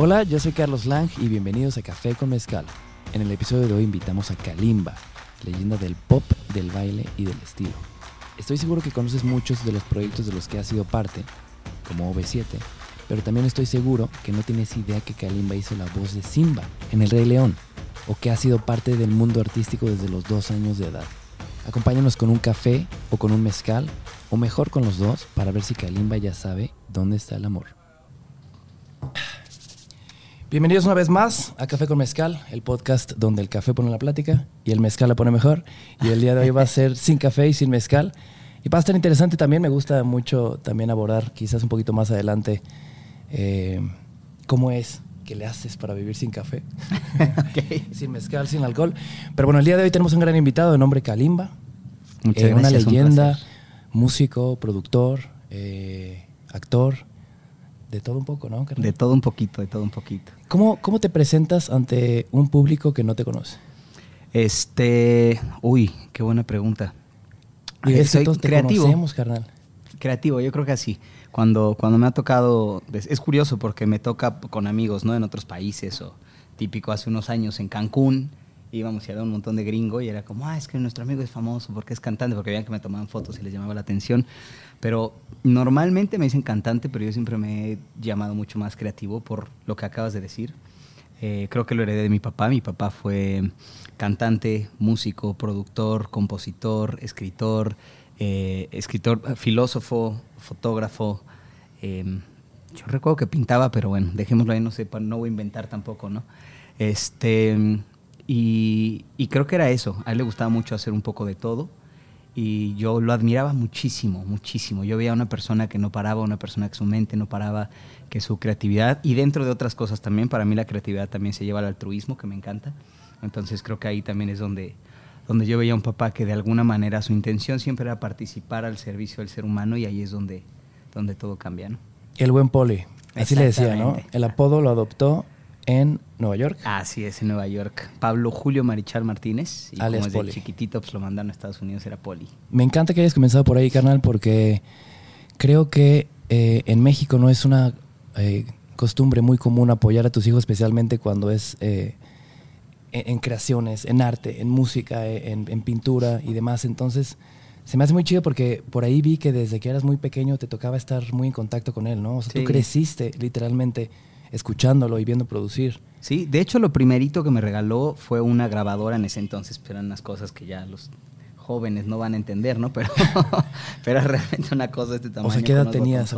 Hola, yo soy Carlos Lang y bienvenidos a Café con Mezcal. En el episodio de hoy invitamos a Kalimba, leyenda del pop, del baile y del estilo. Estoy seguro que conoces muchos de los proyectos de los que ha sido parte, como OV7, pero también estoy seguro que no tienes idea que Kalimba hizo la voz de Simba en El Rey León, o que ha sido parte del mundo artístico desde los dos años de edad. Acompáñanos con un café o con un mezcal, o mejor con los dos, para ver si Kalimba ya sabe dónde está el amor. Bienvenidos una vez más a Café con Mezcal, el podcast donde el café pone la plática y el mezcal la pone mejor. Y el día de hoy va a ser sin café y sin mezcal. Y va a estar interesante también, me gusta mucho también abordar quizás un poquito más adelante eh, cómo es que le haces para vivir sin café, sin mezcal, sin alcohol. Pero bueno, el día de hoy tenemos un gran invitado de nombre Kalimba, eh, una leyenda, músico, productor, eh, actor, de todo un poco, ¿no? De todo un poquito, de todo un poquito. ¿Cómo, ¿Cómo te presentas ante un público que no te conoce? Este, uy, qué buena pregunta. es Soy creativo. Conocemos, carnal. Creativo, yo creo que así. Cuando, cuando me ha tocado, es curioso porque me toca con amigos, ¿no? En otros países o típico hace unos años en Cancún, íbamos y había un montón de gringo y era como, ah, es que nuestro amigo es famoso porque es cantante, porque veían que me tomaban fotos y les llamaba la atención. Pero normalmente me dicen cantante, pero yo siempre me he llamado mucho más creativo por lo que acabas de decir. Eh, creo que lo heredé de mi papá. Mi papá fue cantante, músico, productor, compositor, escritor, eh, escritor, filósofo, fotógrafo. Em, yo recuerdo que pintaba, pero bueno, dejémoslo ahí, no sé, no voy a inventar tampoco, ¿no? Este, y, y creo que era eso. A él le gustaba mucho hacer un poco de todo y yo lo admiraba muchísimo, muchísimo. Yo veía a una persona que no paraba, una persona que su mente no paraba, que su creatividad, y dentro de otras cosas también, para mí la creatividad también se lleva al altruismo, que me encanta. Entonces creo que ahí también es donde, donde yo veía a un papá que de alguna manera su intención siempre era participar al servicio del ser humano y ahí es donde, donde todo cambia, ¿no? El buen poli, así le decía, ¿no? El apodo lo adoptó en Nueva York. Así es, en Nueva York. Pablo Julio Marichal Martínez. Y como desde chiquitito pues, lo mandaron a Estados Unidos, era Poli. Me encanta que hayas comenzado por ahí, carnal, porque creo que eh, en México no es una eh, costumbre muy común apoyar a tus hijos, especialmente cuando es eh, en, creaciones, en arte, en música, en, pintura y demás. Entonces, se me hace muy chido porque por ahí vi que desde que eras muy pequeño te tocaba estar muy en contacto con él, ¿no? O sea, tú creciste literalmente escuchándolo y viendo producir. Sí, de hecho lo primerito que me regaló fue una grabadora en ese entonces, pero eran unas cosas que ya los jóvenes no van a entender, ¿no? Pero, pero realmente una cosa de este tamaño. O sea, ¿qué edad tenías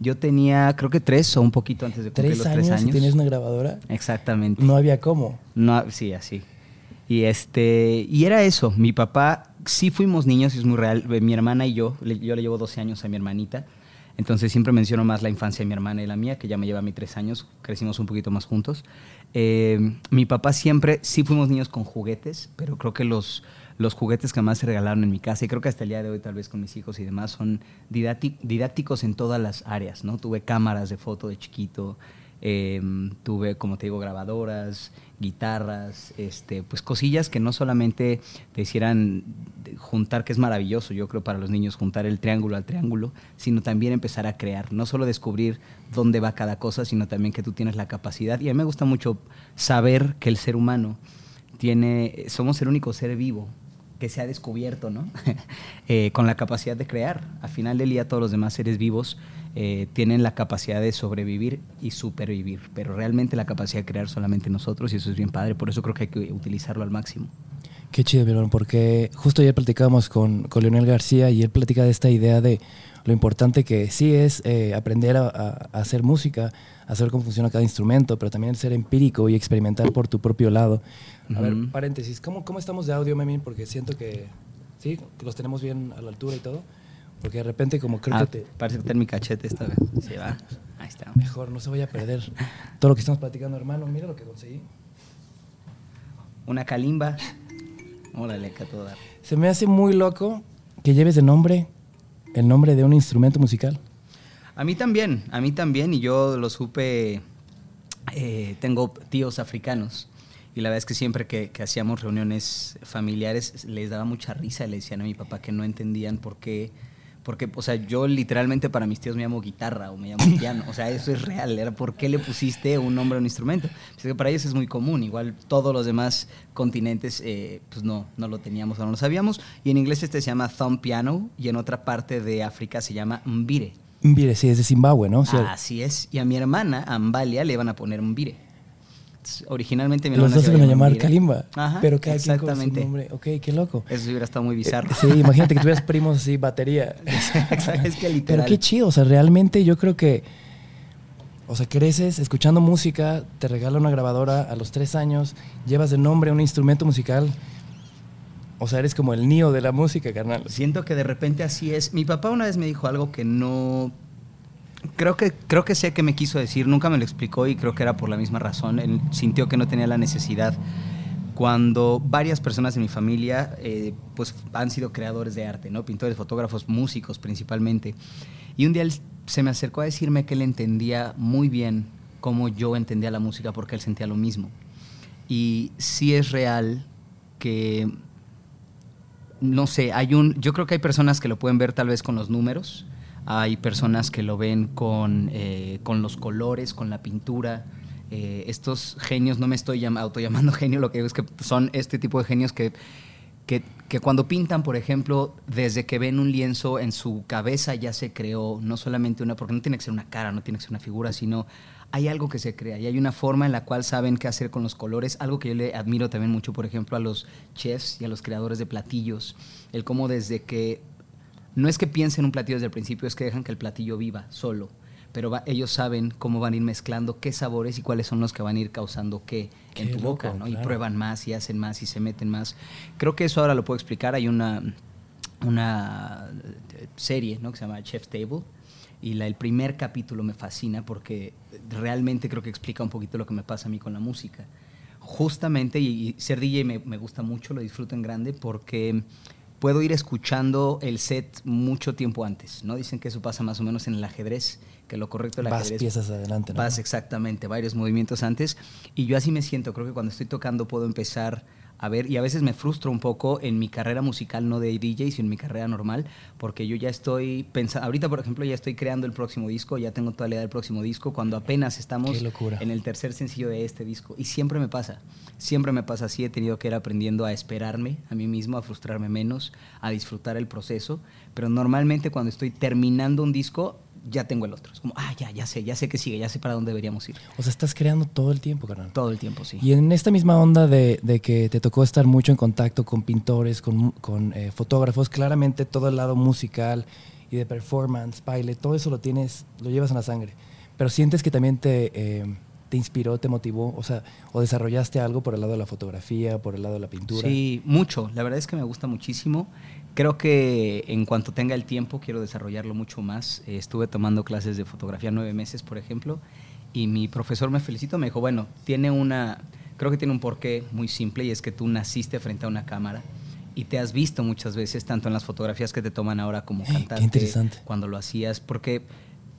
Yo tenía, creo que tres o un poquito antes de cumplir los tres años. ¿Tienes una grabadora? Exactamente. No había cómo. No, sí, así. Y este, y era eso. Mi papá, sí fuimos niños, y es muy real. Mi hermana y yo, yo le llevo 12 años a mi hermanita. Entonces siempre menciono más la infancia de mi hermana y la mía, que ya me lleva a mí tres años, crecimos un poquito más juntos. Eh, mi papá siempre, sí fuimos niños con juguetes, pero creo que los, los juguetes que más se regalaron en mi casa, y creo que hasta el día de hoy tal vez con mis hijos y demás, son didácticos en todas las áreas, ¿no? Tuve cámaras de foto de chiquito, Em, tuve, como te digo, grabadoras, guitarras, este, pues cosillas que no solamente te hicieran juntar, que es maravilloso, yo creo, para los niños, juntar el triángulo al triángulo, sino también empezar a crear, no solo descubrir dónde va cada cosa, sino también que tú tienes la capacidad. Y a mí me gusta mucho saber que el ser humano tiene, somos el único ser vivo que se ha descubierto, ¿no? Eh, con la capacidad de crear. Al final del día, todos los demás seres vivos eh, tienen la capacidad de sobrevivir y supervivir, pero realmente la capacidad de crear solamente nosotros y eso es bien padre, por eso creo que hay que utilizarlo al máximo. Qué chido, Verón, porque justo ayer platicábamos con, con Leonel García y él platica de esta idea de lo importante que sí es eh, aprender a, hacer música, a saber cómo funciona cada instrumento, pero también ser empírico y experimentar por tu propio lado. A ver, paréntesis, ¿cómo, ¿cómo estamos de audio, Memín? Porque siento que sí, los tenemos bien a la altura y todo. Porque de repente como creo ah, que te... Parece que está en mi cachete esta vez. Sí, va. Ahí está. Mejor, no se vaya a perder todo lo que estamos platicando, hermano. Mira lo que conseguí. Una calimba. Órale, que todo Se me hace muy loco que lleves de nombre el nombre de un instrumento musical. A mí también, a mí también. Y yo lo supe... Eh, tengo tíos africanos. Y la verdad es que siempre que, que, hacíamos reuniones familiares les daba mucha risa. Le decían a mi papá que no entendían por qué Porque, o sea, yo literalmente para mis tíos me llamo guitarra o me llamo piano. O sea, eso es real. Era por qué le pusiste un nombre a un instrumento. Así que para ellos es muy común. Igual todos los demás continentes, eh, pues no, no lo teníamos o no lo sabíamos. Y en inglés este se llama thumb piano y en otra parte de África se llama mbire. Mbire, sí, es de Zimbabue, ¿no? Sí. Así es. Y a mi hermana, a Ambalia, le van a poner mbire. Originalmente mi Los dos se a llamar. Kalimba. Ajá, pero cada quien con su exactamente. nombre. Ok, qué loco. Eso hubiera estado muy bizarro. Sí, imagínate que tuvieras primos así, batería. es que Pero literal. qué chido, o sea, realmente yo creo que, o sea, creces escuchando música, te regala una grabadora a los tres años, llevas de nombre un instrumento musical, o sea, eres como el nío de la música, carnal. Siento que de repente así es. Mi papá una vez me dijo algo que no. Creo que, creo que sé que me quiso decir, nunca me lo explicó y creo que era por la misma razón. Él sintió que no tenía la necesidad. Cuando varias personas de mi familia eh, pues, han sido creadores de arte, ¿no? pintores, fotógrafos, músicos principalmente. Y un día él se me acercó a decirme que él entendía muy bien cómo yo entendía la música porque él sentía lo mismo. Y sí es real que no sé, hay un, yo creo que hay personas que lo pueden ver tal vez con los números, hay personas que lo ven con, eh, con los colores, con la pintura. Eh, estos genios, no me estoy llam- autollamando genio, lo que digo es que son este tipo de genios que, que, que cuando pintan, por ejemplo, desde que ven un lienzo en su cabeza ya se creó no solamente una, porque no tiene que ser una cara, no tiene que ser una figura, sino hay algo que se crea y hay una forma en la cual saben qué hacer con los colores, algo que yo le admiro también mucho, por ejemplo, a los chefs y a los creadores de platillos, el cómo desde que, no es que piensen un platillo desde el principio, es que dejan que el platillo viva solo, pero va- ellos saben cómo van a ir mezclando qué sabores y cuáles son los que van a ir causando qué, en Qué tu boca, ¿no? Y prueban más y hacen más y se meten más. Creo que eso ahora lo puedo explicar, hay una, una eh, serie, ¿no? Que se llama Chef Table. Y la, el primer capítulo me fascina porque realmente creo que explica un poquito lo que me pasa a mí con la música. Justamente, y, y ser DJ me, me gusta mucho, lo disfruto en grande porque puedo ir escuchando el set mucho tiempo antes, ¿no? Dicen que eso pasa más o menos en el ajedrez, que lo correcto del Vas ajedrez piezas adelante, ¿no? Vas exactamente, varios movimientos antes. Y yo así me siento, creo que cuando estoy tocando puedo empezar a ver, y a veces me frustro un poco en mi carrera musical, no de DJ, sino en mi carrera normal, porque yo ya estoy pensando, ahorita por ejemplo ya estoy creando el próximo disco, ya tengo toda la idea del próximo disco, cuando apenas estamos en el tercer sencillo de este disco. Y siempre me pasa, siempre me pasa así, he tenido que ir aprendiendo a esperarme a mí mismo, a frustrarme menos, a disfrutar el proceso, pero normalmente cuando estoy terminando un disco, ya tengo el otro. Es como, ah, ya, ya sé, ya sé que sigue, ya sé para dónde deberíamos ir. O sea, estás creando todo el tiempo, carnal. Todo el tiempo, sí. Y en esta misma onda de, de que te tocó estar mucho en contacto con pintores, con, con, eh, fotógrafos, claramente todo el lado musical y de performance, baile, todo eso lo tienes, lo llevas en la sangre. Pero sientes que también te, eh, te inspiró, te motivó, o sea, o desarrollaste algo por el lado de la fotografía, por el lado de la pintura. Sí, mucho. La verdad es que me gusta muchísimo. Creo que en cuanto tenga el tiempo quiero desarrollarlo mucho más. Eh, estuve tomando clases de fotografía nueve meses, por ejemplo, y mi profesor me felicitó. Me dijo, bueno, tiene una, creo que tiene un porqué muy simple y es que tú naciste frente a una cámara y te has visto muchas veces, tanto en las fotografías que te toman ahora como qué cantante, interesante. cuando lo hacías, porque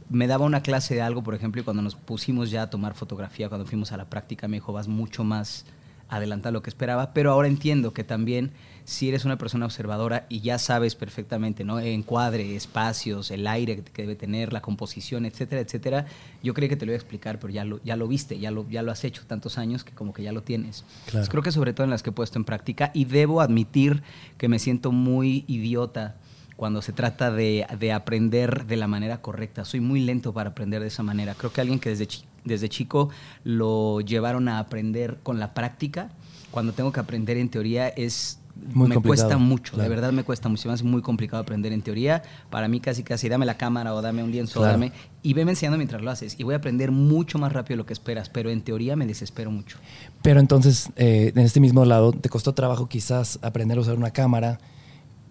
me daba una clase de algo, por ejemplo, y cuando nos pusimos ya a tomar fotografía, cuando fuimos a la práctica, me dijo, vas mucho más adelantado de lo que esperaba, pero ahora entiendo que también si eres una persona observadora y ya sabes perfectamente, ¿no? Encuadre, espacios, el aire que debe tener, la composición, etcétera, etcétera. Yo creí que te lo iba a explicar, pero ya lo, ya lo viste, ya lo, ya lo has hecho tantos años que como que ya lo tienes. Claro. Entonces, creo que sobre todo en las que he puesto en práctica y debo admitir que me siento muy idiota cuando se trata de, de aprender de la manera correcta. Soy muy lento para aprender de esa manera. Creo que alguien que desde, chi- desde chico lo llevaron a aprender con la práctica, cuando tengo que aprender en teoría es... Muy me complicado, cuesta mucho, de verdad me cuesta mucho, me hace muy complicado aprender en teoría. Para mí casi casi dame la cámara o dame un lienzo, Claro. dame y veme enseñando mientras lo haces y voy a aprender mucho más rápido de lo que esperas, pero en teoría me desespero mucho. Pero entonces, eh, en este mismo lado, te costó trabajo quizás aprender a usar una cámara,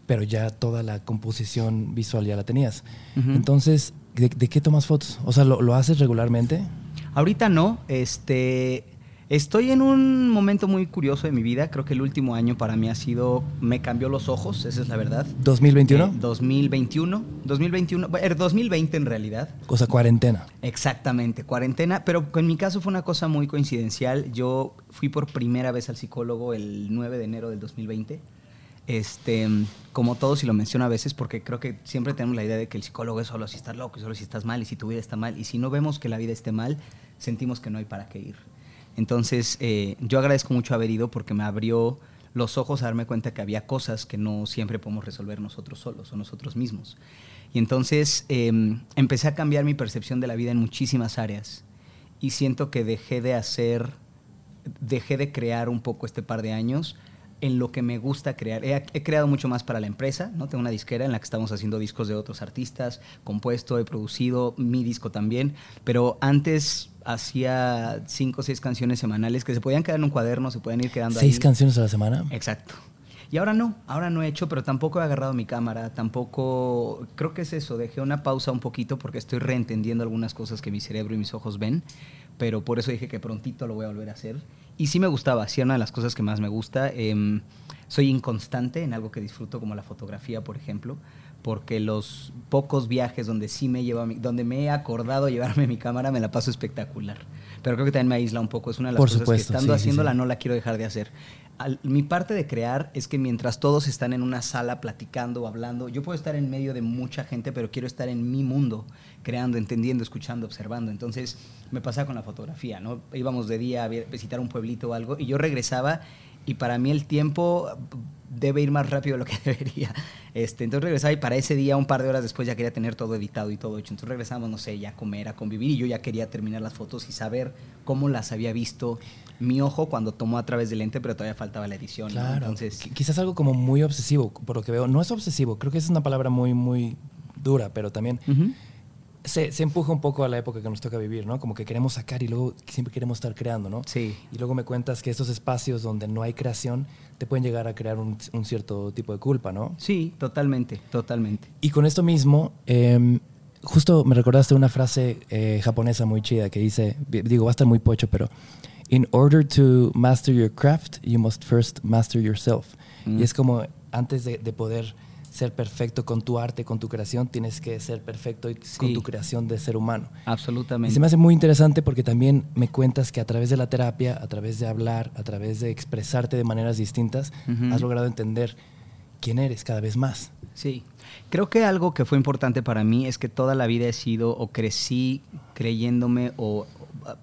pero ya toda la composición visual ya la tenías. Entonces, ¿de, de qué tomas fotos? O sea, ¿lo, lo haces regularmente? Ahorita no, este, estoy en un momento muy curioso de mi vida. Creo que el último año para mí ha sido, me cambió los ojos, esa es la verdad. ¿2021? Eh, 2021, 2021, bueno, er, 2020 en realidad. O sea, cuarentena. Exactamente, cuarentena, pero en mi caso fue una cosa muy coincidencial. Yo fui por primera vez al psicólogo el 9 de enero del 2020. Este, como todos, y lo menciono a veces, porque creo que siempre tenemos la idea de que el psicólogo es solo si estás loco, solo si estás mal, y si tu vida está mal. Y si no vemos que la vida esté mal, sentimos que no hay para qué ir. Entonces, eh, yo agradezco mucho haber ido porque me abrió los ojos a darme cuenta que había cosas que no siempre podemos resolver nosotros solos o nosotros mismos. Y entonces em, empecé a cambiar mi percepción de la vida en muchísimas áreas y siento que dejé de hacer, dejé de crear un poco este par de años en lo que me gusta crear. He, he, creado mucho más para la empresa, ¿no? Tengo una disquera en la que estamos haciendo discos de otros artistas, compuesto, he producido mi disco también, pero antes hacía cinco o seis canciones semanales que se podían quedar en un cuaderno, se pueden ir quedando ¿Seis canciones a la semana? Exacto. Y ahora no, ahora no he hecho, pero tampoco he agarrado mi cámara, tampoco, creo que es eso, dejé una pausa un poquito porque estoy reentendiendo algunas cosas que mi cerebro y mis ojos ven, pero por eso dije que prontito lo voy a volver a hacer. Y sí me gustaba, sí era una de las cosas que más me gusta. Eh, soy inconstante en algo que disfruto como la fotografía, por ejemplo, porque los pocos viajes donde sí me lleva, donde me he acordado llevarme mi cámara, me la paso espectacular. Pero creo que también me aísla un poco, es una de las por cosas supuesto, que estando sí, haciéndola sí, sí. no la quiero dejar de hacer. Al, mi parte de crear es que mientras todos están en una sala platicando o hablando, yo puedo estar en medio de mucha gente, pero quiero estar en mi mundo, creando, entendiendo, escuchando, observando. Entonces me pasaba con la fotografía, ¿no? Íbamos de día a visitar un pueblito o algo y yo regresaba y para mí el tiempo debe ir más rápido de lo que debería. Este, entonces regresaba y para ese día, un par de horas después, ya quería tener todo editado y todo hecho. Entonces regresamos, no sé, ya a comer, a convivir y yo ya quería terminar las fotos y saber cómo las había visto mi ojo cuando tomó a través del lente, pero todavía faltaba la edición. Claro. ¿no? Entonces, Qu- Quizás algo como muy obsesivo, por lo que veo. No es obsesivo, creo que esa es una palabra muy, muy dura, pero también. Se, se empuja un poco a la época que nos toca vivir, ¿no? Como que queremos sacar y luego siempre queremos estar creando, ¿no? Sí. Y luego me cuentas que estos espacios donde no hay creación te pueden llegar a crear un, un cierto tipo de culpa, ¿no? Sí, totalmente, totalmente. Y con esto mismo, eh, justo me recordaste una frase eh, japonesa muy chida que dice, di- digo, va a estar muy pocho, pero in order to master your craft, you must first master yourself. Mm. Y es como antes de, de poder ser perfecto con tu arte, con tu creación, tienes que ser perfecto y- con Sí. tu creación de ser humano. Y Absolutamente. se me hace muy interesante porque también me cuentas que a través de la terapia, a través de hablar, a través de expresarte de maneras distintas, Ujú. has logrado entender quién eres cada vez más. Sí, creo que algo que fue importante para mí es que toda la vida he sido o crecí creyéndome o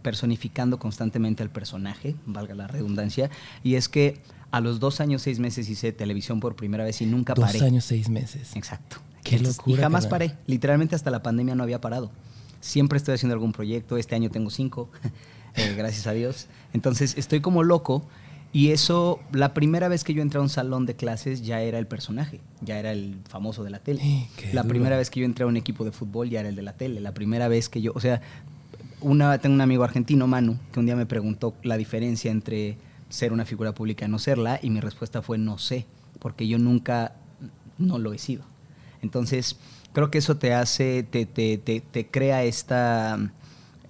personificando constantemente al personaje, valga la redundancia, y es que a los dos años, seis meses hice televisión por primera vez y nunca Dos paré. años, seis meses. Exacto. Qué Entonces, locura, Y jamás paré. Literalmente hasta la pandemia no había parado. Siempre estoy haciendo algún proyecto. Este año tengo cinco, eh, gracias a Dios. Entonces estoy como loco. Y eso, la primera vez que yo entré a un salón de clases ya era el personaje, ya era el famoso de la tele. La duro. primera vez que yo entré a un equipo de fútbol ya era el de la tele. La primera vez que yo, o sea, una, tengo un amigo argentino, Manu, que un día me preguntó la diferencia entre ser una figura pública no serla, y mi respuesta fue no sé, porque yo nunca no lo he sido. Entonces, creo que eso te hace, te, te, te, te crea esta,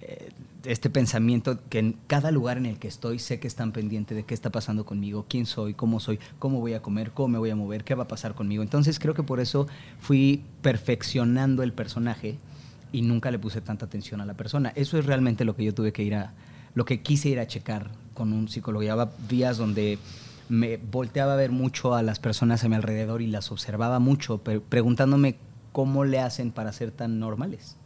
eh, este pensamiento que en cada lugar en el que estoy sé que están pendientes de qué está pasando conmigo, quién soy, cómo soy, cómo voy a comer, cómo me voy a mover, qué va a pasar conmigo. Entonces, creo que por eso fui perfeccionando el personaje y nunca le puse tanta atención a la persona. Eso es realmente lo que yo tuve que ir a, lo que quise ir a checar con un psicólogo. Llevaba días donde me volteaba a ver mucho a las personas a mi alrededor y las observaba mucho, pre- preguntándome cómo le hacen para ser tan normales.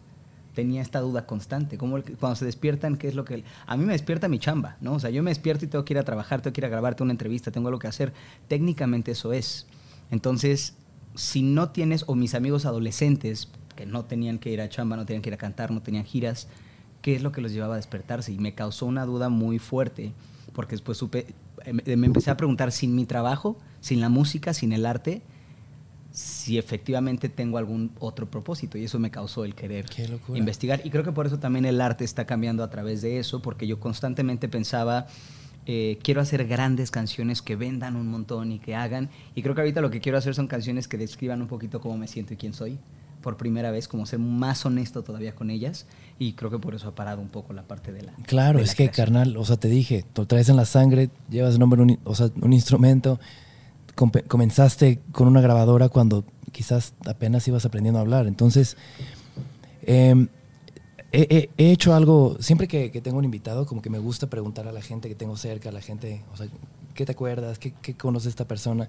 Tenía esta duda constante, cómo cuando se despiertan, ¿qué es lo que...? A mí me despierta mi chamba, ¿no? O sea, yo me despierto y tengo que ir a trabajar, tengo que ir a grabarte una entrevista, tengo algo que hacer. Técnicamente eso es. Entonces, si no tienes, o mis amigos adolescentes, que no tenían que ir a chamba, no tenían que ir a cantar, no tenían giras, ¿qué es lo que los llevaba a despertarse? Y me causó una duda muy fuerte, porque después supe, eh, me me empecé a preguntar, sin mi trabajo, sin la música, sin el arte, si efectivamente tengo algún otro propósito. Y eso me causó el querer investigar. Y creo que por eso también el arte está cambiando a través de eso, porque yo constantemente pensaba, eh, quiero hacer grandes canciones que vendan un montón y que hagan. Y creo que ahorita lo que quiero hacer son canciones que describan un poquito cómo me siento y quién soy. Por primera vez, como ser más honesto todavía con ellas. Y creo que por eso ha parado un poco la parte de la. Claro, de es la que, creación. carnal, o sea, te dije, tú traes en la sangre, llevas nombre, un, o sea, un instrumento, comenzaste con una grabadora cuando quizás apenas ibas aprendiendo a hablar. Entonces, eh, he, he- he hecho algo, siempre que, que tengo un invitado, como que me gusta preguntar a la gente que tengo cerca, a la gente, o sea, ¿qué te acuerdas? ¿Qué, qué conoce esta persona?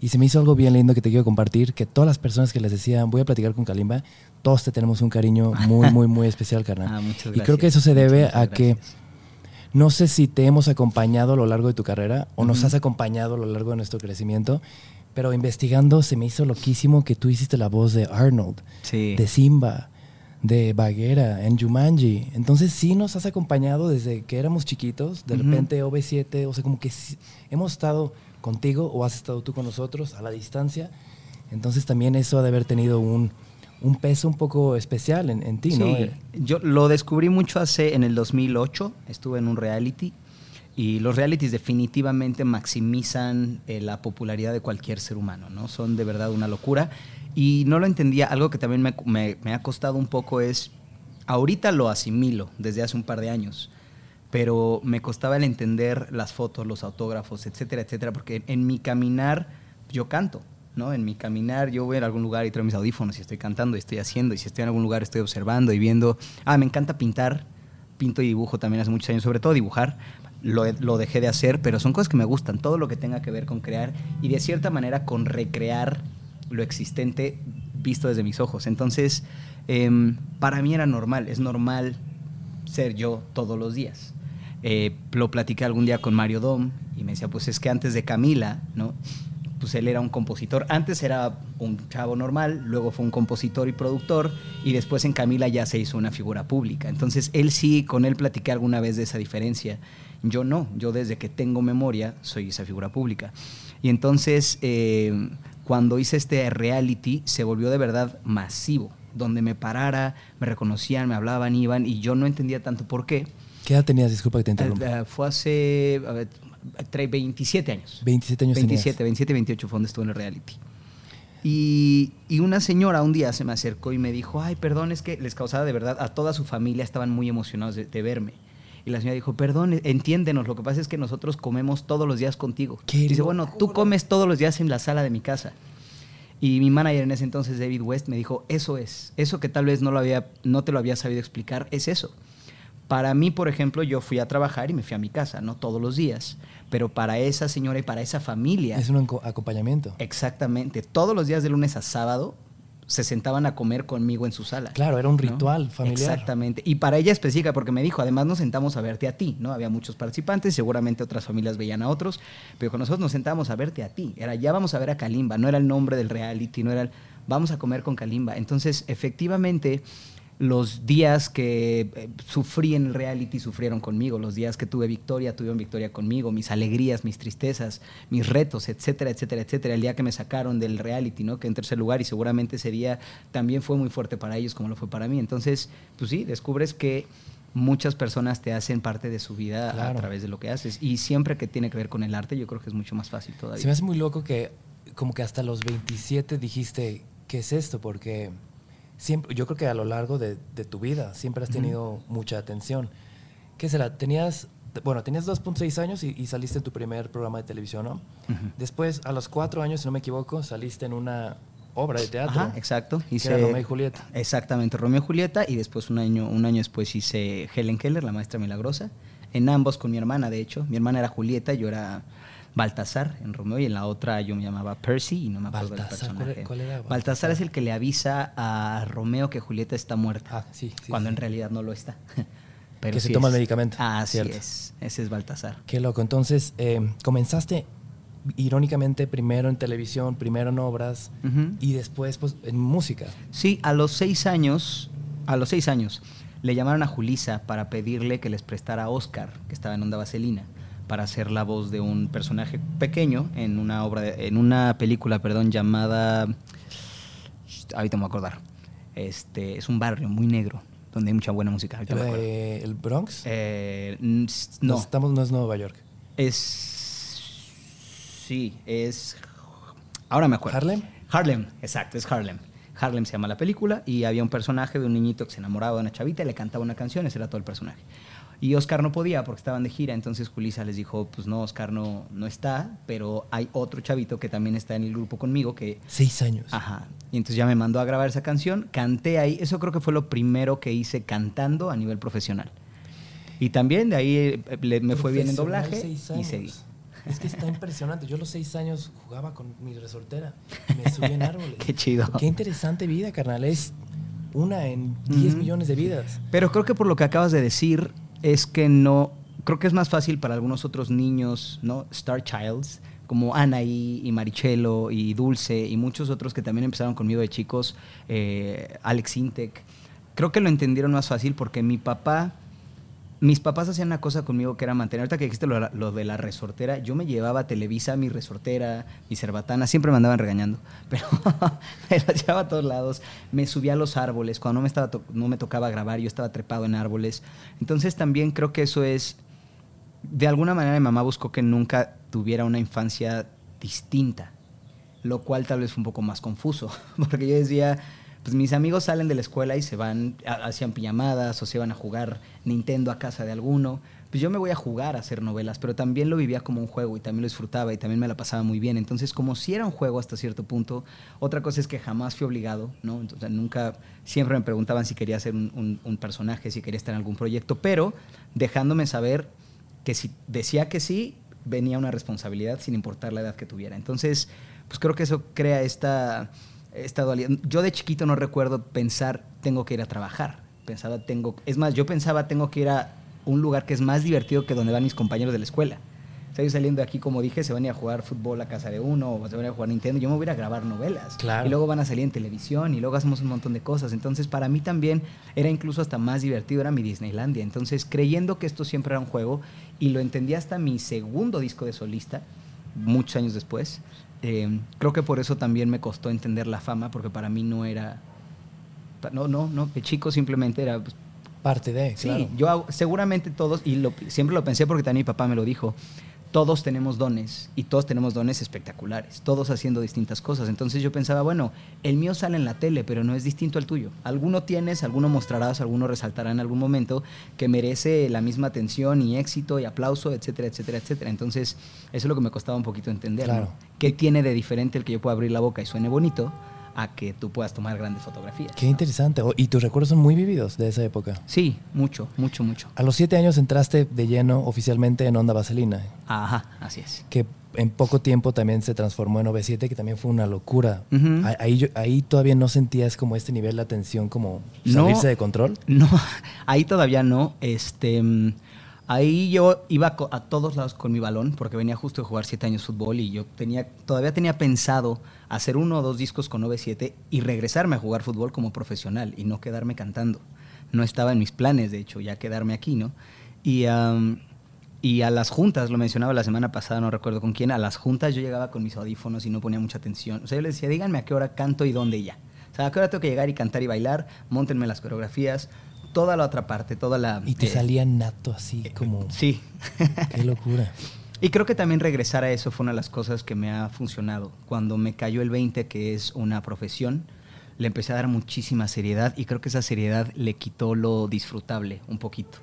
Y se me hizo algo bien lindo que te quiero compartir, que todas las personas que les decían, voy a platicar con Kalimba, todos te tenemos un cariño muy, muy, muy especial, carnal. Ah, muchas y creo que gracias. eso se debe Muchas, a que gracias. no sé si te hemos acompañado a lo largo de tu carrera o nos has acompañado a lo largo de nuestro crecimiento, pero investigando se me hizo loquísimo que tú hiciste la voz de Arnold, Sí. de Simba, de Bagheera, en Jumanji. Entonces sí nos has acompañado desde que éramos chiquitos, de repente OV7, o sea, como que hemos estado contigo o has estado tú con nosotros a la distancia. Entonces también eso ha de haber tenido un, un peso un poco especial en, en ti, ¿no? Yo lo descubrí mucho hace en el 2008, estuve en un reality y los realities definitivamente maximizan eh, la popularidad de cualquier ser humano, ¿no? Son de verdad una locura y no lo entendía, algo que también me, me- me ha costado un poco es, ahorita lo asimilo desde hace un par de años, pero me costaba el entender las fotos, los autógrafos, etcétera, etcétera, porque en mi caminar yo canto, ¿no? En mi caminar yo voy a algún lugar y traigo mis audífonos y estoy cantando y estoy haciendo, y si estoy en algún lugar estoy observando y viendo. Ah, me encanta pintar, pinto y dibujo también hace muchos años, sobre todo dibujar. Lo, lo dejé de hacer, pero son cosas que me gustan, todo lo que tenga que ver con crear y de cierta manera con recrear lo existente visto desde mis ojos. Entonces, em, para mí era normal, es normal ser yo todos los días. Eh, lo platiqué algún día con Mario Dom y me decía, pues es que antes de Camila, ¿no? Pues él era un compositor. Antes era un chavo normal, luego fue un compositor y productor, y después en Camila ya se hizo una figura pública. Entonces él sí, con él platiqué alguna vez de esa diferencia. Yo no, yo desde que tengo memoria soy esa figura pública. Y entonces, eh, cuando hice este reality, se volvió de verdad masivo, donde me parara, me reconocían, me hablaban, iban, y yo no entendía tanto por qué. ¿Qué edad tenías? Disculpa que te interrumpa. Eh, fue hace a ver, tre- 27 años. 27 años 27, tenías. 27, 28 fue donde estuve en el reality. Y, y una señora un día se me acercó y me dijo, ay, perdón, es que les causaba de verdad, a toda su familia estaban muy emocionados de, de verme. Y la señora dijo, perdón, entiéndenos, lo que pasa es que nosotros comemos todos los días contigo. ¡Qué Dice, bueno, tú comes todos los días en la sala de mi casa. Y mi manager en ese entonces, David West, me dijo, eso es, eso que tal vez no, lo había, no te lo había sabido explicar, es eso. Para mí, por ejemplo, yo fui a trabajar y me fui a mi casa, no todos los días, pero para esa señora y para esa familia, Es un aco- acompañamiento. exactamente, todos los días de lunes a sábado se sentaban a comer conmigo en su sala. Claro, era un ¿no? ritual familiar. Exactamente. Y para ella específica, porque me dijo, además nos sentamos a verte a ti, ¿no? Había muchos participantes, seguramente otras familias veían a otros, pero con nosotros nos sentábamos a verte a ti. Era, ya vamos a ver a Kalimba, no era el nombre del reality, no era el, vamos a comer con Kalimba. Entonces, efectivamente, los días que eh, sufrí en el reality sufrieron conmigo, los días que tuve victoria tuvieron victoria conmigo, mis alegrías, mis tristezas, mis retos, etcétera, etcétera, etcétera. El día que me sacaron del reality, ¿no? Que en tercer lugar y seguramente ese día también fue muy fuerte para ellos como lo fue para mí. Entonces, pues sí, descubres que muchas personas te hacen parte de su vida Claro. a través de lo que haces y siempre que tiene que ver con el arte, yo creo que es mucho más fácil todavía. Se me hace muy loco que como que hasta los 27 dijiste, ¿qué es esto? Porque siempre, yo creo que a lo largo de, de tu vida siempre has tenido mucha atención. ¿Qué será? Tenías, bueno, tenías 2.6 años y, y saliste en tu primer programa de televisión, ¿no? Después, a los 4 años, si no me equivoco, saliste en una obra de teatro. Ajá, exacto. que era Romeo y Julieta. Exactamente, Romeo y Julieta. Y después, un año, un año después, hice Helen Keller, la maestra milagrosa. En ambos con mi hermana, de hecho. Mi hermana era Julieta, yo era Baltasar en Romeo. Y en la otra yo me llamaba Percy y no me acuerdo del Baltasar, ¿cuál personaje. cuál era Baltasar Baltasar? es el que le avisa a Romeo que Julieta está muerta. Ah, sí, sí, cuando sí. en realidad no lo está. Pero Que se toma es. el medicamento, Ah, así cierto. es. Ese es Baltasar. Qué loco. Entonces, eh, comenzaste irónicamente primero en televisión, primero en obras y después pues, en música. Sí, a los seis años, a los seis años, le llamaron a Julisa para pedirle que les prestara a Oscar, que estaba en Onda Vaselina, para hacer la voz de un personaje pequeño en una obra, de- en una película, perdón, llamada, ahorita me voy a acordar, este, es un barrio muy negro donde hay mucha buena música. ahorita me acuerdo. Eh, ¿El Bronx? Eh, no, No, estamos, no es Nueva York. es, sí, es, ahora me acuerdo. ¿Harlem? Harlem, exacto, es Harlem. Harlem se llama la película y había un personaje de un niñito que se enamoraba de una chavita y le cantaba una canción, ese era todo el personaje. Y Oscar no podía porque estaban de gira, entonces Julisa les dijo, pues no, Oscar no, no está, pero hay otro chavito que también está en el grupo conmigo que... Seis años. Ajá. Y entonces ya me mandó a grabar esa canción, canté ahí, eso creo que fue lo primero que hice cantando a nivel profesional. Y también de ahí eh, le- me fue bien en doblaje seis y seguí. Es que está impresionante. Yo a los seis años jugaba con mi resortera. Me subía en árboles. Qué chido. Qué interesante vida, carnal. Es una en 10 millones de vidas. Pero creo que por lo que acabas de decir es que no, creo que es más fácil para algunos otros niños, ¿no? Star Childs, como Anaí y Marichelo y Dulce y muchos otros que también empezaron conmigo de chicos, eh, Alex Intec. Creo que lo entendieron más fácil porque mi papá mis papás hacían una cosa conmigo que era mantener, ahorita que existe lo, de la resortera, yo me llevaba a Televisa, mi resortera, mi cerbatana, siempre me andaban regañando, pero me las llevaba a todos lados, me subía a los árboles, cuando no me, estaba no me tocaba grabar, yo estaba trepado en árboles. Entonces también creo que eso es, de alguna manera mi mamá buscó que nunca tuviera una infancia distinta, lo cual tal vez fue un poco más confuso, porque yo decía, pues mis amigos salen de la escuela y se van, hacían pijamadas o se van a jugar Nintendo a casa de alguno. Pues yo me voy a jugar a hacer novelas, pero también lo vivía como un juego y también lo disfrutaba y también me la pasaba muy bien. Entonces, como si era un juego hasta cierto punto, otra cosa es que jamás fui obligado, ¿no? Entonces, nunca, siempre me preguntaban si quería ser un, un personaje, si quería estar en algún proyecto, pero dejándome saber que si decía que sí, venía una responsabilidad sin importar la edad que tuviera. Entonces, pues creo que eso crea esta esta Yo de chiquito no recuerdo pensar, tengo que ir a trabajar. Pensaba, tengo. Es más, yo pensaba, tengo que ir a un lugar que es más divertido que donde van mis compañeros de la escuela. O saliendo de aquí, como dije, se van a ir a jugar fútbol a casa de uno, o se van a ir a jugar Nintendo. Yo me voy a ir a grabar novelas. Y luego van a salir en televisión, y luego hacemos un montón de cosas. Entonces, para mí también era incluso hasta más divertido, era mi Disneylandia. Entonces, creyendo que esto siempre era un juego, y lo entendí hasta mi segundo disco de solista, muchos años después, eh, creo que por eso también me costó entender la fama, porque para mí no era. No, no, no, que chico simplemente era. Pues, Parte de. Sí, yo seguramente todos, y siempre lo pensé porque también mi papá me lo dijo todos tenemos dones y todos tenemos dones espectaculares, todos haciendo distintas cosas. Entonces yo pensaba, bueno, el mío sale en la tele, pero no es distinto al tuyo. Alguno tienes, alguno mostrarás, alguno resaltará en algún momento que merece la misma atención y éxito y aplauso, etcétera, etcétera, etcétera. Entonces eso es lo que me costaba un poquito entender. ¿Qué tiene de diferente el que yo pueda abrir la boca y suene bonito? A que tú puedas tomar grandes fotografías. Qué interesante. Oh, ¿Y tus recuerdos son muy vividos de esa época? Sí, mucho, mucho, mucho. A los siete años entraste de lleno oficialmente en Onda Vaselina. Ajá, así es. Que en poco tiempo también se transformó en OV7, que también fue una locura. ahí, ahí todavía no sentías como este nivel de atención, como salirse de control. No, ahí todavía no. Este Ahí yo iba a todos lados con mi balón porque venía justo de jugar siete años fútbol y yo todavía tenía pensado hacer uno o dos discos con 97 y regresarme a jugar fútbol como profesional y no quedarme cantando. No estaba en mis planes, de hecho, ya quedarme aquí, ¿no? Y, y a las juntas, lo mencionaba la semana pasada, no recuerdo con quién, a las juntas yo llegaba con mis audífonos y no ponía mucha atención. O sea, yo les decía, díganme a qué hora canto y dónde ya. O sea, a qué hora tengo que llegar y cantar y bailar, montenme las coreografías toda la otra parte, toda la... Y te salía nato así eh, como... Sí. Qué locura. Y creo que también regresar a eso fue una de las cosas que me ha funcionado. Cuando me cayó el 20, que es una profesión, le empecé a dar muchísima seriedad y creo que esa seriedad le quitó lo disfrutable un poquito.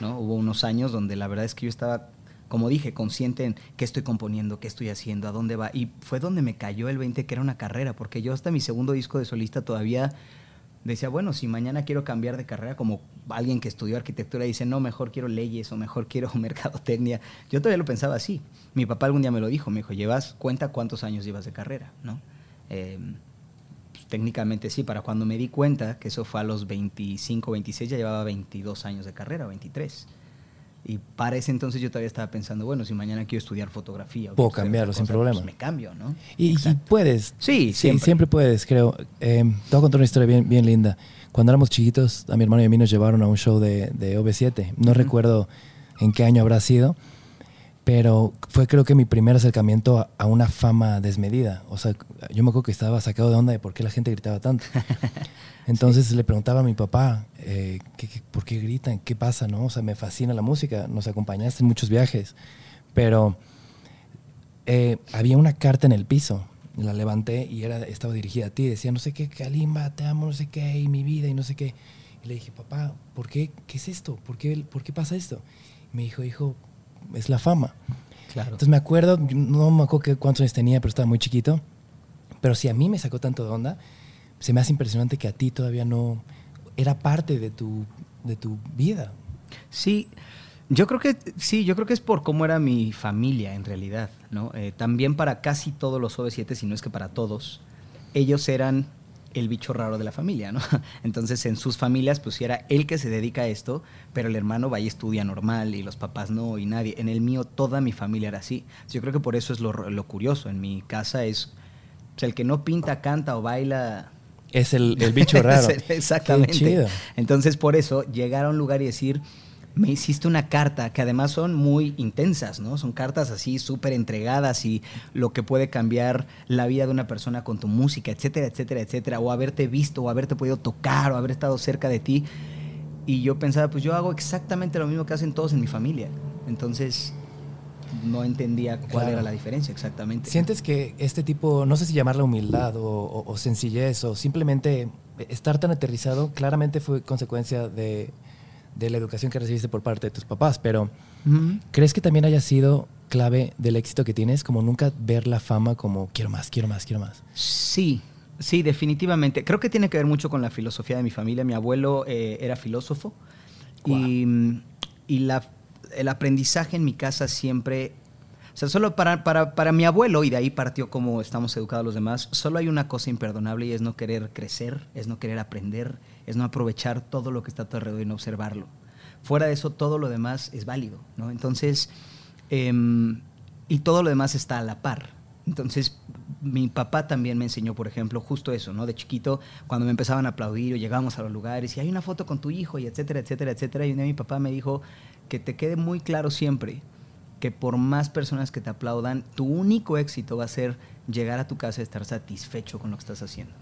¿no? Hubo unos años donde la verdad es que yo estaba, como dije, consciente en qué estoy componiendo, qué estoy haciendo, a dónde va. Y fue donde me cayó el 20, que era una carrera, porque yo hasta mi segundo disco de solista todavía decía, bueno, si mañana quiero cambiar de carrera, como alguien que estudió arquitectura dice, no, mejor quiero leyes o mejor quiero mercadotecnia. Yo todavía lo pensaba así. Mi papá algún día me lo dijo, me dijo, llevas, cuenta cuántos años llevas de carrera, ¿no? Em, pues, técnicamente sí, para cuando me di cuenta, que eso fue a los 25, 26, ya llevaba 22 años de carrera, 23. Y para ese entonces yo todavía estaba pensando, bueno, si mañana quiero estudiar fotografía. Puedo cambiarlo sin problema. Pues me cambio, ¿no? Y, puedes. Sí, siempre. siempre puedes, creo. Eh, te voy a contar una historia bien, bien linda. Cuando éramos chiquitos, a mi hermano y a mí nos llevaron a un show de, de OV7. No recuerdo en qué año habrá sido, pero fue creo que mi primer acercamiento a, una fama desmedida. O sea, yo me acuerdo que estaba sacado de onda de por qué la gente gritaba tanto. Entonces le preguntaba a mi papá, eh, por qué gritan? ¿Qué pasa? ¿no? O sea, me fascina la música, nos acompañaste en muchos viajes, pero eh, había una carta en el piso, la levanté y era, estaba dirigida a ti, decía, no sé qué, Kalimba, te amo, no sé qué, y mi vida, y no sé qué. Y le dije, papá, ¿por qué? ¿Qué es esto? ¿Por qué, ¿por qué pasa esto? Y me dijo, hijo, es la fama. Claro. Entonces me acuerdo, no me acuerdo cuántos años tenía, pero estaba muy chiquito, pero si a mí me sacó tanto de onda, se me hace impresionante que a ti todavía no era parte de tu, de tu vida. Sí, Yo creo que sí, yo creo que es por cómo era mi familia en realidad, ¿no? Eh, también para casi todos los OV7, si no es que para todos, ellos eran el bicho raro de la familia, ¿no? Entonces en sus familias pues era él que se dedica a esto, pero el hermano va y estudia normal y los papás no y nadie. En el mío toda mi familia era así. Yo creo que por eso es lo, lo curioso. En mi casa es pues, el que no pinta, canta o baila. Es el, el bicho raro. Exactamente. Entonces por eso llegar a un lugar y decir me hiciste una carta que además son muy intensas, ¿no? Son cartas así súper entregadas y lo que puede cambiar la vida de una persona con tu música, etcétera, etcétera, etcétera, o haberte visto, o haberte podido tocar, o haber estado cerca de ti. Y yo pensaba, pues yo hago exactamente lo mismo que hacen todos en mi familia. Entonces, no entendía cuál era la diferencia exactamente. ¿Sientes que este tipo, no sé si llamarla humildad o, o sencillez, o simplemente estar tan aterrizado, claramente fue consecuencia de de la educación que recibiste por parte de tus papás, pero ¿crees que también haya sido clave del éxito que tienes, como nunca ver la fama como quiero más, quiero más, quiero más? Sí, sí, definitivamente. Creo que tiene que ver mucho con la filosofía de mi familia. Mi abuelo eh, era filósofo y, la, el aprendizaje en mi casa siempre sea, solo para, para, para, mi abuelo, y de ahí partió como estamos educados los demás, solo hay una cosa imperdonable y es no querer crecer, es no querer aprender, es no aprovechar todo lo que está a tu alrededor y no observarlo. Fuera de eso, todo lo demás es válido, ¿no? Entonces, em, y todo lo demás está a la par. Entonces, mi papá también me enseñó, por ejemplo, justo eso, ¿no? De chiquito, cuando me empezaban a aplaudir o llegábamos a los lugares y hay una foto con tu hijo y etcétera, etcétera, etcétera. Y un día mi papá me dijo que te quede muy claro siempre que por más personas que te aplaudan, tu único éxito va a ser llegar a tu casa y estar satisfecho con lo que estás haciendo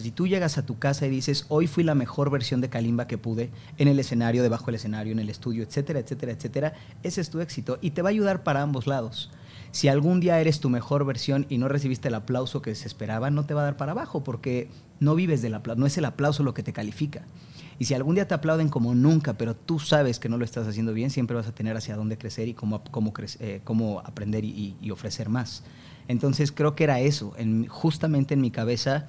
si tú llegas a tu casa y dices, hoy fui la mejor versión de Kalimba que pude, en el escenario, debajo del escenario, en el estudio, etcétera, etcétera, etcétera, ese es tu éxito y te va a ayudar para ambos lados. Si algún día eres tu mejor versión y no recibiste el aplauso que se esperaba, no te va a dar para abajo porque no vives del aplauso, no es el aplauso lo que te califica. Y si algún día te aplauden como nunca, pero tú sabes que no lo estás haciendo bien, siempre vas a tener hacia dónde crecer y cómo, cómo, eh, cómo aprender y, ofrecer más. Entonces creo que era eso, en, justamente en mi cabeza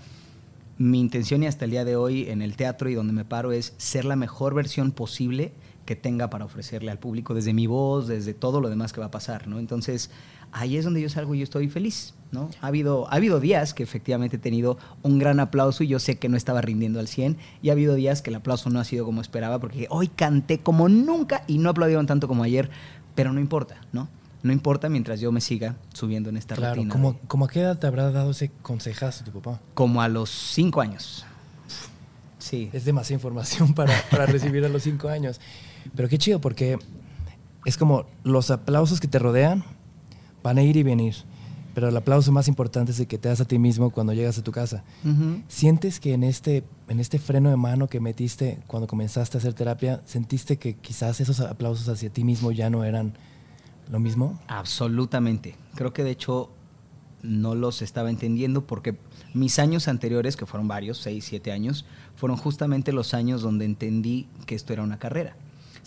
mi intención y hasta el día de hoy en el teatro y donde me paro es ser la mejor versión posible que tenga para ofrecerle al público, desde mi voz, desde todo lo demás que va a pasar, ¿no? Entonces, ahí es donde yo salgo y estoy feliz, ¿no? Ha habido, ha habido días que efectivamente he tenido un gran aplauso y yo sé que no estaba rindiendo al 100, y ha habido días que el aplauso no ha sido como esperaba, porque hoy canté como nunca y no aplaudieron tanto como ayer, pero no importa, ¿no? no importa mientras yo me siga subiendo en esta claro, rutina. ¿cómo, ¿Cómo a qué edad te habrá dado ese consejazo tu papá? Como a los cinco años. Sí. Es demasiada información para, para recibir a los cinco años. Pero qué chido, porque es como los aplausos que te rodean van a ir y venir. Pero el aplauso más importante es el que te das a ti mismo cuando llegas a tu casa. ¿Sientes que en este, en este freno de mano que metiste cuando comenzaste a hacer terapia, sentiste que quizás esos aplausos hacia ti mismo ya no eran lo mismo? Absolutamente. Creo que de hecho no los estaba entendiendo porque mis años anteriores, que fueron varios, seis, siete años, fueron justamente los años donde entendí que esto era una carrera.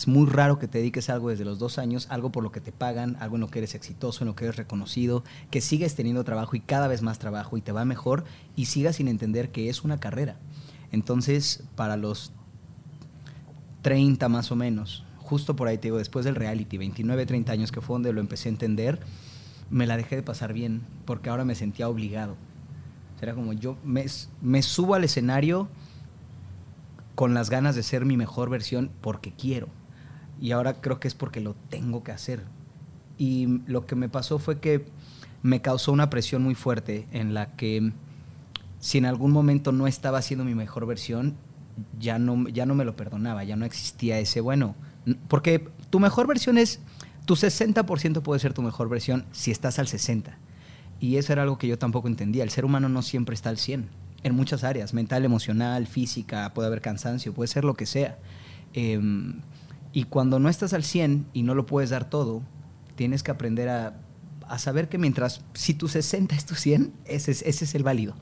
Es muy raro que te dediques a algo desde los dos años, algo por lo que te pagan, algo en lo que eres exitoso, en lo que eres reconocido, que sigues teniendo trabajo y cada vez más trabajo y te va mejor y sigas sin entender que es una carrera. Entonces, para los 30 más o menos, justo por ahí te digo, después del reality, 29, 30 años que fue donde lo empecé a entender, me la dejé de pasar bien, porque ahora me sentía obligado. Era como yo me, me subo al escenario con las ganas de ser mi mejor versión porque quiero. Y ahora creo que es porque lo tengo que hacer. Y lo que me pasó fue que me causó una presión muy fuerte en la que si en algún momento no estaba haciendo mi mejor versión, ya no, ya no me lo perdonaba, ya no existía ese, bueno, porque tu mejor versión es, tu 60% puede ser tu mejor versión si estás al 60%. Y eso era algo que yo tampoco entendía. El ser humano no siempre está al 100%, en muchas áreas, mental, emocional, física, puede haber cansancio, puede ser lo que sea. Em, y cuando no estás al 100 y no lo puedes dar todo, tienes que aprender a, saber que mientras, si tu 60 es tu 100, ese es, ese es el válido.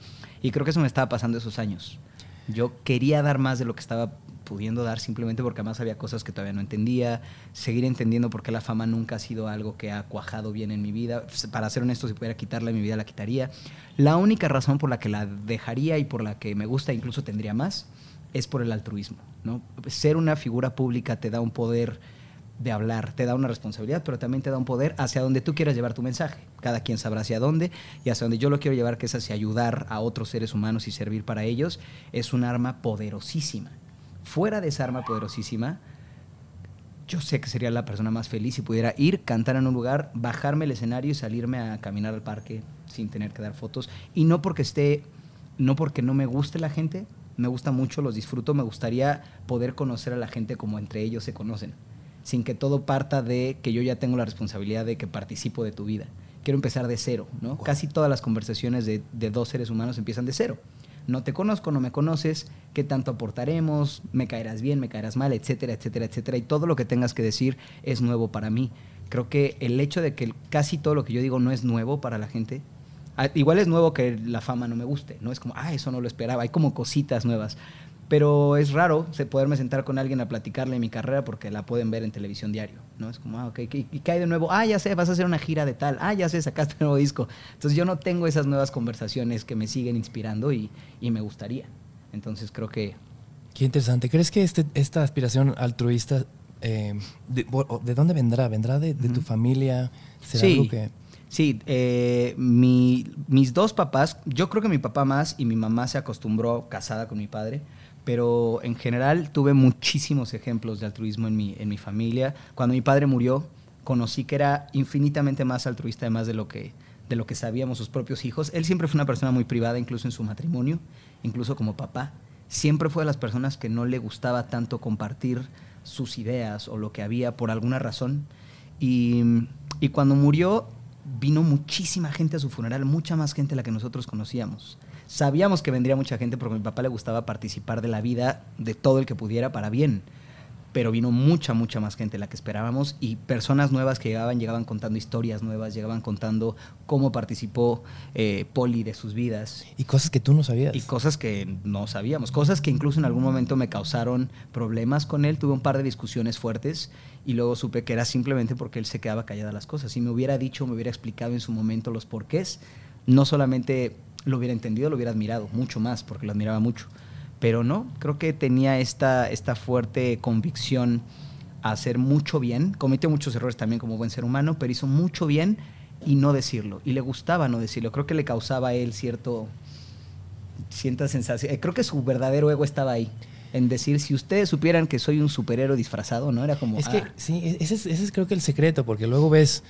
Y creo que eso me estaba pasando esos años. Yo quería dar más de lo que estaba pudiendo dar simplemente porque además había cosas que todavía no entendía, seguir entendiendo por qué la fama nunca ha sido algo que ha cuajado bien en mi vida. Para ser honesto, si pudiera quitarla en mi vida, la quitaría. La única razón por la que la dejaría y por la que me gusta, incluso tendría más, es por el altruismo. ¿No? Ser una figura pública te da un poder de hablar, te da una responsabilidad, pero también te da un poder hacia donde tú quieras llevar tu mensaje. Cada quien sabrá hacia dónde y hacia donde yo lo quiero llevar, que es hacia ayudar a otros seres humanos y servir para ellos, es un arma poderosísima. Fuera de esa arma poderosísima, yo sé que sería la persona más feliz si pudiera ir, cantar en un lugar, bajarme el escenario y salirme a caminar al parque sin tener que dar fotos. Y no porque esté, no porque no me guste la gente, me gusta mucho, los disfruto, me gustaría poder conocer a la gente como entre ellos se conocen, sin que todo parta de que yo ya tengo la responsabilidad de que participo de tu vida. Quiero empezar de cero, ¿no? Casi todas las conversaciones de, de dos seres humanos empiezan de cero no te conozco, no me conoces, qué tanto aportaremos, me caerás bien, me caerás mal, etcétera, etcétera, etcétera. Y todo lo que tengas que decir es nuevo para mí. Creo que el hecho de que casi todo lo que yo digo no es nuevo para la gente, igual es nuevo que la fama no me guste, no es como, ah, eso no lo esperaba, hay como cositas nuevas. Pero es raro poderme sentar con alguien a platicarle mi carrera porque la pueden ver en televisión diario, ¿no? Es como, ah, ok, ¿y qué hay de nuevo? Ah, ya sé, vas a hacer una gira de tal. Ah, ya sé, sacaste un nuevo disco. Entonces yo no tengo esas nuevas conversaciones que me siguen inspirando y, y me gustaría. Entonces creo que... Qué interesante. ¿Crees que este, esta aspiración altruista, eh, de, dónde vendrá? ¿Vendrá de, tu familia? ¿Será sí. algo que...? Sí, eh, mis dos papás, yo creo que mi papá más y mi mamá se acostumbró casada con mi padre pero en general tuve muchísimos ejemplos de altruismo en mi, en mi familia. Cuando mi padre murió, conocí que era infinitamente más altruista además de lo que de lo que sabíamos sus propios hijos. Él siempre fue una persona muy privada, incluso en su matrimonio, incluso como papá. Siempre fue de las personas que no le gustaba tanto compartir sus ideas o lo que había por alguna razón. Y, y cuando murió, vino muchísima gente a su funeral, mucha más gente de la que nosotros conocíamos. Sabíamos que vendría mucha gente porque a mi papá le gustaba participar de la vida de todo el que pudiera para bien. Pero vino mucha, mucha más gente de la que esperábamos y personas nuevas que llegaban, llegaban contando historias nuevas, llegaban contando cómo participó eh, Poli de sus vidas. Y cosas que tú no sabías. Y cosas que no sabíamos, cosas que incluso en algún momento me causaron problemas con él. Tuve un par de discusiones fuertes y luego supe que era simplemente porque él se quedaba callada las cosas. Si me hubiera dicho, me hubiera explicado en su momento los porqués, no solamente lo hubiera entendido, lo hubiera admirado mucho más, porque lo admiraba mucho. Pero no, creo que tenía esta, esta fuerte convicción a hacer mucho bien. Cometió muchos errores también como buen ser humano, pero hizo mucho bien y no decirlo. Y le gustaba no decirlo. Creo que le causaba a él cierto, cierta sensación. Creo que su verdadero ego estaba ahí. En decir, si ustedes supieran que soy un superhéroe disfrazado, ¿no? Era como. Es que, ah". sí, e-, ese es, ese es creo que el secreto, porque luego ves.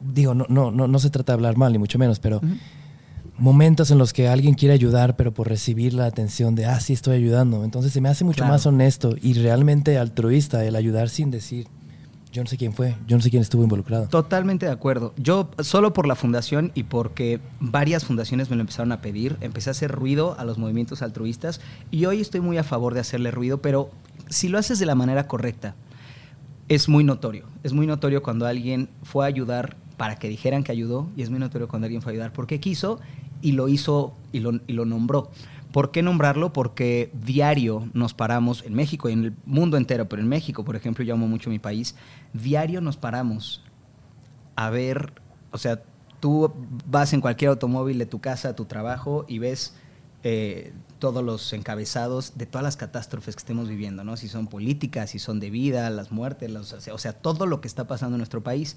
Digo, no, no, no, no se trata de hablar mal, ni mucho menos, pero momentos en los que alguien quiere ayudar, pero por recibir la atención de, ah, sí, estoy ayudando. Entonces se me hace mucho más honesto y realmente altruista el ayudar sin decir, yo no sé quién fue, yo no sé quién estuvo involucrado. Totalmente de acuerdo. Yo solo por la fundación y porque varias fundaciones me lo empezaron a pedir, empecé a hacer ruido a los movimientos altruistas y hoy estoy muy a favor de hacerle ruido, pero si lo haces de la manera correcta, es muy notorio. Es muy notorio cuando alguien fue a ayudar para que dijeran que ayudó y es muy notorio cuando alguien fue a ayudar porque quiso y lo hizo y lo, y lo nombró. ¿Por qué nombrarlo? Porque diario nos paramos, en México y en el mundo entero, pero en México, por ejemplo, yo amo mucho mi país, diario nos paramos a ver, o sea, tú vas en cualquier automóvil de tu casa a tu trabajo y ves eh, todos los encabezados de todas las catástrofes que estemos viviendo, ¿no? Si son políticas, si son de vida, las muertes, o sea, todo lo que está pasando en nuestro país.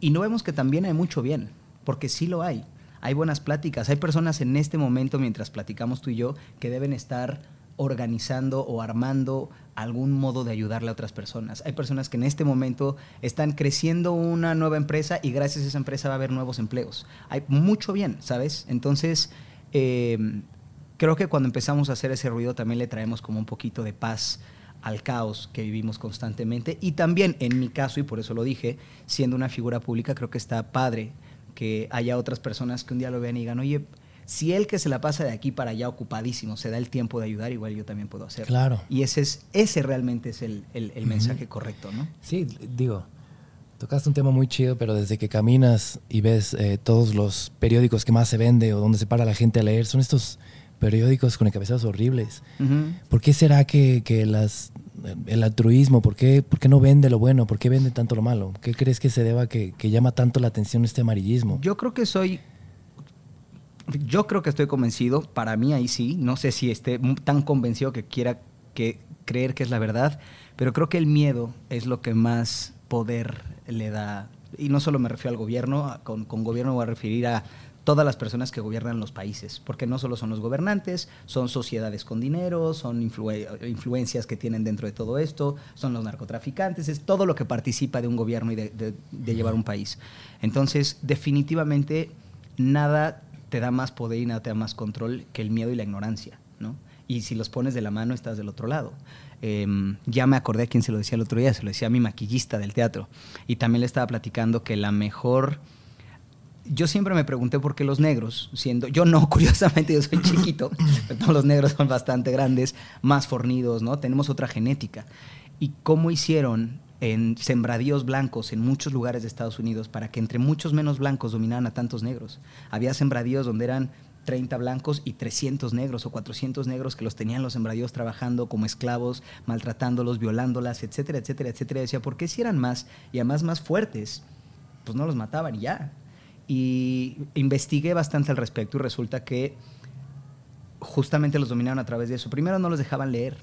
Y no vemos que también hay mucho bien, porque sí lo hay hay buenas pláticas, hay personas en este momento mientras platicamos tú y yo que deben estar organizando o armando algún modo de ayudarle a otras personas. Hay personas que en este momento están creciendo una nueva empresa y gracias a esa empresa va a haber nuevos empleos. Hay mucho bien, ¿sabes? Entonces, em, creo que cuando empezamos a hacer ese ruido también le traemos como un poquito de paz al caos que vivimos constantemente. Y también, en mi caso, y por eso lo dije, siendo una figura pública, creo que está padre que haya otras personas que un día lo vean y digan, oye, si él que se la pasa de aquí para allá ocupadísimo se da el tiempo de ayudar, igual yo también puedo hacerlo. Claro. Y ese, es, ese realmente es el, el, mensaje correcto, ¿no? Sí, digo, tocaste un tema muy chido, pero desde que caminas y ves eh, todos los periódicos que más se vende o donde se para la gente a leer, son estos periódicos con encabezados horribles. ¿Por qué será que, que las el altruismo? ¿Por qué, ¿Por qué, no vende lo bueno? ¿Por qué vende tanto lo malo? ¿Qué crees que se deba que, que llama tanto la atención este amarillismo? Yo creo que soy yo creo que estoy convencido, para mí ahí sí, no sé si esté tan convencido que quiera que creer que es la verdad, pero creo que el miedo es lo que más poder le da. Y no solo me refiero al gobierno, con, con gobierno voy a referir a todas las personas que gobiernan los países, porque no solo son los gobernantes, son sociedades con dinero, son influencias que tienen dentro de todo esto, son los narcotraficantes, es todo lo que participa de un gobierno y de, llevar un país. Entonces, definitivamente, nada te da más poder y nada te da más control que el miedo y la ignorancia, ¿no? Y si los pones de la mano, estás del otro lado. Em, ya me acordé a quién se lo decía el otro día, se lo decía mi maquillista del teatro. Y también le estaba platicando que la mejor yo siempre me pregunté por qué los negros, siendo yo no, curiosamente yo soy chiquito, pero todos los negros son bastante grandes, más fornidos, ¿no? Tenemos otra genética. ¿Y cómo hicieron en sembradíos blancos en muchos lugares de Estados Unidos para que entre muchos menos blancos dominaran a tantos negros? Había sembradíos donde eran 30 blancos y 300 negros o 400 negros que los tenían los sembradíos trabajando como esclavos, maltratándolos, violándolas, etcétera, etcétera, etcétera. Decía, ¿por qué si eran más y además más fuertes? Pues no los mataban y ya y investigué bastante al respecto y resulta que justamente los dominaron a través de eso. Primero no los dejaban leer,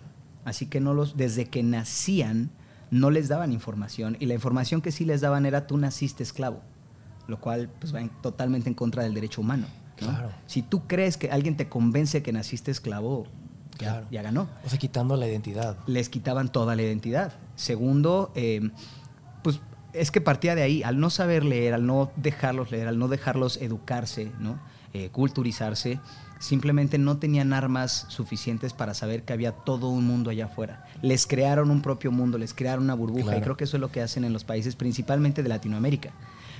así que no los, desde que nacían no les daban información y la información que sí les daban era tú naciste esclavo, lo cual pues, va totalmente en contra del derecho humano. Claro. Si tú crees que alguien te convence que naciste esclavo, ya, ya, ganó. O sea, quitando la identidad. Les quitaban toda la identidad. Segundo, eh, pues es que partía de ahí, al no saber leer, al no dejarlos leer, al no dejarlos educarse, ¿no? Eh, culturizarse, simplemente no tenían armas suficientes para saber que había todo un mundo allá afuera. Les crearon un propio mundo, les crearon una burbuja y creo que eso es lo que hacen en los países principalmente de Latinoamérica.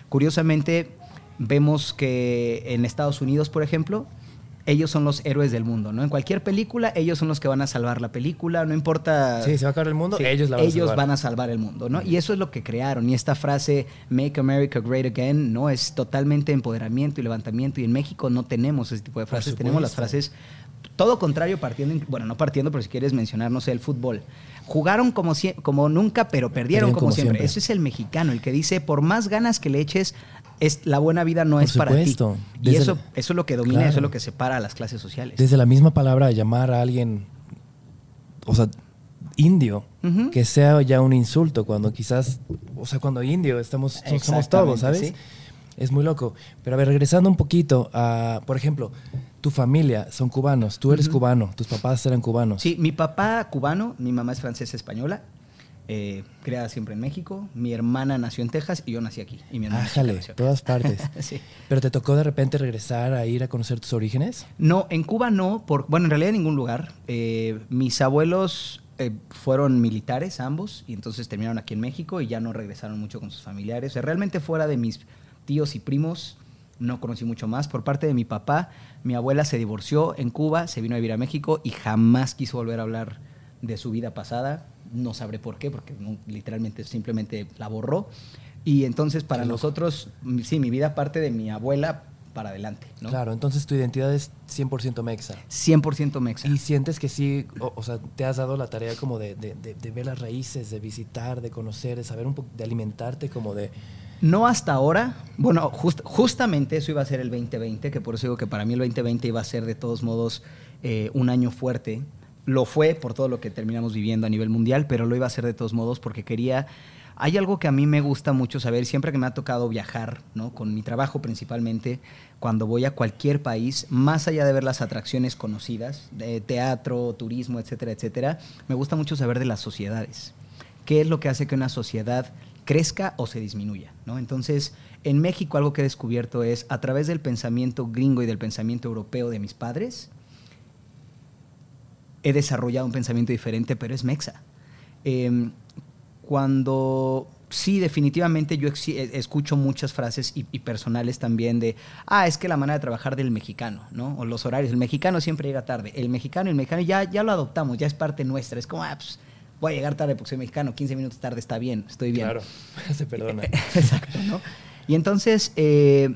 Curiosamente, vemos que en Estados Unidos, por ejemplo, ellos son los héroes del mundo, ¿no? En cualquier película, ellos son los que van a salvar la película, no importa... Sí, se va a acabar el mundo, ellos la van a salvar. van a salvar el mundo, ¿no? Y eso es lo que crearon. Y esta frase, Make America Great Again, ¿no? Es totalmente empoderamiento y levantamiento. Y en México no tenemos ese tipo de frases. Tenemos las frases todo contrario partiendo, bueno, no partiendo, pero si quieres mencionar, no sé, el fútbol. Jugaron como, como nunca, pero perdieron, como, siempre. Ese es el mexicano, el que dice, por más ganas que le eches, es, la buena vida no es para ti. y eso, eso es lo que domina, eso es lo que separa a las clases sociales. Desde la misma palabra, llamar a alguien, o sea, indio, que sea ya un insulto, cuando quizás, o sea, cuando indio estamos, somos todos, ¿sabes? Es muy loco. Pero a ver, regresando un poquito a, por ejemplo, tu familia son cubanos, tú eres cubano, tus papás eran cubanos. Sí, mi papá cubano, mi mamá es francesa española, eh, creada siempre en México. Mi hermana nació en Texas y yo nací aquí. Y mi Ájale, todas partes. sí. ¿Pero te tocó de repente regresar a ir a conocer tus orígenes? No, en Cuba no. Por, bueno, en realidad en ningún lugar. Eh, mis abuelos eh, fueron militares ambos y entonces terminaron aquí en México y ya no regresaron mucho con sus familiares. realmente fuera de mis tíos y primos no conocí mucho más. Por parte de mi papá, mi abuela se divorció en Cuba, se vino a vivir a México y jamás quiso volver a hablar de su vida pasada no sabré por qué, porque literalmente simplemente la borró. Y entonces para nosotros, sí, mi vida parte de mi abuela para adelante. ¿no? Claro, entonces tu identidad es 100% mexa. 100% mexa. Y sientes que sí, o, sea, te has dado la tarea como de, ver las raíces, de visitar, de conocer, de saber un poco, de alimentarte como de... No hasta ahora, bueno, justamente eso iba a ser el 2020, que por eso digo que para mí el 2020 iba a ser de todos modos eh, un año fuerte lo fue por todo lo que terminamos viviendo a nivel mundial, pero lo iba a hacer de todos modos porque quería... Hay algo que a mí me gusta mucho saber, siempre que me ha tocado viajar, ¿no? con mi trabajo principalmente, cuando voy a cualquier país, más allá de ver las atracciones conocidas, de teatro, turismo, etcétera, etcétera, me gusta mucho saber de las sociedades. ¿Qué es lo que hace que una sociedad crezca o se disminuya? ¿no? Entonces, en México algo que he descubierto es, a través del pensamiento gringo y del pensamiento europeo de mis padres, he desarrollado un pensamiento diferente, pero es mexa. Em, cuando sí, definitivamente yo e, escucho muchas frases y, personales también de, ah, es que la manera de trabajar del mexicano, ¿no? O los horarios. El mexicano siempre llega tarde. El mexicano el mexicano ya, ya lo adoptamos, ya es parte nuestra. Es como, ah, pues, voy a llegar tarde porque soy mexicano, 15 minutos tarde está bien, estoy bien. Claro, se perdona. Exacto, ¿no? Y entonces, eh,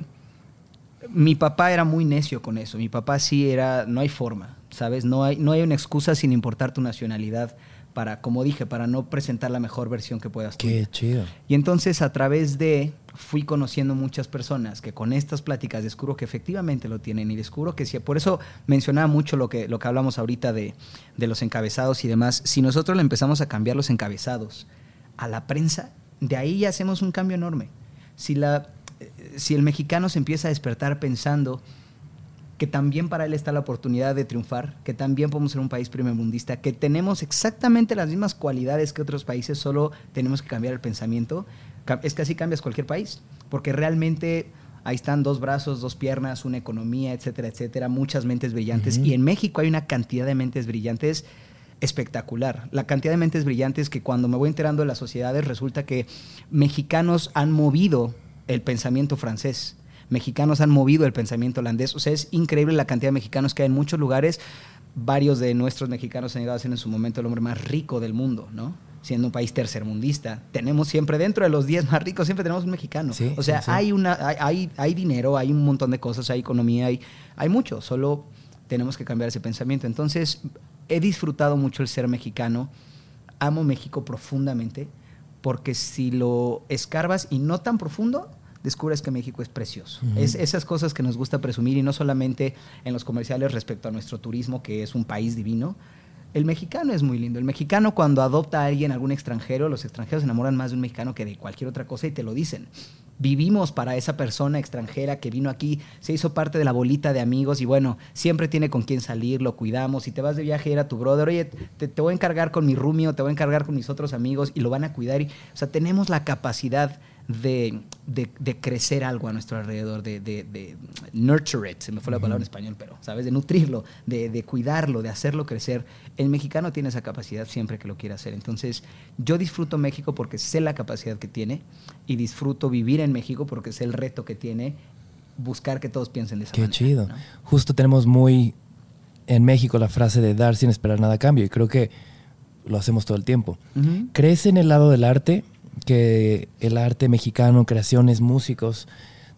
mi papá era muy necio con eso. Mi papá sí era, no hay forma. ¿Sabes? No hay, no hay una excusa sin importar tu nacionalidad para, como dije, para no presentar la mejor versión que puedas. Qué chido. Y entonces a través de fui conociendo muchas personas que con estas pláticas descubro que efectivamente lo tienen y descubro que sí. Por eso mencionaba mucho lo que, lo que hablamos ahorita de, de los encabezados y demás. Si nosotros le empezamos a cambiar los encabezados a la prensa, de ahí ya hacemos un cambio enorme. Si, la, si el mexicano se empieza a despertar pensando que también para él está la oportunidad de triunfar, que también podemos ser un país primermundista, que tenemos exactamente las mismas cualidades que otros países, solo tenemos que cambiar el pensamiento, es que así cambias cualquier país, porque realmente ahí están dos brazos, dos piernas, una economía, etcétera, etcétera, muchas mentes brillantes. Y en México hay una cantidad de mentes brillantes espectacular. La cantidad de mentes brillantes que cuando me voy enterando de las sociedades resulta que mexicanos han movido el pensamiento francés mexicanos han movido el pensamiento holandés. O sea, es increíble la cantidad de mexicanos que hay en muchos lugares. Varios de nuestros mexicanos han llegado a ser en su momento el hombre más rico del mundo, ¿no? Siendo un país tercermundista. Tenemos siempre dentro de los 10 más ricos, siempre tenemos un mexicano. o sea, Hay, una, hay, hay, dinero, hay un montón de cosas, hay economía, hay, hay mucho. Solo tenemos que cambiar ese pensamiento. Entonces, he disfrutado mucho el ser mexicano. Amo México profundamente porque si lo escarbas y no tan profundo, descubres que México es precioso. Es esas cosas que nos gusta presumir y no solamente en los comerciales respecto a nuestro turismo, que es un país divino. El mexicano es muy lindo. El mexicano cuando adopta a alguien, algún extranjero, los extranjeros se enamoran más de un mexicano que de cualquier otra cosa y te lo dicen. Vivimos para esa persona extranjera que vino aquí, se hizo parte de la bolita de amigos y bueno, siempre tiene con quién salir, lo cuidamos. Si te vas de viaje, era tu brother, oye, te, te voy a encargar con mi rumio, te voy a encargar con mis otros amigos y lo van a cuidar. Y, o sea, tenemos la capacidad de, de, crecer algo a nuestro alrededor, de, de, nurture it, se me fue la palabra en español, pero, ¿sabes? De nutrirlo, de, cuidarlo, de hacerlo crecer. El mexicano tiene esa capacidad siempre que lo quiere hacer. Entonces, yo disfruto México porque sé la capacidad que tiene y disfruto vivir en México porque sé el reto que tiene buscar que todos piensen de esa Qué manera. Qué chido. Justo tenemos muy en México la frase de dar sin esperar nada a cambio y creo que lo hacemos todo el tiempo. ¿Crees en el lado del arte? Que el arte mexicano, creaciones, músicos,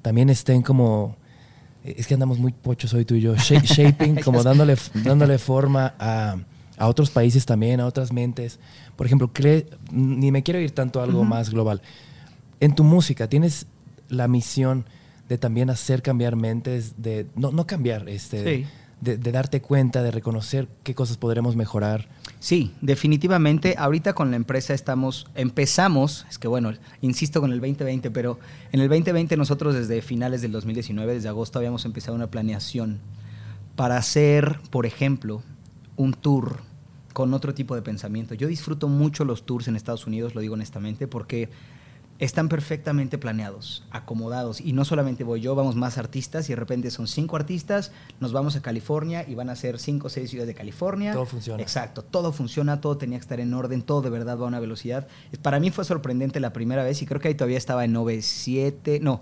también estén como... Es que andamos muy pochos hoy tú y yo, shaping, como dándole, dándole forma a, a, otros países también, a otras mentes. Por ejemplo, cree, ni me quiero ir tanto a algo más global. En tu música, ¿tienes la misión de también hacer cambiar mentes, de no, no cambiar, este, de, darte cuenta, de reconocer qué cosas podremos mejorar. Sí, definitivamente. Ahorita con la empresa estamos, empezamos, es que bueno, insisto con el 2020, pero en el 2020 nosotros desde finales del 2019, desde agosto, habíamos empezado una planeación para hacer, por ejemplo, un tour con otro tipo de pensamiento. Yo disfruto mucho los tours en Estados Unidos, lo digo honestamente, porque están perfectamente planeados, acomodados. Y no solamente voy yo, vamos más artistas y de repente son cinco artistas, nos vamos a California y van a ser cinco o seis ciudades de California. Todo funciona. Exacto, todo funciona, todo tenía que estar en orden, todo de verdad va a una velocidad. Para mí fue sorprendente la primera vez y creo que ahí todavía estaba en 97, no,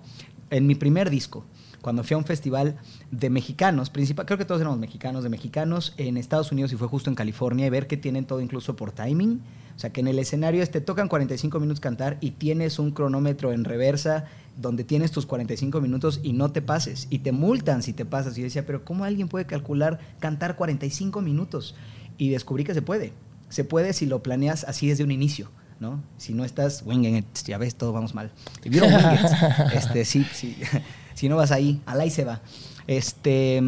en mi primer disco. Cuando fui a un festival de mexicanos, principal, creo que todos éramos mexicanos, de mexicanos en Estados Unidos y fue justo en California, y ver que tienen todo incluso por timing o sea, que en el escenario te tocan 45 minutos cantar y tienes un cronómetro en reversa donde tienes tus 45 minutos y no te pases. Y te multan si te pasas. Y yo decía, pero ¿cómo alguien puede calcular cantar 45 minutos? Y descubrí que se puede. Se puede si lo planeas así desde un inicio. ¿no? Si no estás winging it, ya ves, todo vamos mal. este, sí, sí. si no vas ahí, al ahí se va. Este,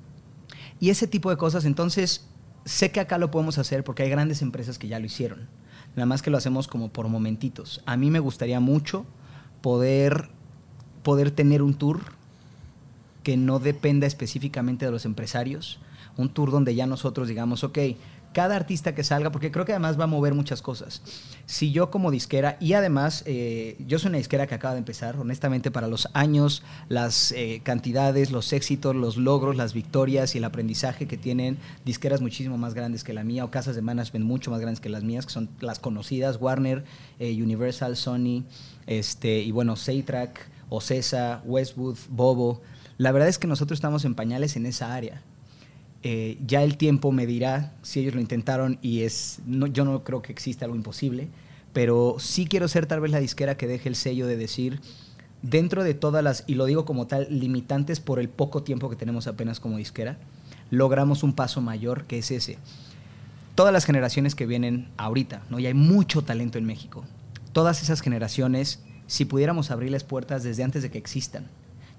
y ese tipo de cosas, entonces sé que acá lo podemos hacer porque hay grandes empresas que ya lo hicieron. Nada más que lo hacemos como por momentitos. A mí me gustaría mucho poder, poder tener un tour que no dependa específicamente de los empresarios. Un tour donde ya nosotros digamos, ok, cada artista que salga, porque creo que además va a mover muchas cosas. Si yo como disquera, y además eh, yo soy una disquera que acaba de empezar, honestamente para los años, las eh, cantidades, los éxitos, los logros, las victorias y el aprendizaje que tienen disqueras muchísimo más grandes que la mía o casas de management mucho más grandes que las mías, que son las conocidas, Warner, eh, Universal, Sony, este, y bueno, Saytrack, Ocesa, Westwood, Bobo. La verdad es que nosotros estamos en pañales en esa área eh, ya el tiempo me dirá si ellos lo intentaron y es, yo no creo que exista algo imposible, pero sí quiero ser tal vez la disquera que deje el sello de decir, dentro de todas las, y lo digo como tal, limitantes por el poco tiempo que tenemos apenas como disquera, logramos un paso mayor que es ese. Todas las generaciones que vienen ahorita, ¿no? y hay mucho talento en México, todas esas generaciones si pudiéramos abrirles puertas desde antes de que existan.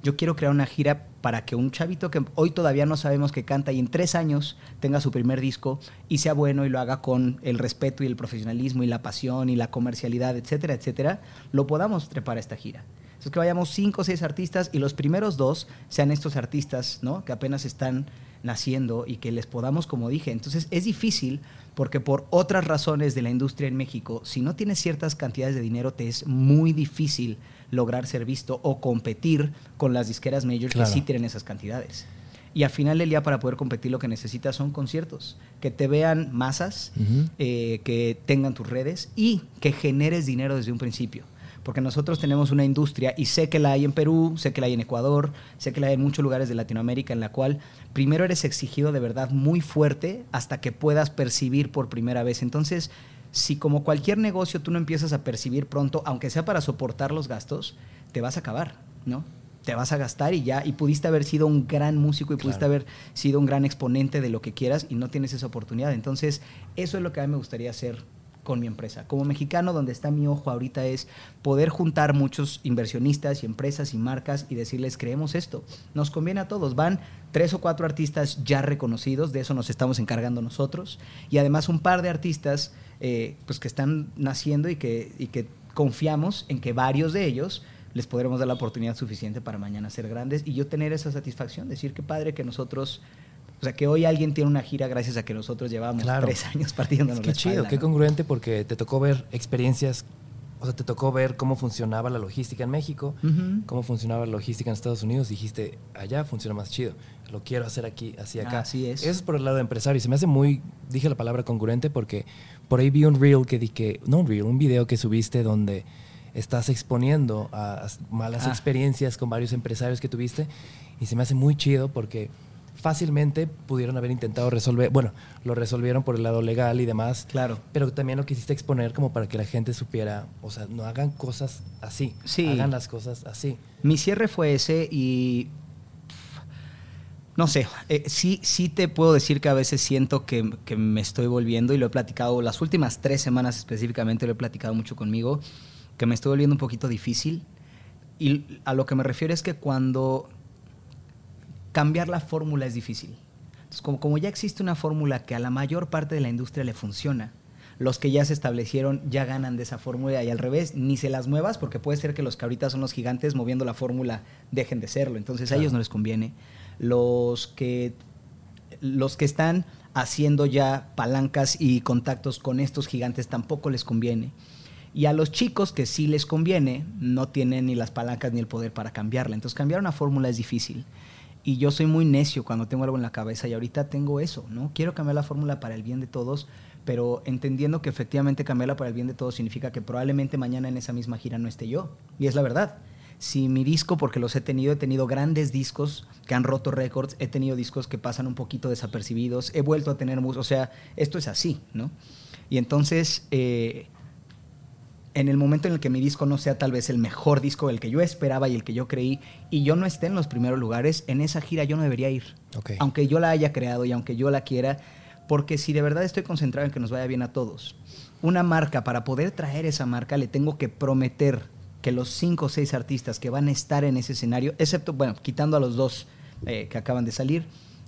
Yo quiero crear una gira para que un chavito que hoy todavía no sabemos que canta y en tres años tenga su primer disco y sea bueno y lo haga con el respeto y el profesionalismo y la pasión y la comercialidad, etcétera, etcétera, lo podamos trepar a esta gira. Es que vayamos cinco o seis artistas y los primeros dos sean estos artistas, ¿no? Que apenas están naciendo y que les podamos, como dije. Entonces es difícil porque por otras razones de la industria en México, si no tienes ciertas cantidades de dinero, te es muy difícil lograr ser visto o competir con las disqueras majors que sí tienen esas cantidades. Y al final del día, para poder competir, lo que necesitas son conciertos. Que te vean masas, eh, que tengan tus redes y que generes dinero desde un principio porque nosotros tenemos una industria y sé que la hay en Perú, sé que la hay en Ecuador, sé que la hay en muchos lugares de Latinoamérica en la cual primero eres exigido de verdad muy fuerte hasta que puedas percibir por primera vez. Entonces, si como cualquier negocio tú no empiezas a percibir pronto, aunque sea para soportar los gastos, te vas a acabar, ¿no? Te vas a gastar y ya, y pudiste haber sido un gran músico y pudiste haber sido un gran exponente de lo que quieras y no tienes esa oportunidad. Entonces, eso es lo que a mí me gustaría hacer con mi empresa. Como mexicano, donde está mi ojo ahorita es poder juntar muchos inversionistas y empresas y marcas y decirles, creemos esto. Nos conviene a todos. Van tres o cuatro artistas ya reconocidos, de eso nos estamos encargando nosotros, y además un par de artistas eh, pues que están naciendo y que, y que confiamos en que varios de ellos les podremos dar la oportunidad suficiente para mañana ser grandes y yo tener esa satisfacción, decir que padre que nosotros o sea, que hoy alguien tiene una gira gracias a que nosotros llevamos tres años partiéndonos Qué chido, qué congruente porque te tocó ver experiencias, o sea, te tocó ver cómo funcionaba la logística en México, cómo funcionaba la logística en Estados Unidos. Dijiste, allá funciona más chido, lo quiero hacer aquí, así acá. Así es. Eso es por el lado de empresario. Y se me hace muy, dije la palabra congruente porque por ahí vi un reel que di que, no un reel, un video que subiste donde estás exponiendo a malas ah. experiencias con varios empresarios que tuviste y se me hace muy chido porque fácilmente pudieron haber intentado resolver, bueno, lo resolvieron por el lado legal y demás. Claro. Pero también lo quisiste exponer como para que la gente supiera, o sea, no hagan cosas así. Sí. Hagan las cosas así. Mi cierre fue ese y no sé, eh, sí, sí te puedo decir que a veces siento que, que, me estoy volviendo y lo he platicado, las últimas tres semanas específicamente lo he platicado mucho conmigo, que me estoy volviendo un poquito difícil. Y a lo que me refiero es que cuando cambiar la fórmula es difícil. Entonces, como, como ya existe una fórmula que a la mayor parte de la industria le funciona, los que ya se establecieron ya ganan de esa fórmula y al revés, ni se las muevas porque puede ser que los que ahorita son los gigantes moviendo la fórmula dejen de serlo. Entonces a ellos no les conviene. Los que, los que están haciendo ya palancas y contactos con estos gigantes tampoco les conviene. Y a los chicos que sí les conviene, no tienen ni las palancas ni el poder para cambiarla. Entonces cambiar una fórmula es difícil. Y yo soy muy necio cuando tengo algo en la cabeza y ahorita tengo eso, ¿no? Quiero cambiar la fórmula para el bien de todos, pero entendiendo que efectivamente cambiarla para el bien de todos significa que probablemente mañana en esa misma gira no esté yo. Y es la verdad. Si mi disco, porque los he tenido, he tenido grandes discos que han roto récords, he tenido discos que pasan un poquito desapercibidos, he vuelto a tener música, o sea, esto es así, ¿no? Y entonces, eh, en el momento en el que mi disco no sea tal vez el mejor disco, el que yo esperaba y el que yo creí, y yo no esté en los primeros lugares, en esa gira yo no debería ir. Aunque yo la haya creado y aunque yo la quiera, porque si de verdad estoy concentrado en que nos vaya bien a todos, una marca, para poder traer esa marca, le tengo que prometer que los cinco o seis artistas que van a estar en ese escenario, excepto, bueno, quitando a los dos eh, que acaban de salir,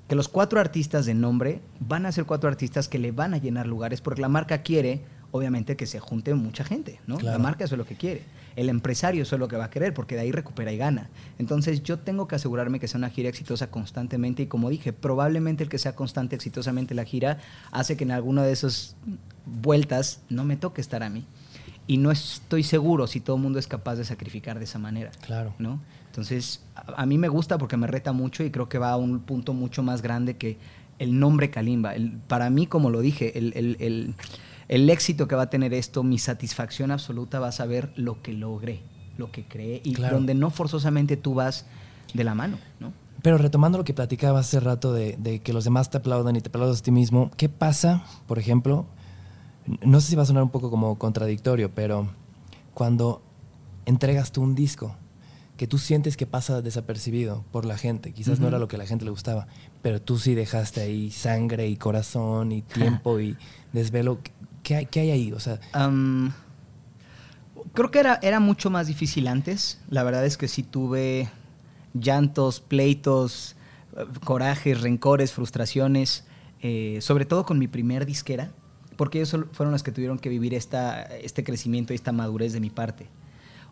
que los cuatro artistas de nombre van a ser cuatro artistas que le van a llenar lugares, porque la marca quiere obviamente que se junte mucha gente, ¿no? La marca eso es lo que quiere. El empresario eso es lo que va a querer, porque de ahí recupera y gana. Entonces yo tengo que asegurarme que sea una gira exitosa constantemente y como dije, probablemente el que sea constante exitosamente la gira hace que en alguna de esas vueltas no me toque estar a mí. Y no estoy seguro si todo el mundo es capaz de sacrificar de esa manera. Claro. ¿no? Entonces, a, mí me gusta porque me reta mucho y creo que va a un punto mucho más grande que el nombre Kalimba. El, para mí, como lo dije, el, el el éxito que va a tener esto, mi satisfacción absoluta va a saber lo que logré, lo que creé y donde no forzosamente tú vas de la mano, ¿no? Pero retomando lo que platicabas hace rato de, que los demás te aplaudan y te aplaudas a ti mismo, ¿qué pasa, por ejemplo? No sé si va a sonar un poco como contradictorio, pero cuando entregas tú un disco que tú sientes que pasa desapercibido por la gente, quizás no era lo que a la gente le gustaba, pero tú sí dejaste ahí sangre y corazón y tiempo y desvelo. ¿Qué hay, hay ahí? O sea, Creo que era, era mucho más difícil antes. La verdad es que sí tuve llantos, pleitos, eh, corajes, rencores, frustraciones, eh, sobre todo con mi primer disquera, porque ellos fueron los que tuvieron que vivir esta, este crecimiento y esta madurez de mi parte.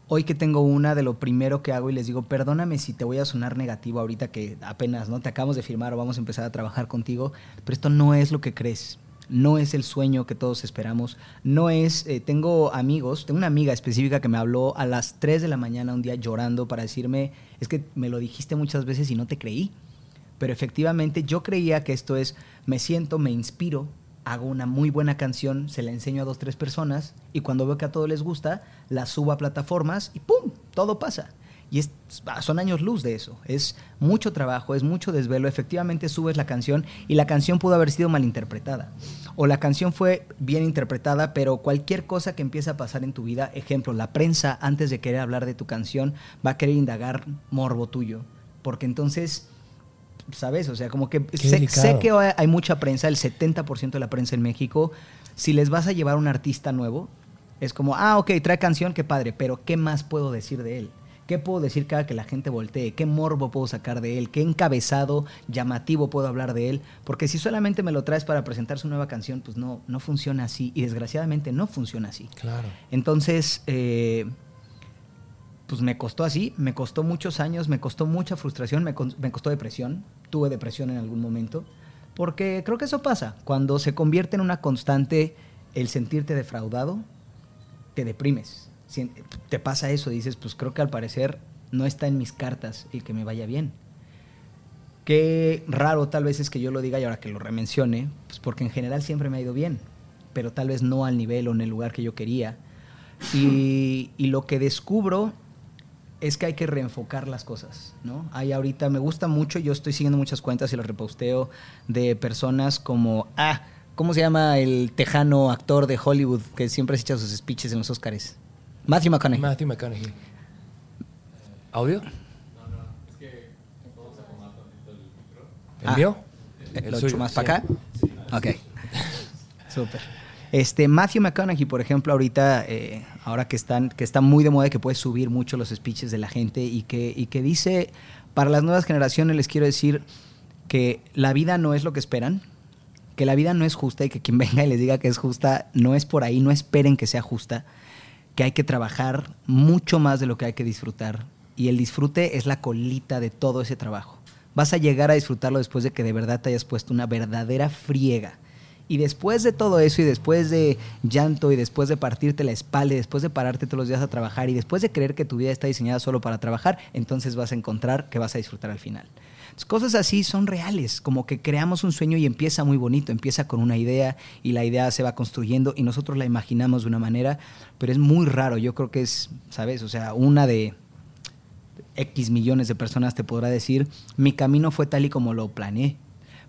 Hoy que tengo una, de lo primero que hago y les digo, perdóname si te voy a sonar negativo ahorita que apenas no te acabamos de firmar o vamos a empezar a trabajar contigo, pero esto no es lo que crees. No es el sueño que todos esperamos, no es, eh, tengo amigos, tengo una amiga específica que me habló a las 3 de la mañana un día llorando para decirme, es que me lo dijiste muchas veces y no te creí, pero efectivamente yo creía que esto es, me siento, me inspiro, hago una muy buena canción, se la enseño a dos, tres personas y cuando veo que a todos les gusta, la subo a plataformas y ¡pum! Todo pasa. Y son años luz de eso. Es mucho trabajo, es mucho desvelo. Efectivamente subes la canción y la canción pudo haber sido mal interpretada. O la canción fue bien interpretada, pero cualquier cosa que empiece a pasar en tu vida, ejemplo, la prensa antes de querer hablar de tu canción va a querer indagar morbo tuyo. Porque entonces, ¿sabes? O sea, como que sé, sé, que hay mucha prensa, el 70% de la prensa en México. Si les vas a llevar a un artista nuevo, es como, ah, ok, trae canción, qué padre, pero ¿qué más puedo decir de él? ¿Qué puedo decir cada que la gente voltee? ¿Qué morbo puedo sacar de él? ¿Qué encabezado llamativo puedo hablar de él? Porque si solamente me lo traes para presentar su nueva canción, pues no, no funciona así. Y desgraciadamente no funciona así. Claro. Entonces, eh, pues me costó así, me costó muchos años, me costó mucha frustración, me, me costó depresión. Tuve depresión en algún momento. Porque creo que eso pasa. Cuando se convierte en una constante el sentirte defraudado, te deprimes te pasa eso, dices, pues creo que al parecer no está en mis cartas el que me vaya bien. Qué raro tal vez es que yo lo diga y ahora que lo remencione, pues porque en general siempre me ha ido bien, pero tal vez no al nivel o en el lugar que yo quería. Y, lo que descubro es que hay que reenfocar las cosas, ¿no? Hay ahorita, me gusta mucho, yo estoy siguiendo muchas cuentas y las reposteo de personas como, ah, ¿cómo se llama el tejano actor de Hollywood que siempre se echa sus speeches en los Oscars? Matthew McConaughey. Matthew McConaughey. ¿Audio? No, no, es que vamos a acomodar el micro. ¿Envió? Ah, ¿Lo echo más para acá? Ok. Súper. Este, Matthew McConaughey, por ejemplo, ahorita, eh, ahora que, están, que está muy de moda, que puede subir mucho los speeches de la gente y que, y que dice, para las nuevas generaciones les quiero decir que la vida no es lo que esperan, que la vida no es justa y que quien venga y les diga que es justa no es por ahí, no esperen que sea justa que hay que trabajar mucho más de lo que hay que disfrutar. Y el disfrute es la colita de todo ese trabajo. Vas a llegar a disfrutarlo después de que de verdad te hayas puesto una verdadera friega. Y después de todo eso, y después de llanto, y después de partirte la espalda, y después de pararte todos los días a trabajar, y después de creer que tu vida está diseñada solo para trabajar, entonces vas a encontrar que vas a disfrutar al final. Cosas así son reales, como que creamos un sueño y empieza muy bonito, empieza con una idea y la idea se va construyendo y nosotros la imaginamos de una manera, pero es muy raro, yo creo que es, ¿sabes? O sea, una de X millones de personas te podrá decir, mi camino fue tal y como lo planeé.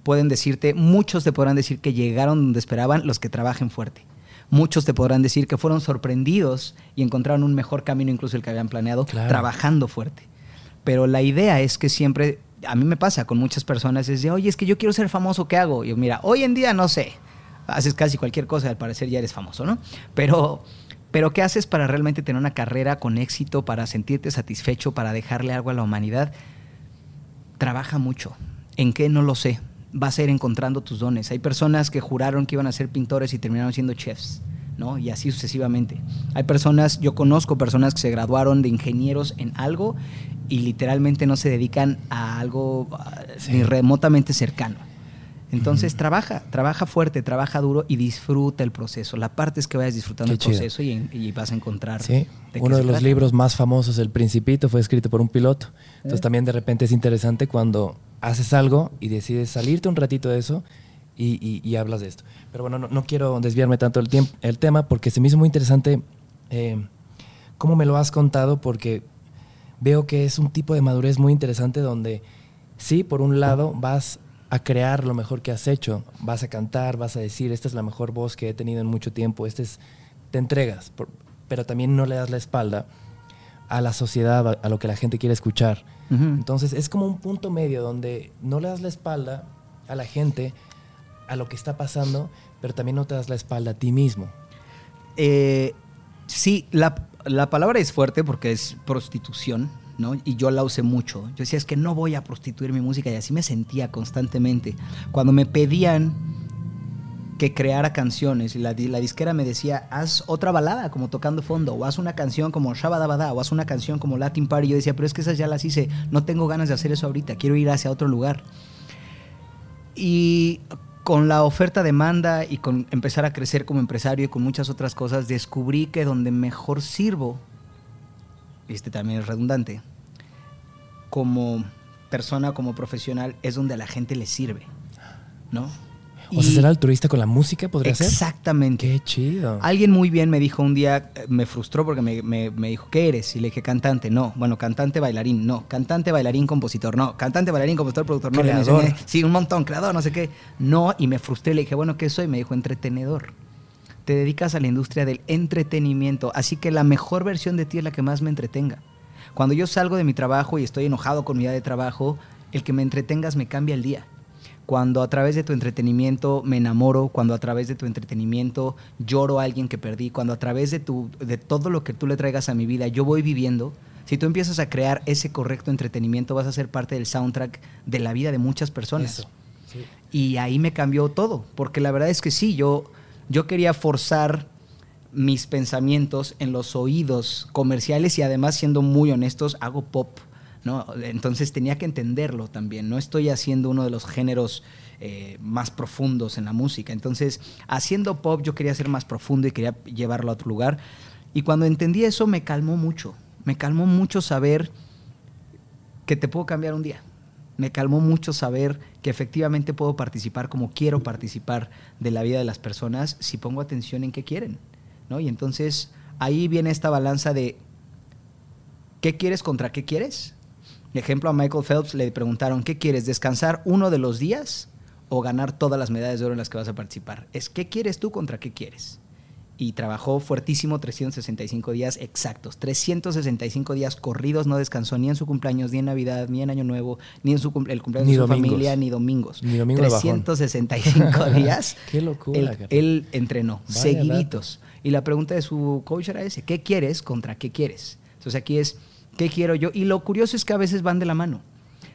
Pueden decirte, muchos te podrán decir que llegaron donde esperaban los que trabajen fuerte. Muchos te podrán decir que fueron sorprendidos y encontraron un mejor camino incluso el que habían planeado, trabajando fuerte. Pero la idea es que siempre a mí me pasa con muchas personas, es de, oye, es que yo quiero ser famoso, ¿qué hago? Y yo, mira, hoy en día no sé, haces casi cualquier cosa, al parecer ya eres famoso, ¿no? Pero, pero ¿qué haces para realmente tener una carrera con éxito, para sentirte satisfecho, para dejarle algo a la humanidad? Trabaja mucho. ¿En qué? No lo sé. Vas a ir encontrando tus dones. Hay personas que juraron que iban a ser pintores y terminaron siendo chefs. ¿no? Y así sucesivamente. Hay personas, yo conozco personas que se graduaron de ingenieros en algo y literalmente no se dedican a algo ni remotamente cercano. Entonces trabaja, trabaja fuerte, trabaja duro y disfruta el proceso. La parte es que vayas disfrutando el proceso y, vas a encontrar. Sí. Uno de los libros más famosos, El Principito, fue escrito por un piloto. Entonces eh. también de repente es interesante cuando haces algo y decides salirte un ratito de eso y, hablas de esto. Pero bueno, no, quiero desviarme tanto el, tiempo, el tema porque se me hizo muy interesante eh, cómo me lo has contado porque veo que es un tipo de madurez muy interesante donde sí, por un lado vas a crear lo mejor que has hecho, vas a cantar, vas a decir, esta es la mejor voz que he tenido en mucho tiempo, este es, te entregas, pero también no le das la espalda a la sociedad, a, lo que la gente quiere escuchar. Entonces es como un punto medio donde no le das la espalda a la gente, a lo que está pasando, pero también no te das la espalda a ti mismo. Eh, sí, la, la palabra es fuerte porque es prostitución, ¿no? Y yo la usé mucho. Yo decía, es que no voy a prostituir mi música y así me sentía constantemente. Cuando me pedían que creara canciones y la, di- la disquera me decía, haz otra balada como tocando fondo, o haz una canción como Shabadabada, o haz una canción como Latin Party. Yo decía, pero es que esas ya las hice, no tengo ganas de hacer eso ahorita, quiero ir hacia otro lugar. Y con la oferta demanda y con empezar a crecer como empresario y con muchas otras cosas, descubrí que donde mejor sirvo, y este también es redundante, como persona, como profesional, es donde a la gente le sirve, ¿no? O sea, ser altruista con la música podría ser. Exactamente. Qué chido. Alguien muy bien me dijo un día, eh, me frustró porque me, me- me dijo, ¿qué eres? Y le dije, cantante. No, bueno, cantante, bailarín. No, cantante, bailarín, compositor. No, cantante, bailarín, compositor, productor. No, Creador. Sí, un montón, creador, no sé qué. No, y me frustré. Le dije, bueno, ¿qué soy? Me dijo, entretenedor. Te dedicas a la industria del entretenimiento. Así que la mejor versión de ti es la que más me entretenga. Cuando yo salgo de mi trabajo y estoy enojado con mi día de trabajo, el que me entretengas me cambia el día cuando a través de tu entretenimiento me enamoro, cuando a través de tu entretenimiento lloro a alguien que perdí, cuando a través de, tu, de todo lo que tú le traigas a mi vida yo voy viviendo, si tú empiezas a crear ese correcto entretenimiento vas a ser parte del soundtrack de la vida de muchas personas. Eso. Sí. Y ahí me cambió todo, porque la verdad es que sí, yo, yo quería forzar mis pensamientos en los oídos comerciales y además siendo muy honestos, hago pop. ¿No? Entonces tenía que entenderlo también. No estoy haciendo uno de los géneros eh, más profundos en la música. Entonces, haciendo pop yo quería ser más profundo y quería llevarlo a otro lugar. Y cuando entendí eso me calmó mucho. Me calmó mucho saber que te puedo cambiar un día. Me calmó mucho saber que efectivamente puedo participar como quiero participar de la vida de las personas si pongo atención en qué quieren. ¿no? Y entonces ahí viene esta balanza de ¿qué quieres contra qué quieres? Ejemplo, a Michael Phelps le preguntaron, ¿qué quieres? ¿Descansar uno de los días o ganar todas las medallas de oro en las que vas a participar? Es ¿qué quieres tú contra qué quieres? Y trabajó fuertísimo 365 días exactos. 365 días corridos, no descansó ni en su cumpleaños, ni en Navidad, ni en Año Nuevo, ni en su cumple- el cumpleaños Ni de su domingos. familia, ni domingos. Ni domingo de bajón. 365 días. Qué locura, Él, él entrenó, Vaya seguiditos. Y la pregunta de su coach era ese, ¿qué quieres contra qué quieres? Entonces aquí es, ¿qué quiero yo? Y lo curioso es que a veces van de la mano.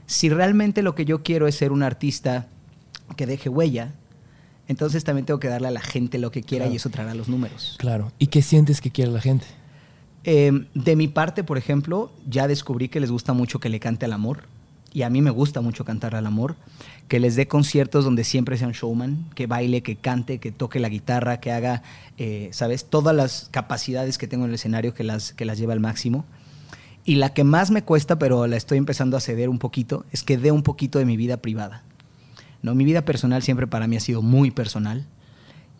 Si realmente lo que yo quiero es ser un artista que deje huella, entonces también tengo que darle a la gente lo que quiera Claro. y eso traerá los números. Claro. ¿Y qué sientes que quiere la gente? Eh, de mi parte, por ejemplo, ya descubrí que les gusta mucho que le cante al amor. Y a mí me gusta mucho cantar al amor. Que les dé conciertos donde siempre sea un showman, que baile, que cante, que toque la guitarra, que haga, eh, ¿sabes? Todas las capacidades que tengo en el escenario que las, que las lleve al máximo. Y la que más me cuesta, pero la estoy empezando a ceder un poquito, es que dé un poquito de mi vida privada. ¿no? Mi vida personal siempre para mí ha sido muy personal.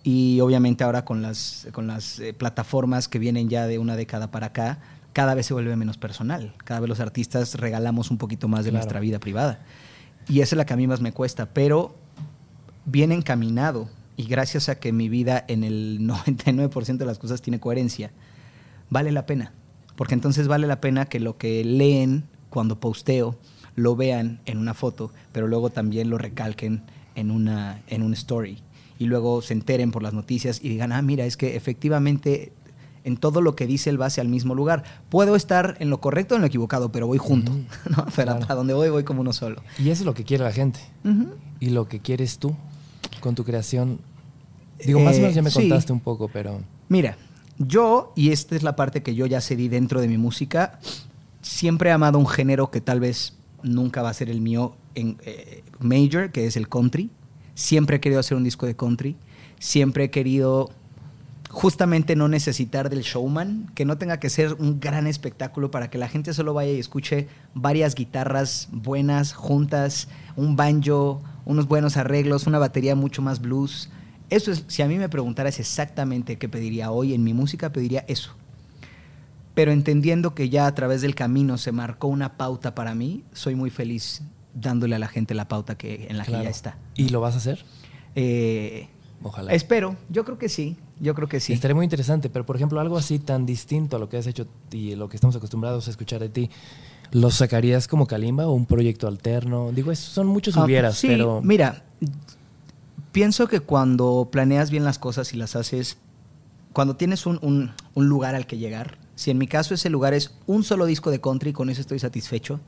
Y obviamente ahora con las, con las eh, plataformas que vienen ya de una década para acá, cada vez se vuelve menos personal. Cada vez los artistas regalamos un poquito más de Claro. nuestra vida privada. Y esa es la que a mí más me cuesta. Pero bien encaminado y gracias a que mi vida en el 99% de las cosas tiene coherencia, vale la pena. Porque entonces vale la pena que lo que leen cuando posteo lo vean en una foto, pero luego también lo recalquen en una, en una story. Y luego se enteren por las noticias y digan, ah, mira, es que efectivamente en todo lo que dice él va hacia el mismo lugar. Puedo estar en lo correcto o en lo equivocado, pero voy junto. ¿no? Pero Claro. a donde voy, voy como uno solo. Y eso es lo que quiere la gente. Y lo que quieres tú con tu creación. Digo, más o menos ya me Eh, sí. contaste un poco, pero. Mira, yo, y esta es la parte que yo ya cedí dentro de mi música, siempre he amado un género que tal vez nunca va a ser el mío en eh, major, que es el country. Siempre he querido hacer un disco de country. Siempre he querido justamente no necesitar del showman, que no tenga que ser un gran espectáculo para que la gente solo vaya y escuche varias guitarras buenas, juntas, un banjo, unos buenos arreglos, una batería mucho más blues. Eso es, si a mí me preguntaras exactamente qué pediría hoy en mi música, pediría eso. Pero entendiendo que ya a través del camino se marcó una pauta para mí, soy muy feliz dándole a la gente la pauta que, en la que Claro. ya está. ¿Y lo vas a hacer? Eh, Ojalá. espero, yo creo que sí, yo creo que sí. Estaría muy interesante, pero por ejemplo, algo así tan distinto a lo que has hecho y lo que estamos acostumbrados a escuchar de ti, ¿lo sacarías como Kalimba o un proyecto alterno? Digo, son muchos Ah, hubieras, sí, pero. Mira, pienso que cuando planeas bien las cosas y las haces, cuando tienes un, un- un lugar al que llegar, si en mi caso ese lugar es un solo disco de country, con eso estoy satisfecho.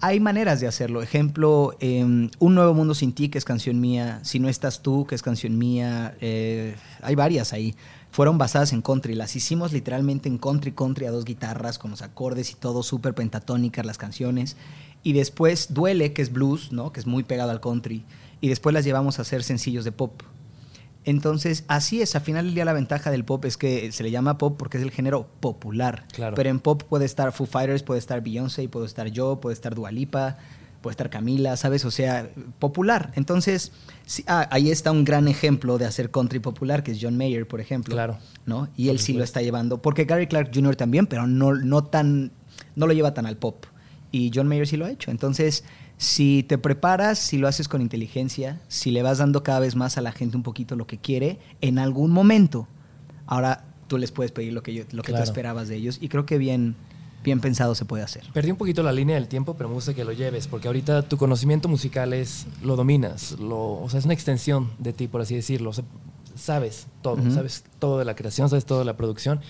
Hay maneras de hacerlo. Ejemplo, eh, Un Nuevo Mundo Sin Ti, que es canción mía. Si No Estás Tú, que es canción mía. Eh, hay varias ahí. Fueron basadas en country. Las hicimos literalmente en country, country a dos guitarras, con los acordes y todo, súper pentatónicas las canciones. Y después Duele, que es blues, ¿no? que es muy pegado al country. Y después las llevamos a hacer sencillos de pop. Entonces, así es. Al final del día, la ventaja del pop es que se le llama pop porque es el género popular. Claro. Pero en pop puede estar Foo Fighters, puede estar Beyoncé, puede estar yo, puede estar Dua Lipa, puede estar Camila, ¿sabes? O sea, popular. Entonces, sí, ah, ahí está un gran ejemplo de hacer country popular, que es John Mayer, por ejemplo. Claro. ¿no? Y él sí lo está llevando. Porque Gary Clark Jr. también, pero no, no, tan, no lo lleva tan al pop. Y John Mayer sí lo ha hecho. Entonces, si te preparas, si lo haces con inteligencia, si le vas dando cada vez más a la gente un poquito lo que quiere, en algún momento, ahora tú les puedes pedir lo que, yo, lo que Claro. tú esperabas de ellos. Y creo que bien, bien pensado se puede hacer. Perdí un poquito la línea del tiempo, pero me gusta que lo lleves, porque ahorita tu conocimiento musical es, lo dominas, lo, o sea, es una extensión de ti, por así decirlo. O sea, sabes todo, sabes todo de la creación, sabes todo de la producción.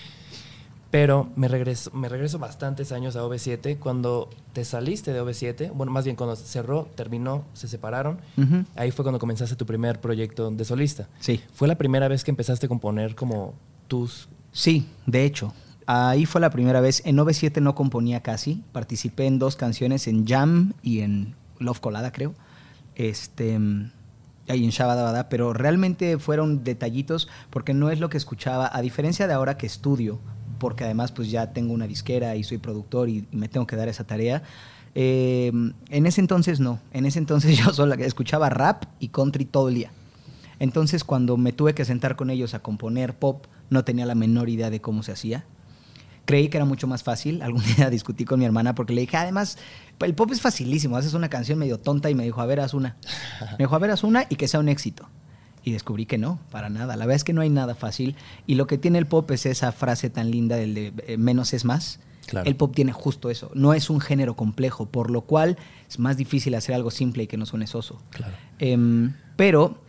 Pero me regreso, me regreso bastantes años a OV7 cuando te saliste de OV7, bueno, más bien cuando cerró, terminó, se separaron. Ahí fue cuando comenzaste tu primer proyecto de solista. Sí. ¿Fue la primera vez que empezaste a componer como tus... Sí, de hecho. Ahí fue la primera vez. En 97 no componía casi. Participé en dos canciones, en Jam y en Love Colada, creo. Este. Y en Shabadabada, pero realmente fueron detallitos porque no es lo que escuchaba, a diferencia de ahora que estudio, porque además pues ya tengo una disquera y soy productor y, me tengo que dar esa tarea. eh, en ese entonces no, en ese entonces yo solo escuchaba rap y country todo el día. Entonces cuando me tuve que sentar con ellos a componer pop, no tenía la menor idea de cómo se hacía. Creí que era mucho más fácil. Algún día discutí con mi hermana porque le dije, además, el pop es facilísimo. Haces una canción medio tonta y me dijo, a ver, haz una. Me dijo, a ver, haz una y que sea un éxito. Y descubrí que no, para nada. La verdad es que no hay nada fácil. Y lo que tiene el pop es esa frase tan linda del de eh, menos es más. Claro. El pop tiene justo eso. No es un género complejo, por lo cual es más difícil hacer algo simple y que no suene soso. Claro. Em, pero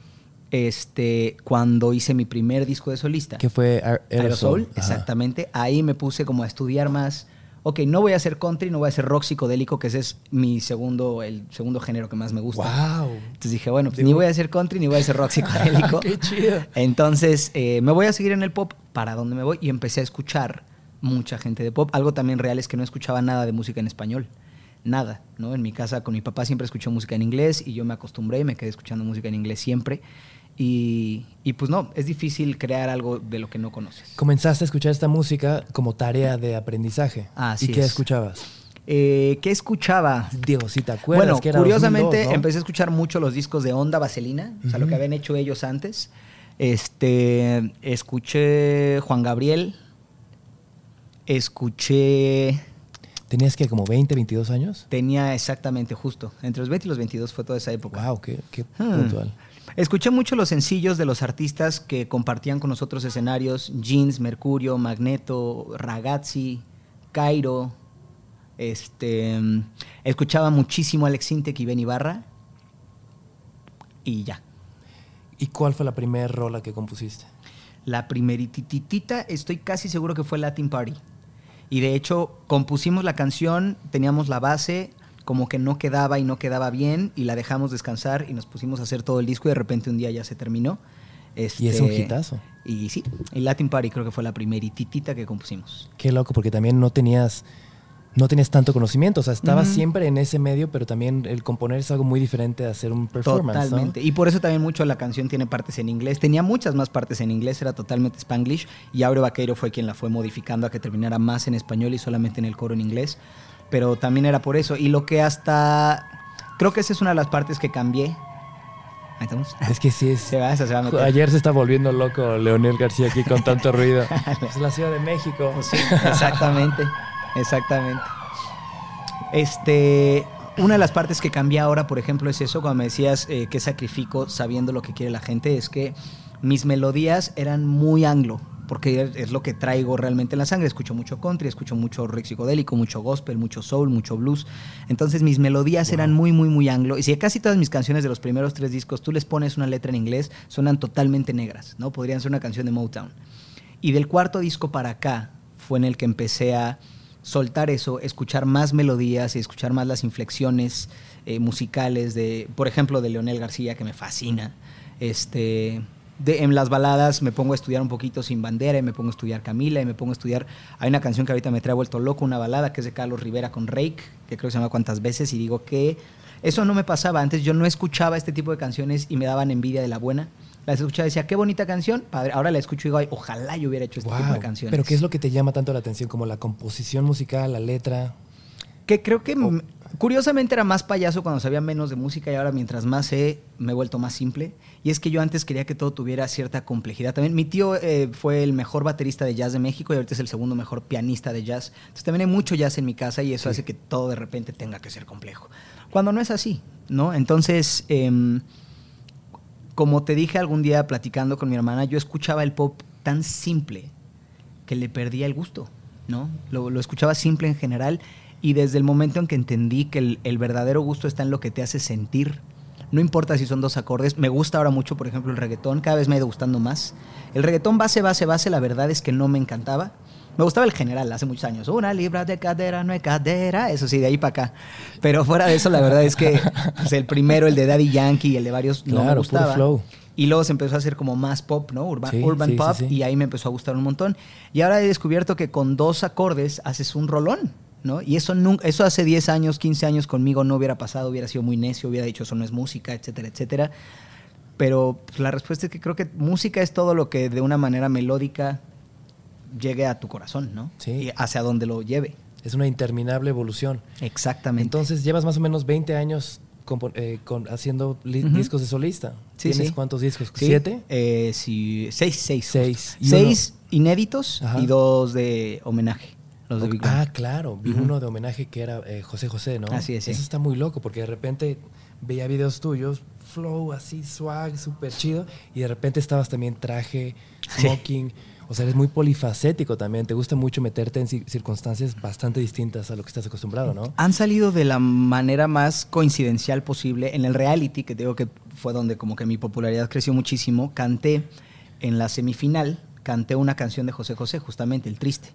este, cuando hice mi primer disco de solista, ¿Qué fue Aer- Aerosol, Ajá. exactamente, ahí me puse como a estudiar más. Ok, no voy a hacer country, no voy a hacer rock psicodélico, que ese es mi segundo, el segundo género que más me gusta. ¡Wow! Entonces dije, bueno, pues ni voy a hacer country ni voy a hacer rock psicodélico. ¡Qué chido! Entonces, eh, me voy a seguir en el pop, ¿para dónde me voy? Y empecé a escuchar mucha gente de pop. Algo también real es que no escuchaba nada de música en español. Nada, ¿no? En mi casa con mi papá siempre escuchó música en inglés y yo me acostumbré y me quedé escuchando música en inglés siempre. Y, y pues no, es difícil crear algo de lo que no conoces. Comenzaste a escuchar esta música como tarea de aprendizaje. Así ¿Y qué es. escuchabas? Eh, ¿Qué escuchaba? Digo, si te acuerdas Bueno, que era curiosamente 2002, ¿no? empecé a escuchar mucho los discos de Onda Vaselina, o sea, lo que habían hecho ellos antes. Este, escuché Juan Gabriel, escuché, ¿Tenías que como 20, 22 años? tenía exactamente justo, entre los 20 y los 22 fue toda esa época. ¡Wow! ¡Qué, qué Hmm. puntual! Escuché mucho los sencillos de los artistas que compartían con nosotros escenarios, Jeans, Mercurio, Magneto, Ragazzi, Cairo. Este, escuchaba muchísimo a Alex Intec y Ben Ibarra. Y ya. ¿Y cuál fue la primera rola que compusiste? La primerititita, estoy casi seguro que fue Latin Party. Y de hecho, compusimos la canción, teníamos la base, como que no quedaba y no quedaba bien, y la dejamos descansar y nos pusimos a hacer todo el disco y de repente un día ya se terminó. Y es un Este, hitazo. Y sí, el Latin Party creo que fue la primerititita que compusimos. Qué loco, porque también no tenías, no tenías tanto conocimiento. O sea, estabas siempre en ese medio, pero también el componer es algo muy diferente de hacer un performance. ¿no? Totalmente. Y por eso también mucho la canción tiene partes en inglés. Tenía muchas más partes en inglés, era totalmente spanglish. Y Aureo Vaqueiro fue quien la fue modificando a que terminara más en español y solamente en el coro en inglés. Pero también era por eso. Y lo que hasta. Creo que esa es una de las partes que cambié. Ahí estamos. Es que sí es. Se va, esa se va a meter. Ayer se está volviendo loco Leonel García aquí con tanto ruido. es la Ciudad de México. Sí, exactamente, exactamente. Este, una de las partes que cambié ahora, por ejemplo, es eso, cuando me decías eh, que sacrifico sabiendo lo que quiere la gente, es que mis melodías eran muy anglo, porque es- lo que traigo realmente en la sangre. Escucho mucho country, escucho mucho rock psicodélico, mucho gospel, mucho soul, mucho blues. Entonces mis melodías eran muy, muy, muy anglo. Y si casi todas mis canciones de los primeros tres discos tú les pones una letra en inglés, suenan totalmente negras, ¿no? Podrían ser una canción de Motown. Y del cuarto disco para acá fue en el que empecé a soltar eso, escuchar más melodías y escuchar más las inflexiones eh, musicales de, por ejemplo, de Leonel García, que me fascina. Este, de, en las baladas me pongo a estudiar un poquito Sin Bandera y me pongo a estudiar Camila y me pongo a estudiar... Hay una canción que ahorita me trae vuelto loco, una balada que es de Carlos Rivera con Rake, que creo que se llama Cuántas veces, y digo que eso no me pasaba. Antes yo no escuchaba este tipo de canciones y me daban envidia de la buena. Las escuchaba y decía, qué bonita canción. Padre, ahora la escucho y digo, "Ay, ojalá yo hubiera hecho este tipo de canciones. Pero ¿qué es lo que te llama tanto la atención? Como la composición musical, la letra. Que creo que Oh. curiosamente era más payaso cuando sabía menos de música y ahora mientras más sé me he vuelto más simple. Y es que yo antes quería que todo tuviera cierta complejidad. También mi tío eh, fue el mejor baterista de jazz de México y ahorita es el segundo mejor pianista de jazz. Entonces también hay mucho jazz en mi casa y eso Sí. hace que todo de repente tenga que ser complejo. Cuando no es así, ¿no? Entonces, em, como te dije algún día platicando con mi hermana, yo escuchaba el pop tan simple que le perdía el gusto, ¿no? Lo, lo escuchaba simple en general y desde el momento en que entendí que el, el verdadero gusto está en lo que te hace sentir, no importa si son dos acordes, me gusta ahora mucho, por ejemplo, el reggaetón, cada vez me ha ido gustando más. El reggaetón base, base, base, la verdad es que no me encantaba. Me gustaba el general hace muchos años. Una libra de cadera no es cadera. Eso sí, de ahí para acá. Pero fuera de eso, la verdad es que pues, el primero, el de Daddy Yankee y el de varios, no me Claro, gustaba. flow. Y luego se empezó a hacer como más pop, ¿no? Urban, Sí, urban sí, pop. sí. Y ahí me empezó a gustar un montón. Y ahora he descubierto que con dos acordes haces un rolón, ¿no? Y eso, nunca, eso hace 10 años, 15 años conmigo no hubiera pasado, hubiera sido muy necio, hubiera dicho eso no es música, etcétera, etcétera. Pero pues, la respuesta es que creo que música es todo lo que de una manera melódica llegue a tu corazón, ¿no? Sí. Y hacia donde lo lleve. Es una interminable evolución. Exactamente. Entonces, llevas más o menos 20 años eh, con- haciendo discos de solista. Sí, ¿Tienes sí. cuántos discos? ¿Sí? ¿Siete? Eh, sí, seis, seis. Seis. Y Seis inéditos Ajá. y dos de homenaje. Los de Ok. Big Bang. Ah, claro. Vi uno de homenaje que era eh, José José, ¿no? Así es, sí. Eso está muy loco porque de repente veía videos tuyos, flow así, swag, súper chido. Y de repente estabas también traje, Sí. smoking. O sea, eres muy polifacético también. Te gusta mucho meterte en ci- circunstancias bastante distintas a lo que estás acostumbrado, ¿no? Han salido de la manera más coincidencial posible. En el reality, que digo que fue donde como que mi popularidad creció muchísimo, canté en la semifinal, canté una canción de José José, justamente, El Triste.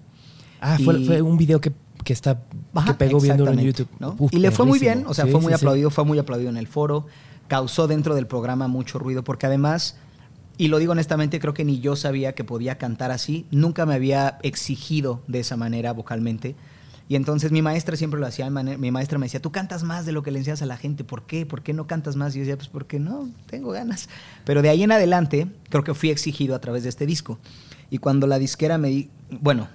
Ah, fue, Y- fue un video que, que está Ajá, que pegó viéndolo en YouTube. ¿no? Uf, y le fue muy bien, o sea, Sí, fue muy sí, sí. aplaudido, fue muy aplaudido en el foro, causó dentro del programa mucho ruido, porque además, y lo digo honestamente, creo que ni yo sabía que podía cantar así, nunca me había exigido de esa manera vocalmente. Y entonces mi maestra siempre lo hacía, mi maestra me decía, tú cantas más de lo que le enseñas a la gente, ¿por qué? ¿Por qué no cantas más? Y yo decía, pues porque no, tengo ganas. Pero de ahí en adelante, creo que fui exigido a través de este disco. Y cuando la disquera me di, bueno,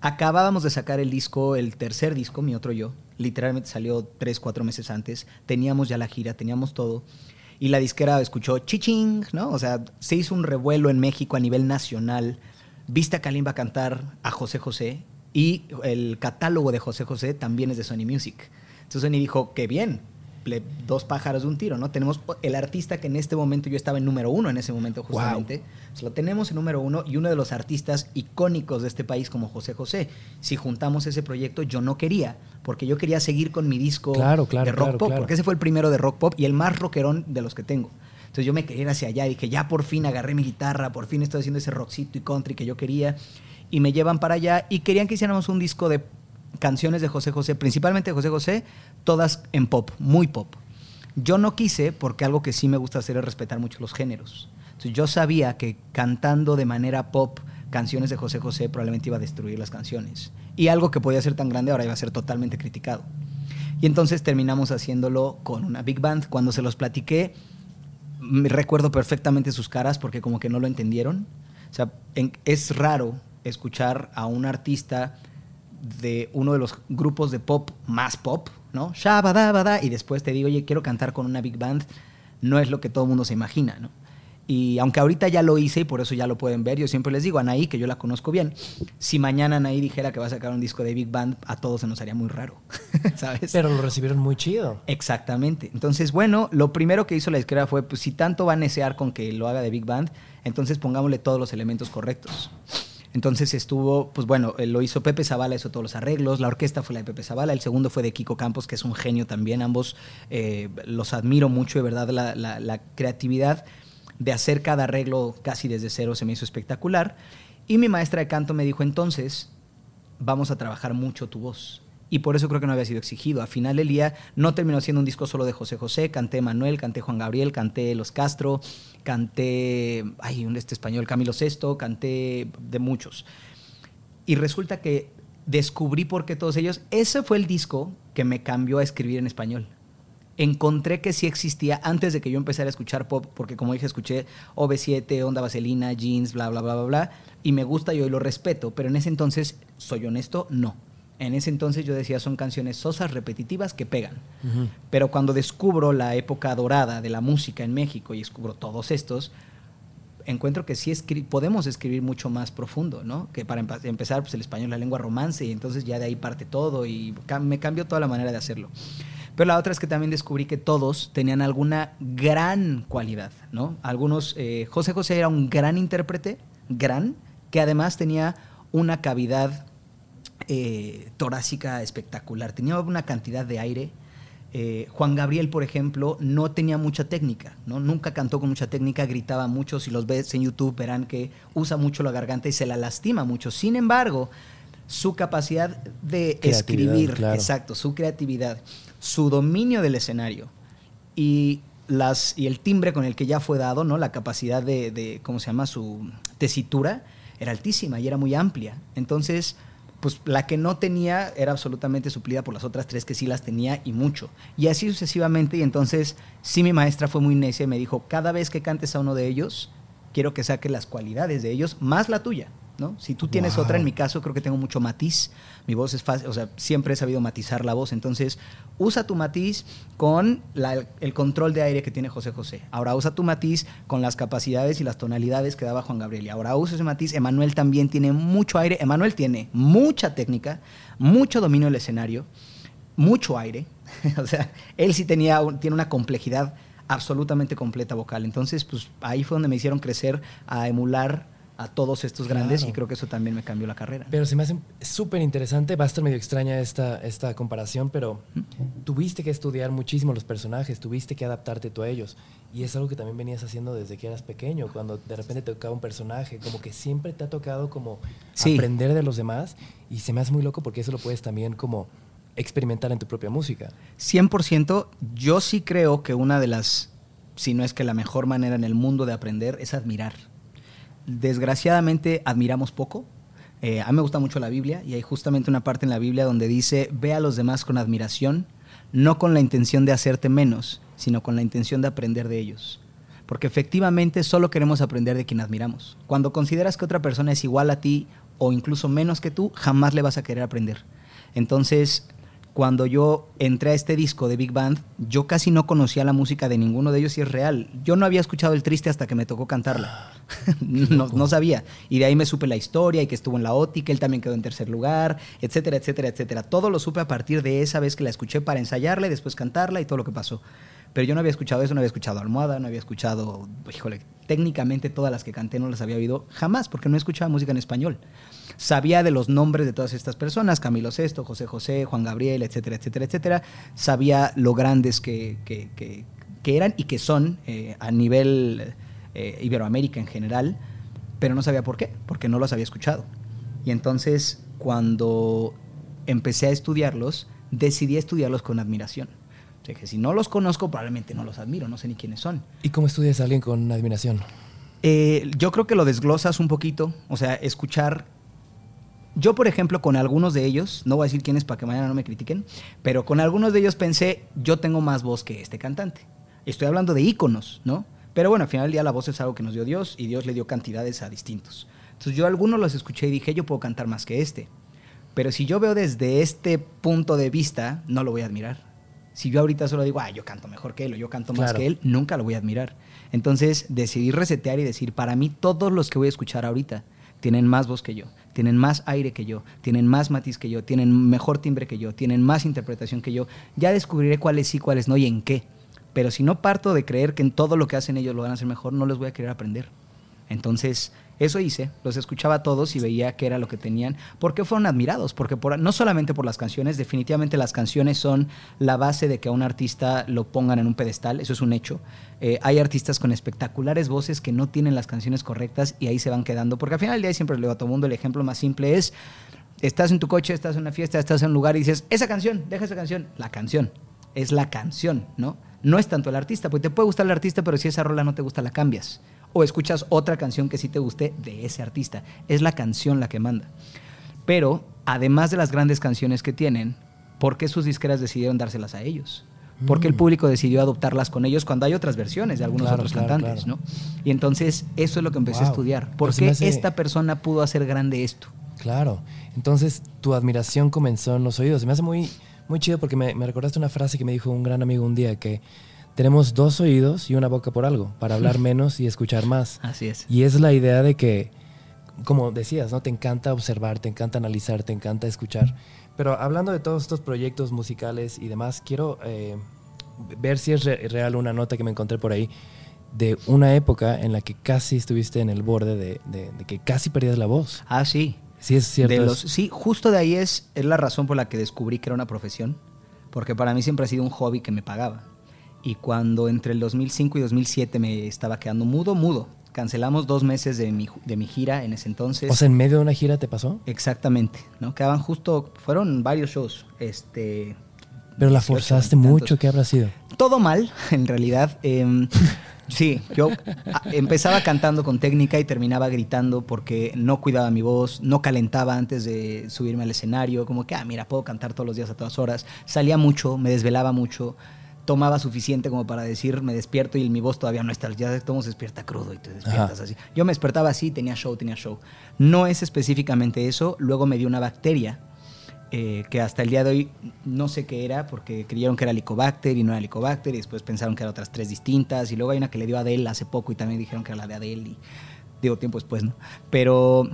acabábamos de sacar el disco, el tercer disco, mi otro yo, literalmente salió tres, cuatro meses antes, teníamos ya la gira, teníamos todo. Y la disquera escuchó chiching, ¿no? O sea, se hizo un revuelo en México a nivel nacional. Viste a Kalimba cantar a José José y el catálogo de José José también es de Sony Music. Entonces Sony dijo, qué bien, dos pájaros de un tiro, ¿no? Tenemos el artista que en este momento yo estaba en número uno en ese momento Wow. justamente. Pues lo tenemos en número uno y uno de los artistas icónicos de este país como José José. Si juntamos ese proyecto, yo no quería, porque yo quería seguir con mi disco Claro, claro, de rock claro, pop, porque ese fue el primero de rock pop y el más rockerón de los que tengo. Entonces yo me quería ir hacia allá y dije, ya por fin agarré mi guitarra, por fin estoy haciendo ese rockcito y country que yo quería. Y me llevan para allá y querían que hiciéramos un disco de canciones de José José, principalmente de José José, todas en pop, muy pop. Yo no quise porque algo que sí me gusta hacer es respetar mucho los géneros. Entonces yo sabía que cantando de manera pop canciones de José José probablemente iba a destruir las canciones. Y algo que podía ser tan grande ahora iba a ser totalmente criticado. Y entonces terminamos haciéndolo con una big band. Cuando se los platiqué, me recuerdo perfectamente sus caras porque como que no lo entendieron. O sea, es raro escuchar a un artista de uno de los grupos de pop más pop, ¿no? Shabadabada, y después te digo, oye, quiero cantar con una big band. No es lo que todo el mundo se imagina, ¿no? Y aunque ahorita ya lo hice y por eso ya lo pueden ver, yo siempre les digo, Anaí, que yo la conozco bien, si mañana Anaí dijera que va a sacar un disco de Big Band, a todos se nos haría muy raro, ¿sabes? Pero lo recibieron muy chido. Exactamente. Entonces, bueno, lo primero que hizo la disquera fue, pues si tanto va a necear con que lo haga de Big Band, entonces pongámosle todos los elementos correctos. Entonces estuvo, pues bueno, eh, lo hizo Pepe Zavala, hizo todos los arreglos, la orquesta fue la de Pepe Zavala, el segundo fue de Kiko Campos, que es un genio también, ambos eh, los admiro mucho, de verdad, la, la- la creatividad de hacer cada arreglo casi desde cero se me hizo espectacular. Y mi maestra de canto me dijo entonces, vamos a trabajar mucho tu voz. Y por eso creo que no había sido exigido. A final del día no terminó siendo un disco solo de José José, canté Manuel, canté Juan Gabriel, canté Los Castro, canté, ay, un este español, Camilo Sesto, canté de muchos. Y resulta que descubrí por qué todos ellos, ese fue el disco que me cambió a escribir en español encontré que sí existía antes de que yo empezara a escuchar pop, porque como dije, escuché OV7, Onda Vaselina, Jeans, bla, bla, bla, bla, bla, y me gusta y hoy lo respeto, pero en ese entonces, soy honesto, no. En ese entonces yo decía, son canciones sosas, repetitivas, que pegan. Pero cuando descubro la época dorada de la música en México y descubro todos estos, encuentro que sí podemos escribir mucho más profundo, ¿no? Que para empezar, pues el español es la lengua romance y entonces ya de ahí parte todo y me cambió toda la manera de hacerlo. Pero la otra es que también descubrí que todos tenían alguna gran cualidad, ¿no? Algunos, eh, José José era un gran intérprete, gran, que además tenía una cavidad eh, torácica espectacular, tenía una cantidad de aire. Eh, Juan Gabriel, por ejemplo, no tenía mucha técnica, ¿no? Nunca cantó con mucha técnica, gritaba mucho. Si los ves en YouTube verán que usa mucho la garganta y se la lastima mucho. Sin embargo, su capacidad de escribir, exacto, su creatividad, su dominio del escenario y, las, y el timbre con el que ya fue dado, ¿no? la capacidad de, ¿cómo se llama? Su tesitura era altísima y era muy amplia. Entonces, pues la que no tenía era absolutamente suplida por las otras tres que sí las tenía y mucho. Y así sucesivamente. Y entonces, sí, mi maestra fue muy necia y me dijo, cada vez que cantes a uno de ellos, quiero que saque las cualidades de ellos más la tuya. ¿No? Si tú tienes otra, en mi caso creo que tengo mucho matiz, mi voz es fácil, o sea, siempre he sabido matizar la voz, entonces usa tu matiz con el control de aire que tiene José José. Ahora usa tu matiz con las capacidades y las tonalidades que daba Juan Gabriel. Y ahora usa ese matiz, Emanuel también tiene mucho aire, Emanuel tiene mucha técnica, mucho dominio del escenario, mucho aire, o sea, él sí tenía, tiene una complejidad absolutamente completa vocal. Entonces, pues ahí fue donde me hicieron crecer a emular a todos estos grandes y creo que eso también me cambió la carrera. Pero se me hace súper interesante, va a estar medio extraña esta, esta comparación, pero tuviste que estudiar muchísimo los personajes, tuviste que adaptarte tú a ellos. Y es algo que también venías haciendo desde que eras pequeño, cuando de repente te tocaba un personaje, como que siempre te ha tocado como aprender de los demás y se me hace muy loco porque eso lo puedes también como experimentar en tu propia música. 100%, yo sí creo que una de las, si no es que la mejor manera en el mundo de aprender es admirar desgraciadamente admiramos poco. Eh, a mí me gusta mucho la Biblia y hay justamente una parte en la Biblia donde dice, ve a los demás con admiración, no con la intención de hacerte menos, sino con la intención de aprender de ellos. Porque efectivamente solo queremos aprender de quien admiramos. Cuando consideras que otra persona es igual a ti o incluso menos que tú, jamás le vas a querer aprender. Entonces, cuando yo entré a este disco de Big Band, yo casi no conocía la música de ninguno de ellos y es real. Yo no había escuchado El Triste hasta que me tocó cantarla. no, no, sabía. Y de ahí me supe la historia y que estuvo en la OTI, que él también quedó en tercer lugar, etcétera, etcétera, etcétera. Todo lo supe a partir de esa vez que la escuché para ensayarla y después cantarla y todo lo que pasó. Pero yo no había escuchado eso, no había escuchado Almohada, no había escuchado, híjole, técnicamente todas las que canté no las había oído jamás porque no escuchaba música en español sabía de los nombres de todas estas personas, Camilo Sesto, José José, Juan Gabriel, etcétera, etcétera, etcétera. Sabía lo grandes que, que, eran y que son eh, a nivel eh, Iberoamérica en general, pero no sabía por qué, porque no los había escuchado. Y entonces, cuando empecé a estudiarlos, decidí estudiarlos con admiración. O sea, que si no los conozco, probablemente no los admiro, no sé ni quiénes son. ¿Y cómo estudias a alguien con admiración? Eh, yo creo que lo desglosas un poquito, o sea, escuchar yo, por ejemplo, con algunos de ellos, no voy a decir quiénes para que mañana no me critiquen, pero con algunos de ellos pensé, yo tengo más voz que este cantante. Estoy hablando de íconos, ¿no? Pero bueno, al final del día la voz es algo que nos dio Dios y Dios le dio cantidades a distintos. Entonces yo algunos los escuché y dije, yo puedo cantar más que este. Pero si yo veo desde este punto de vista, no lo voy a admirar. Si yo ahorita solo digo, ah, yo canto mejor que él o yo canto más que él, nunca lo voy a admirar. Entonces decidí resetear y decir, para mí todos los que voy a escuchar ahorita tienen más voz que yo, tienen más aire que yo, tienen más matiz que yo, tienen mejor timbre que yo, tienen más interpretación que yo. Ya descubriré cuáles sí, cuáles no y en qué. Pero si no parto de creer que en todo lo que hacen ellos lo van a hacer mejor, no les voy a querer aprender. Entonces, eso hice, los escuchaba a todos y veía qué era lo que tenían. ¿Por qué fueron admirados? Porque no solamente por las canciones, definitivamente las canciones son la base de que a un artista lo pongan en un pedestal, eso es un hecho. Eh, hay artistas con espectaculares voces que no tienen las canciones correctas y ahí se van quedando, porque al final del día siempre le digo a todo mundo, el ejemplo más simple es estás en tu coche, estás en una fiesta, estás en un lugar y dices, esa canción, deja esa canción. La canción, es la canción, ¿no? No es tanto el artista, porque te puede gustar el artista, pero si esa rola no te gusta, la cambias. O escuchas otra canción que sí te guste de ese artista. Es la canción la que manda. Pero, además de las grandes canciones que tienen, ¿por qué sus disqueras decidieron dárselas a ellos? Porque el Mm. público decidió adoptarlas con ellos cuando hay otras versiones de algunos Claro, otros claro, cantantes, claro. ¿no? Y entonces eso es lo que empecé a estudiar. ¿Por qué hace- esta persona pudo hacer grande esto? Claro. Entonces, tu admiración comenzó en los oídos. Se me hace muy, muy chido porque me, me recordaste una frase que me dijo un gran amigo un día, que tenemos dos oídos y una boca por algo, para hablar menos y escuchar más. Así es. Y es la idea de que, como decías, ¿no? Te encanta observar, te encanta analizar, te encanta escuchar. Pero hablando de todos estos proyectos musicales y demás, quiero eh, ver si es re- real una nota que me encontré por ahí de una época en la que casi estuviste en el borde de, de- de que casi perdías la voz. Ah, sí. Sí, es cierto. De eso. los, sí, justo de ahí es, es la razón por la que descubrí que era una profesión, porque para mí siempre ha sido un hobby que me pagaba. Y cuando entre el 2005 y 2007 me estaba quedando mudo, mudo. Cancelamos dos meses de mi, de mi gira en ese entonces. O sea, en medio de una gira te pasó. Exactamente, ¿no? Quedaban justo, fueron varios shows, este... Pero la 18, forzaste mucho, ¿qué habrá sido? Todo mal, en realidad. em, sí, yo a- empezaba cantando con técnica y terminaba gritando porque no cuidaba mi voz, no calentaba antes de subirme al escenario, como que, ah, mira, puedo cantar todos los días a todas horas. Salía mucho, me desvelaba mucho, tomaba suficiente como para decir, me despierto y mi voz todavía no está, ya todo se despierta crudo y te despiertas Ajá. así. Yo me despertaba así, tenía show, tenía show. No es específicamente eso, luego me dio una bacteria eh, que hasta el día de hoy no sé qué era, porque creyeron que era Helicobacter y no era Helicobacter, y después pensaron que eran otras tres distintas, y luego hay una que le dio a Adele hace poco y también dijeron que era la de Adele, y digo tiempo después, ¿no? Pero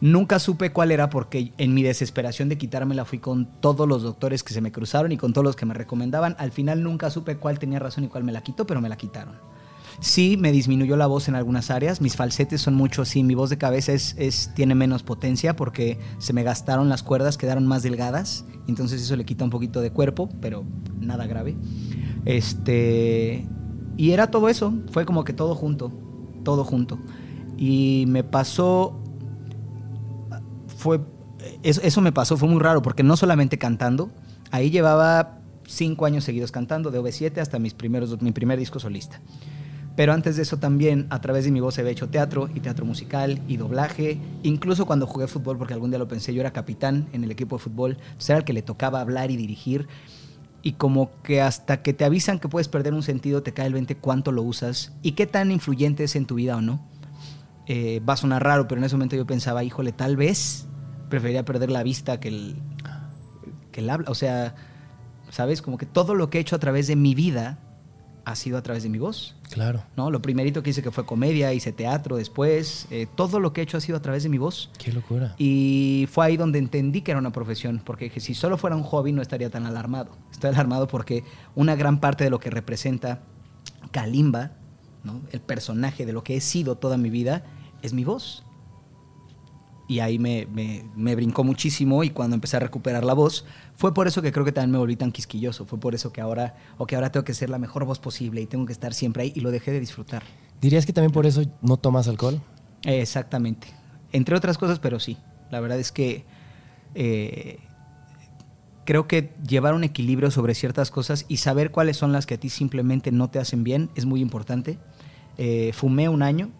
nunca supe cuál era porque en mi desesperación de quitármela fui con todos los doctores que se me cruzaron y con todos los que me recomendaban. Al final nunca supe cuál tenía razón y cuál me la quitó, pero me la quitaron. Sí, me disminuyó la voz en algunas áreas. Mis falsetes son mucho así. Mi voz de cabeza es- tiene menos potencia porque se me gastaron las cuerdas, quedaron más delgadas. Entonces eso le quita un poquito de cuerpo, pero nada grave. Este. Y era todo eso. Fue como que todo junto. Todo junto. Y me pasó. Fue. Eso, eso me pasó, fue muy raro porque no solamente cantando. Ahí llevaba cinco años seguidos cantando, de OV7 hasta mis primeros, mi primer disco solista. Pero antes de eso también, a través de mi voz había hecho teatro y teatro musical y doblaje. Incluso cuando jugué fútbol, porque algún día lo pensé, yo era capitán en el equipo de fútbol, entonces era el que le tocaba hablar y dirigir. Y como que hasta que te avisan que puedes perder un sentido, te cae el 20 cuánto lo usas y qué tan influyente es en tu vida o no. Eh, va a sonar raro, pero en ese momento yo pensaba, híjole, tal vez preferiría perder la vista que el, que el habla. O sea, ¿sabes? Como que todo lo que he hecho a través de mi vida ha sido a través de mi voz. Claro. ¿no? Lo primerito que hice que fue comedia, hice teatro después, eh, todo lo que he hecho ha sido a través de mi voz. Qué locura. Y fue ahí donde entendí que era una profesión, porque dije, si solo fuera un hobby no estaría tan alarmado. Estoy alarmado porque una gran parte de lo que representa Kalimba, ¿no? el personaje de lo que he sido toda mi vida, es mi voz. Y ahí me, me- me brincó muchísimo y cuando empecé a recuperar la voz, fue por eso que creo que también me volví tan quisquilloso, fue por eso que ahora, o que ahora tengo que ser la mejor voz posible y tengo que estar siempre ahí y lo dejé de disfrutar. ¿Dirías que también por eso no tomas alcohol? Eh, Exactamente. Entre otras cosas, pero sí. La verdad es que eh, creo que llevar un equilibrio sobre ciertas cosas y saber cuáles son las que a ti simplemente no te hacen bien es muy importante. Eh, fumé un año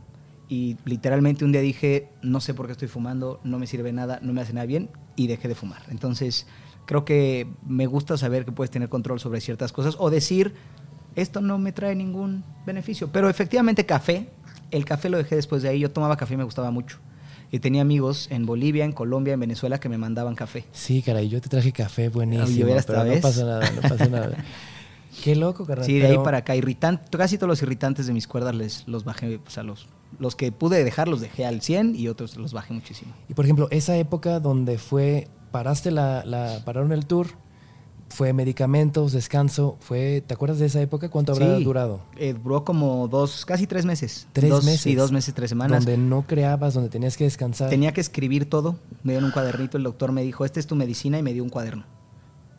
y literalmente un día dije, no sé por qué estoy fumando, no me sirve nada, no me hace nada bien y dejé de fumar. Entonces, creo que me gusta saber que puedes tener control sobre ciertas cosas o decir, esto no me trae ningún beneficio. Pero efectivamente café, el café lo dejé después de ahí, yo tomaba café y me gustaba mucho. Y tenía amigos en Bolivia, en Colombia, en Venezuela que me mandaban café. Sí, caray, yo te traje café buenísimo. Pero no pasa nada, no pasa nada. Qué loco, carnal. Sí, de ahí para acá. Irritante, casi todos los irritantes de mis cuerdas les, los bajé, o sea, los, los que pude dejar los dejé al 100 y otros los bajé muchísimo. Y por ejemplo, esa época donde fue, paraste la, la pararon el tour, fue medicamentos, descanso, fue, ¿te acuerdas de esa época? ¿Cuánto habrá Sí, durado? eh, duró como dos, casi tres meses. Tres Dos- meses. Sí, dos meses, tres semanas. Donde no creabas, donde tenías que descansar. Tenía que escribir todo. Me dieron un cuadernito, el doctor me dijo, esta es tu medicina y me dio un cuaderno.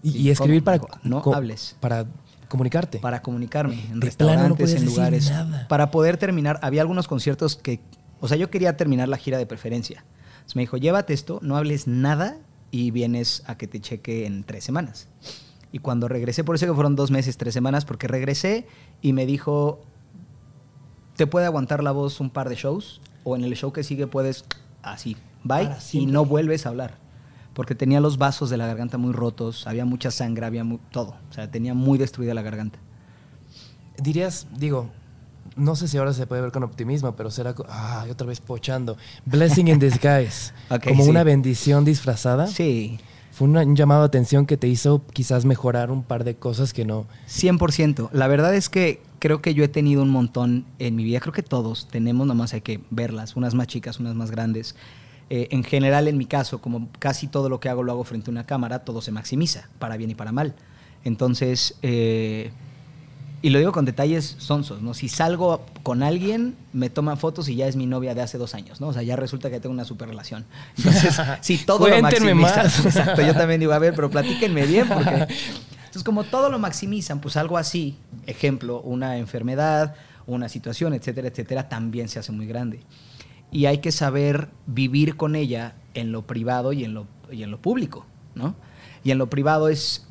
y, y escribir para... No hables. Para comunicarte. para comunicarme en De plano no restaurantes, en lugares. nada. Para poder terminar, había algunos conciertos que, o sea, yo quería terminar la gira de preferencia. Entonces me dijo, llévate esto, no hables nada y vienes a que te cheque en tres semanas. Y cuando regresé, por eso que fueron dos meses, tres semanas, porque regresé y me dijo, te puede aguantar la voz un par de shows o en el show que sigue puedes así, bye y no vuelves a hablar. Porque tenía los vasos de la garganta muy rotos, había mucha sangre, había todo. O sea, tenía muy destruida la garganta. Dirías, digo, no sé si ahora se puede ver con optimismo, pero será, ah, otra vez pochando. Blessing in disguise. Ok, como sí. una bendición disfrazada. Sí, Fue una- un llamado de atención que te hizo quizás mejorar un par de cosas que no. 100%. La verdad es que creo que yo he tenido un montón en mi vida. Creo que todos tenemos, nomás hay que verlas. Unas más chicas, unas más grandes. Eh, en general, en mi caso, como casi todo lo que hago lo hago frente a una cámara, todo se maximiza, para bien y para mal. Entonces, eh, y lo digo con detalles sonsos, ¿no? Si salgo con alguien, me toman fotos y ya es mi novia de hace dos años, ¿no? O sea, ya resulta que tengo una super relación. Entonces, si todo Cuéntenme lo maximizan, más. exacto, yo también digo, a ver, pero platíquenme bien, porque... Entonces, como todo lo maximizan, pues algo así, ejemplo, una enfermedad, una situación, etcétera, etcétera, también se hace muy grande. Y hay que saber vivir con ella en lo privado y en lo, y en lo público, ¿no? Y en lo privado es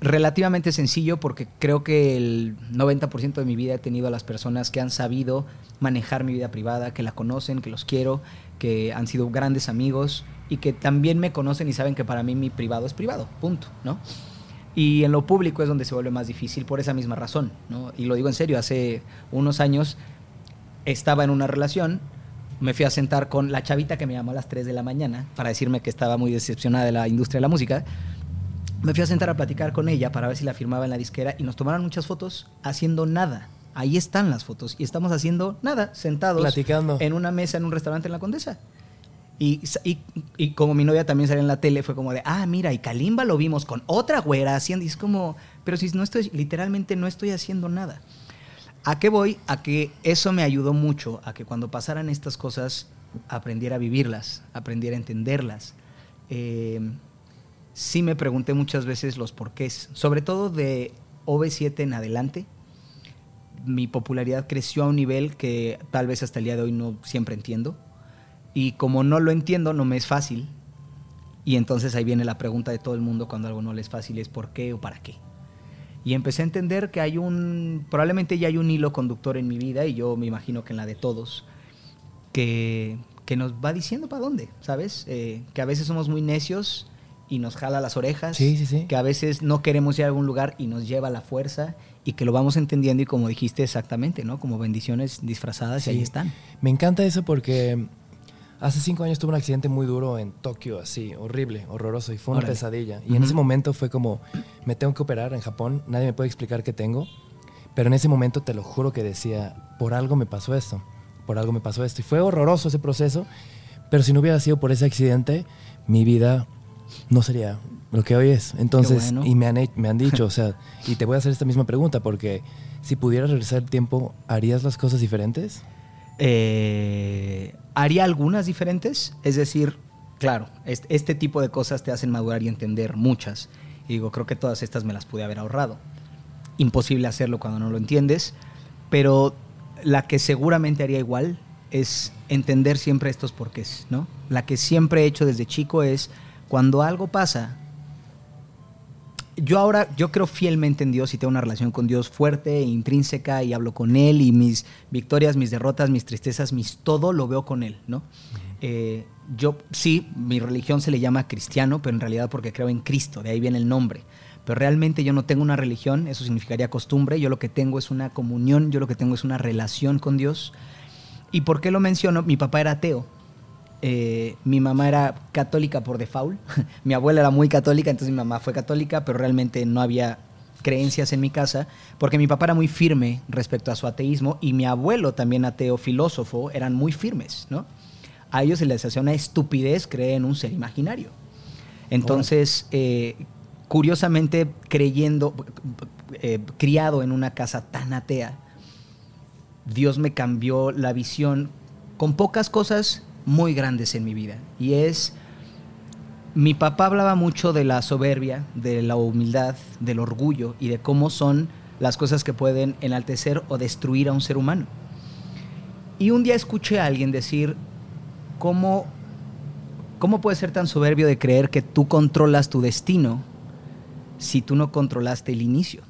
relativamente sencillo porque creo que el 90% de mi vida he tenido a las personas que han sabido manejar mi vida privada, que la conocen, que los quiero, que han sido grandes amigos y que también me conocen y saben que para mí mi privado es privado, punto, ¿no? Y en lo público es donde se vuelve más difícil por esa misma razón, ¿no? Y lo digo en serio, hace unos años estaba en una relación, me fui a sentar con la chavita que me llamó a las 3 de la mañana para decirme que estaba muy decepcionada de la industria de la música. Me fui a sentar a platicar con ella para ver si la firmaba en la disquera y nos tomaron muchas fotos haciendo nada. Ahí están las fotos y estamos haciendo nada, sentados Platicando. en una mesa en un restaurante en la Condesa. Y, y, y como mi novia también salía en la tele, fue como de, ah, mira, y Kalimba lo vimos con otra güera haciendo, y es como, pero si no estoy, literalmente no estoy haciendo nada. ¿A qué voy? A que eso me ayudó mucho, a que cuando pasaran estas cosas aprendiera a vivirlas, aprendiera a entenderlas. Eh, sí me pregunté muchas veces los porqués, sobre todo de OV7 en adelante. Mi popularidad creció a un nivel que tal vez hasta el día de hoy no siempre entiendo. Y como no lo entiendo, no me es fácil. Y entonces ahí viene la pregunta de todo el mundo cuando algo no le es fácil, es por qué o para qué. Y empecé a entender que hay un, probablemente ya hay un hilo conductor en mi vida y yo me imagino que en la de todos, que, que nos va diciendo para dónde, ¿sabes? Eh, que a veces somos muy necios y nos jala las orejas, Sí, sí, sí. que a veces no queremos ir a algún lugar y nos lleva a la fuerza y que lo vamos entendiendo y como dijiste exactamente, ¿no? Como bendiciones disfrazadas Sí. y ahí están. Me encanta eso porque hace cinco años tuve un accidente muy duro en Tokio, así, horrible, horroroso, y fue una Órale. pesadilla. Y en ese momento fue como, me tengo que operar en Japón, nadie me puede explicar qué tengo, pero en ese momento te lo juro que decía, por algo me pasó esto, por algo me pasó esto. Y fue horroroso ese proceso, pero si no hubiera sido por ese accidente, mi vida no sería lo que hoy es. Entonces, bueno. y me han, me han dicho, o sea, y te voy a hacer esta misma pregunta, porque si pudieras regresar el tiempo, ¿harías las cosas diferentes? Eh, haría algunas diferentes, es decir, claro, este, este tipo de cosas te hacen madurar y entender muchas. Y digo, creo que todas estas me las pude haber ahorrado. Imposible hacerlo cuando no lo entiendes, pero la que seguramente haría igual es entender siempre estos porqués, ¿no? La que siempre he hecho desde chico es cuando algo pasa, yo ahora, yo creo fielmente en Dios y tengo una relación con Dios fuerte e intrínseca y hablo con Él y mis victorias, mis derrotas, mis tristezas, mis todo lo veo con Él, ¿no? Eh, yo, sí, mi religión se le llama cristiano, pero en realidad porque creo en Cristo, de ahí viene el nombre. Pero realmente yo no tengo una religión, eso significaría costumbre, yo lo que tengo es una comunión, yo lo que tengo es una relación con Dios. ¿Y por qué lo menciono? Mi papá era ateo. Eh, mi mamá era católica por default. mi abuela era muy católica, entonces mi mamá fue católica, pero realmente no había creencias en mi casa, porque mi papá era muy firme respecto a su ateísmo y mi abuelo, también ateo filósofo, eran muy firmes, ¿no? A ellos se les hacía una estupidez creer en un ser imaginario. Entonces, eh, curiosamente, creyendo, eh, criado en una casa tan atea, Dios me cambió la visión con pocas cosas muy grandes en mi vida. Y es, mi papá hablaba mucho de la soberbia, de la humildad, del orgullo y de cómo son las cosas que pueden enaltecer o destruir a un ser humano. Y un día escuché a alguien decir cómo ¿cómo puedes ser tan soberbio de creer que tú controlas tu destino si tú no controlaste el inicio?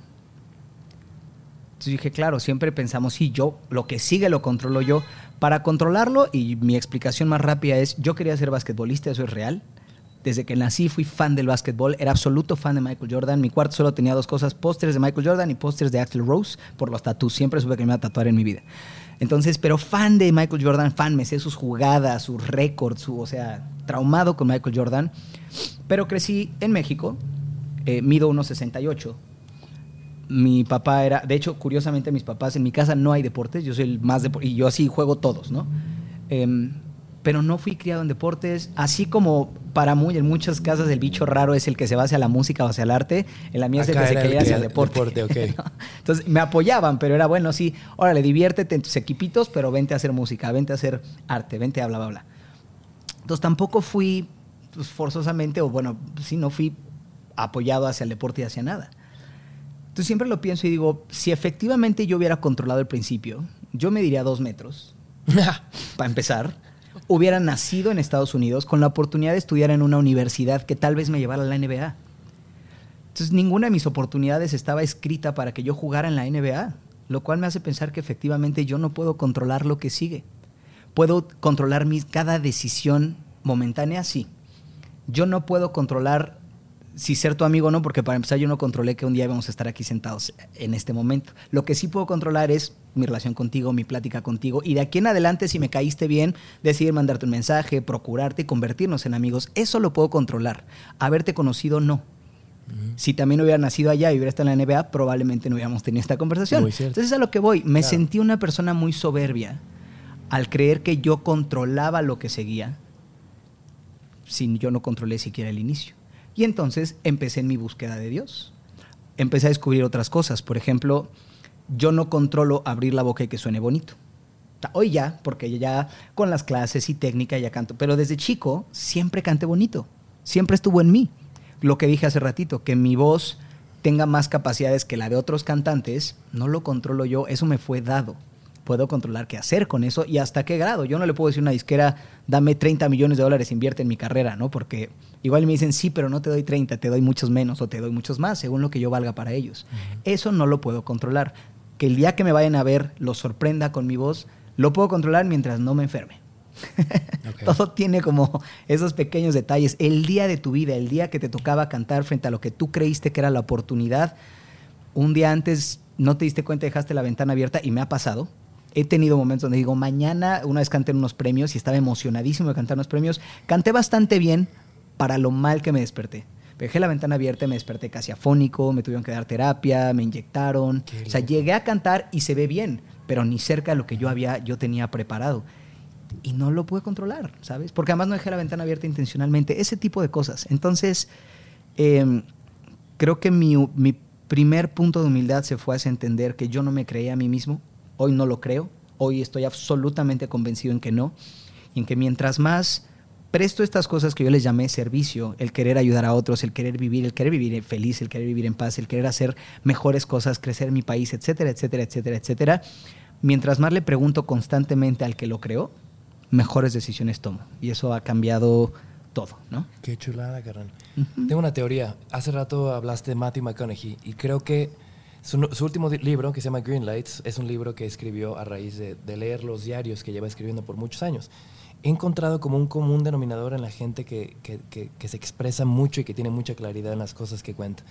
Entonces dije, claro, siempre pensamos, sí, yo, lo que sigue lo controlo yo. Para controlarlo, y mi explicación más rápida es, yo quería ser basquetbolista, eso es real. Desde que nací fui fan del básquetbol, era absoluto fan de Michael Jordan. Mi cuarto solo tenía dos cosas, pósters de Michael Jordan y pósters de Axel Rose por los tatuajes. Siempre supe que me iba a tatuar en mi vida. Entonces, pero fan de Michael Jordan, fan, me sé sus jugadas, sus récords, su, o sea, traumado con Michael Jordan. Pero crecí en México, eh, mido 1,68. Mi papá era, de hecho, curiosamente, mis papás, en mi casa no hay deportes, yo soy el más deportista, y yo así juego todos, ¿no? Em, pero no fui criado en deportes, así como para muy, en muchas casas el bicho raro es el que se va hacia la música o hacia el arte, en la mía es el Acá que se quería que- hacia el deporte. Entonces me apoyaban, pero era bueno, sí, órale, diviértete en tus equipitos, pero vente a hacer música, vente a hacer arte, vente a bla, bla, bla. Entonces tampoco fui pues, forzosamente, o bueno, sí, no fui apoyado hacia el deporte y hacia nada. Entonces siempre lo pienso y digo, si efectivamente yo hubiera controlado el principio, yo me diría dos metros, para empezar, hubiera nacido en Estados Unidos con la oportunidad de estudiar en una universidad que tal vez me llevara a la NBA. Entonces ninguna de mis oportunidades estaba escrita para que yo jugara en la NBA, lo cual me hace pensar que efectivamente yo no puedo controlar lo que sigue. Puedo controlar mis, cada decisión momentánea, sí. Yo no puedo controlar si ser tu amigo o no, porque para empezar yo no controlé que un día íbamos a estar aquí sentados en este momento. Lo que sí puedo controlar es mi relación contigo, mi plática contigo, y de aquí en adelante, si me caíste bien, decidir mandarte un mensaje, procurarte y convertirnos en amigos. Eso lo puedo controlar. Haberte conocido, no. Si también hubiera nacido allá y hubiera estado en la NBA, probablemente no hubiéramos tenido esta conversación. Entonces es a lo que voy. Me Claro. sentí una persona muy soberbia al creer que yo controlaba lo que seguía sin yo no controlé siquiera el inicio. Y entonces empecé en mi búsqueda de Dios. Empecé a descubrir otras cosas. Por ejemplo, yo no controlo abrir la boca y que suene bonito. Hoy ya, porque ya con las clases y técnica ya canto. Pero desde chico siempre canté bonito. Siempre estuvo en mí. Lo que dije hace ratito, que mi voz tenga más capacidades que la de otros cantantes, no lo controlo yo, eso me fue dado. Puedo controlar qué hacer con eso y hasta qué grado. Yo no le puedo decir a una disquera, dame 30 millones de dólares, invierte en mi carrera, ¿no? Porque igual me dicen, sí, pero no te doy 30, te doy muchos menos o te doy muchos más, según lo que yo valga para ellos. Eso no lo puedo controlar. Que el día que me vayan a ver los sorprenda con mi voz, lo puedo controlar mientras no me enferme. Todo tiene como esos pequeños detalles. El día de tu vida, el día que te tocaba cantar frente a lo que tú creíste que era la oportunidad, un día antes no te diste cuenta, dejaste la ventana abierta y me ha pasado. He tenido momentos donde digo, mañana, una vez canté unos premios y estaba emocionadísimo de cantar unos premios. Canté bastante bien para lo mal que me desperté. Dejé la ventana abierta me desperté casi afónico, me tuvieron que dar terapia, me inyectaron. Qué O sea, llegué a cantar y se ve bien, pero ni cerca de lo que yo, había, yo tenía preparado y no lo pude controlar, ¿sabes? Porque además no dejé la ventana abierta intencionalmente, ese tipo de cosas. Entonces, eh, creo que mi, mi primer punto de humildad se fue hacia entender que yo no me creía a mí mismo, hoy no lo creo, hoy estoy absolutamente convencido en que no, y en que mientras más presto estas cosas que yo les llamé servicio, el querer ayudar a otros, el querer vivir, el querer vivir feliz, el querer vivir en paz, el querer hacer mejores cosas, crecer mi país, etcétera, etcétera, etcétera, etcétera, mientras más le pregunto constantemente al que lo creó, mejores decisiones tomo. Y eso ha cambiado todo, ¿no? Qué chulada, carnal. Tengo una teoría. Hace rato hablaste de Matthew McConaughey y creo que su, su último libro, que se llama Green Lights, es un libro que escribió a raíz de, de leer los diarios que lleva escribiendo por muchos años. He encontrado como un común denominador en la gente que, que- que- que se expresa mucho y que tiene mucha claridad en las cosas que cuenta.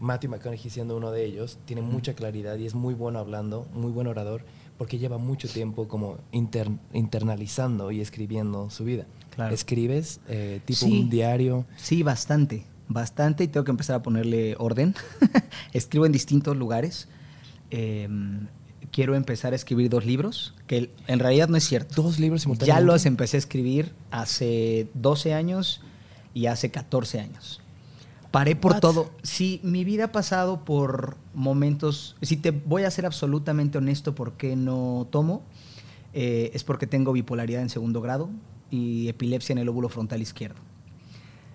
Matthew McConaughey siendo uno de ellos, tiene mucha claridad y es muy bueno hablando, muy buen orador, porque lleva mucho tiempo como inter- internalizando y escribiendo su vida. Claro. ¿Escribes eh, tipo Sí. un diario? Sí, bastante, bastante y tengo que empezar a ponerle orden. Escribo en distintos lugares. Eh, quiero empezar a escribir dos libros, que en realidad no es cierto. Dos libros Ya simultáneamente. los empecé a escribir hace 12 años y hace 14 años. Paré por What? todo. Sí, mi vida ha pasado por momentos. Si te voy a ser absolutamente honesto, ¿por qué no tomo? Eh, es porque tengo bipolaridad en segundo grado y epilepsia en el óvulo frontal izquierdo.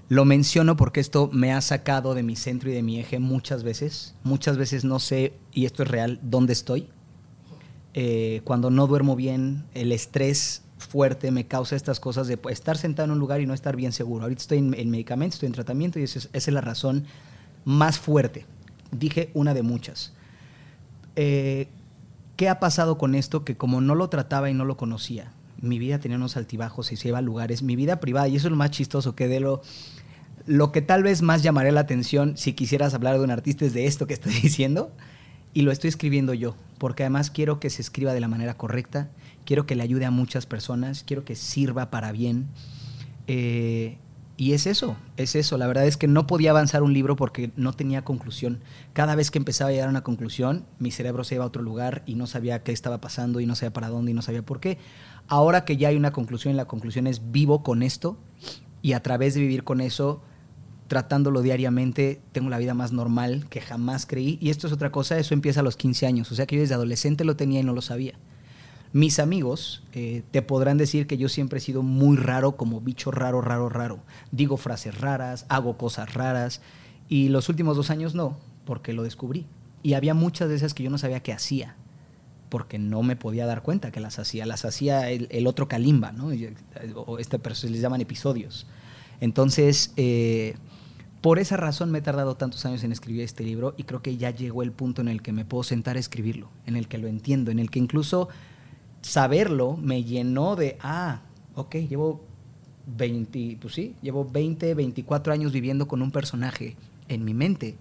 Lo menciono porque esto me ha sacado de mi centro y de mi eje muchas veces. Muchas veces no sé, y esto es real, dónde estoy. Eh, cuando no duermo bien, el estrés fuerte me causa estas cosas de pues, estar sentado en un lugar y no estar bien seguro. Ahorita estoy en, en medicamento, estoy en tratamiento y esa es, esa es la razón más fuerte. Dije una de muchas. Eh, ¿Qué ha pasado con esto? Que como no lo trataba y no lo conocía, mi vida tenía unos altibajos y se iba a lugares, mi vida privada, y eso es lo más chistoso, que de lo, lo que tal vez más llamaría la atención si quisieras hablar de un artista es de esto que estoy diciendo, y lo estoy escribiendo yo, porque además quiero que se escriba de la manera correcta, quiero que le ayude a muchas personas, quiero que sirva para bien. Eh, y es eso, es eso. La verdad es que no podía avanzar un libro porque no tenía conclusión. Cada vez que empezaba a llegar a una conclusión, mi cerebro se iba a otro lugar y no sabía qué estaba pasando y no sabía para dónde y no sabía por qué. Ahora que ya hay una conclusión, la conclusión es vivo con esto y a través de vivir con eso, tratándolo diariamente, tengo la vida más normal que jamás creí. Y esto es otra cosa, eso empieza a los 15 años. O sea que yo desde adolescente lo tenía y no lo sabía. Mis amigos eh, te podrán decir que yo siempre he sido muy raro, como bicho raro, raro, raro. Digo frases raras, hago cosas raras. Y los últimos dos años no, porque lo descubrí. Y había muchas de esas que yo no sabía qué hacía, porque no me podía dar cuenta que las hacía. Las hacía el, otro Kalimba, ¿no? Y- O este, les llaman episodios. Entonces, eh, por esa razón me he tardado tantos años en escribir este libro y creo que ya llegó el punto en el que me puedo sentar a escribirlo, en el que lo entiendo, en el que incluso saberlo me llenó de, ah, ok, llevo 20, pues sí, llevo 20, 24 años viviendo con un personaje en mi mente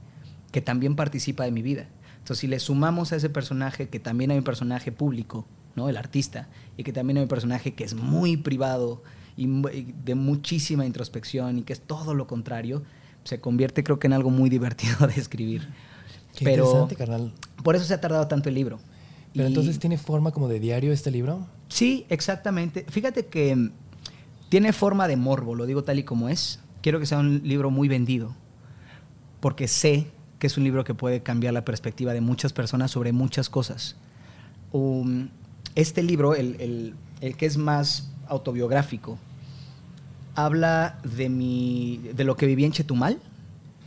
que también participa de mi vida. Entonces, si le sumamos a ese personaje que también hay un personaje público, ¿no? El artista, y que también hay un personaje que es muy privado y de muchísima introspección y que es todo lo contrario, se convierte creo que en algo muy divertido de escribir. Qué Pero interesante, carnal. por eso se ha tardado tanto el libro. Pero Y- entonces tiene forma como de diario este libro. Sí, exactamente. Fíjate que mm, tiene forma de morbo, lo digo tal y como es. Quiero que sea un libro muy vendido, porque sé que es un libro que puede cambiar la perspectiva de muchas personas sobre muchas cosas. Um, este libro, el, el- el que es más autobiográfico, habla de, mi, de lo que viví en Chetumal,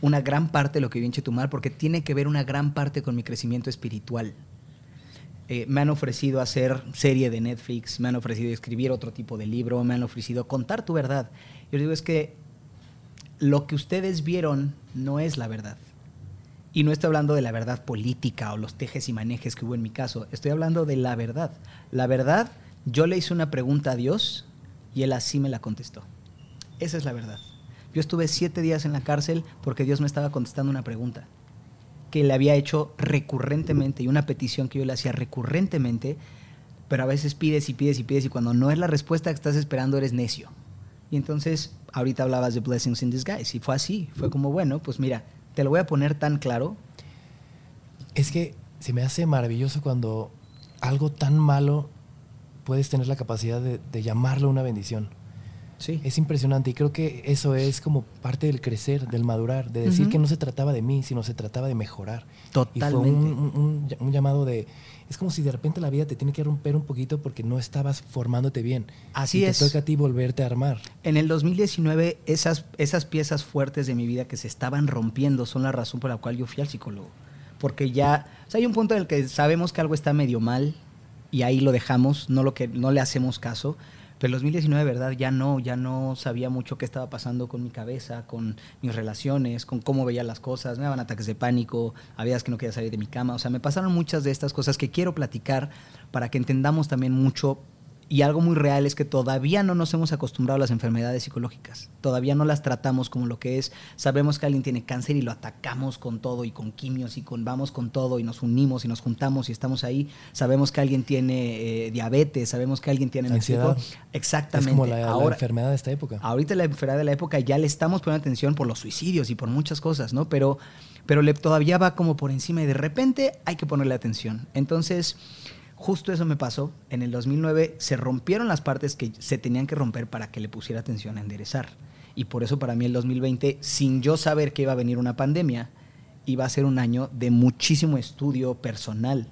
una gran parte de lo que viví en Chetumal, porque tiene que ver una gran parte con mi crecimiento espiritual. Eh, me han ofrecido hacer serie de Netflix, me han ofrecido escribir otro tipo de libro, me han ofrecido contar tu verdad. Yo digo, es que lo que ustedes vieron no es la verdad. Y no estoy hablando de la verdad política o los tejes y manejes que hubo en mi caso, estoy hablando de la verdad. La verdad, yo le hice una pregunta a Dios y él así me la contestó. Esa es la verdad. Yo estuve siete días en la cárcel porque Dios me estaba contestando una pregunta que le había hecho recurrentemente y una petición que yo le hacía recurrentemente, pero a veces pides y pides y pides y cuando no es la respuesta que estás esperando eres necio. Y entonces, ahorita hablabas de blessings in disguise y fue así, fue como, bueno, pues mira, te lo voy a poner tan claro. Es que se me hace maravilloso cuando algo tan malo puedes tener la capacidad de, de llamarlo una bendición. Sí. Es impresionante y creo que eso es como parte del crecer, del madurar, de decir que no se trataba de mí, sino se trataba de mejorar. Y fue Totalmente. un, un- un- un llamado de... Es como si de repente la vida te tiene que romper un poquito porque no estabas formándote bien. Así y es. te toca a ti volverte a armar. En el 2019, esas, esas piezas fuertes de mi vida que se estaban rompiendo son la razón por la cual yo fui al psicólogo. Porque ya, o sea, hay un punto en el que sabemos que algo está medio mal y ahí lo dejamos, no, lo que, no le hacemos caso. Pero el 2019, ¿verdad? Ya no, ya no sabía mucho qué estaba pasando con mi cabeza, con mis relaciones, con cómo veía las cosas. Me daban ataques de pánico, había que no quería salir de mi cama. O sea, me pasaron muchas de estas cosas que quiero platicar para que entendamos también mucho y algo muy real es que todavía no nos hemos acostumbrado a las enfermedades psicológicas. Todavía no las tratamos como lo que es. Sabemos que alguien tiene cáncer y lo atacamos con todo y con quimios y con vamos con todo y nos unimos y nos juntamos y estamos ahí. Sabemos que alguien tiene eh, diabetes, sabemos que alguien tiene ¿me Ansiedad. Exactamente. Es como la, la Ahora, enfermedad de esta época. ahorita la enfermedad de la época ya le estamos poniendo atención por los suicidios y por muchas cosas, ¿no? Pero, pero le, todavía va como por encima y de repente hay que ponerle atención. Entonces, justo eso me pasó. En el 2009 se rompieron las partes que se tenían que romper para que le pusiera atención a enderezar. Y por eso para mí el 2020, sin yo saber que iba a venir una pandemia, iba a ser un año de muchísimo estudio personal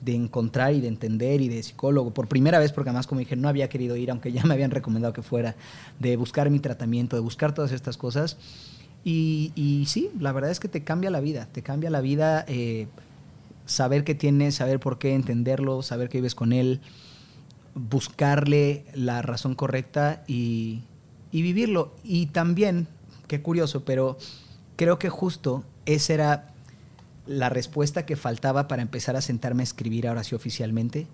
de encontrar y de entender y de psicólogo. Por primera vez, porque además, como dije, no había querido ir, aunque ya me habían recomendado que fuera, de buscar mi tratamiento, de buscar todas estas cosas. Y, sí, la verdad es que te cambia la vida, te cambia la vida eh, saber qué tienes, saber por qué, entenderlo, saber que vives con él. buscarle la razón correcta y, y vivirlo. Y también, qué curioso, pero creo que justo esa era la respuesta que faltaba para empezar a sentarme a escribir ahora sí oficialmente.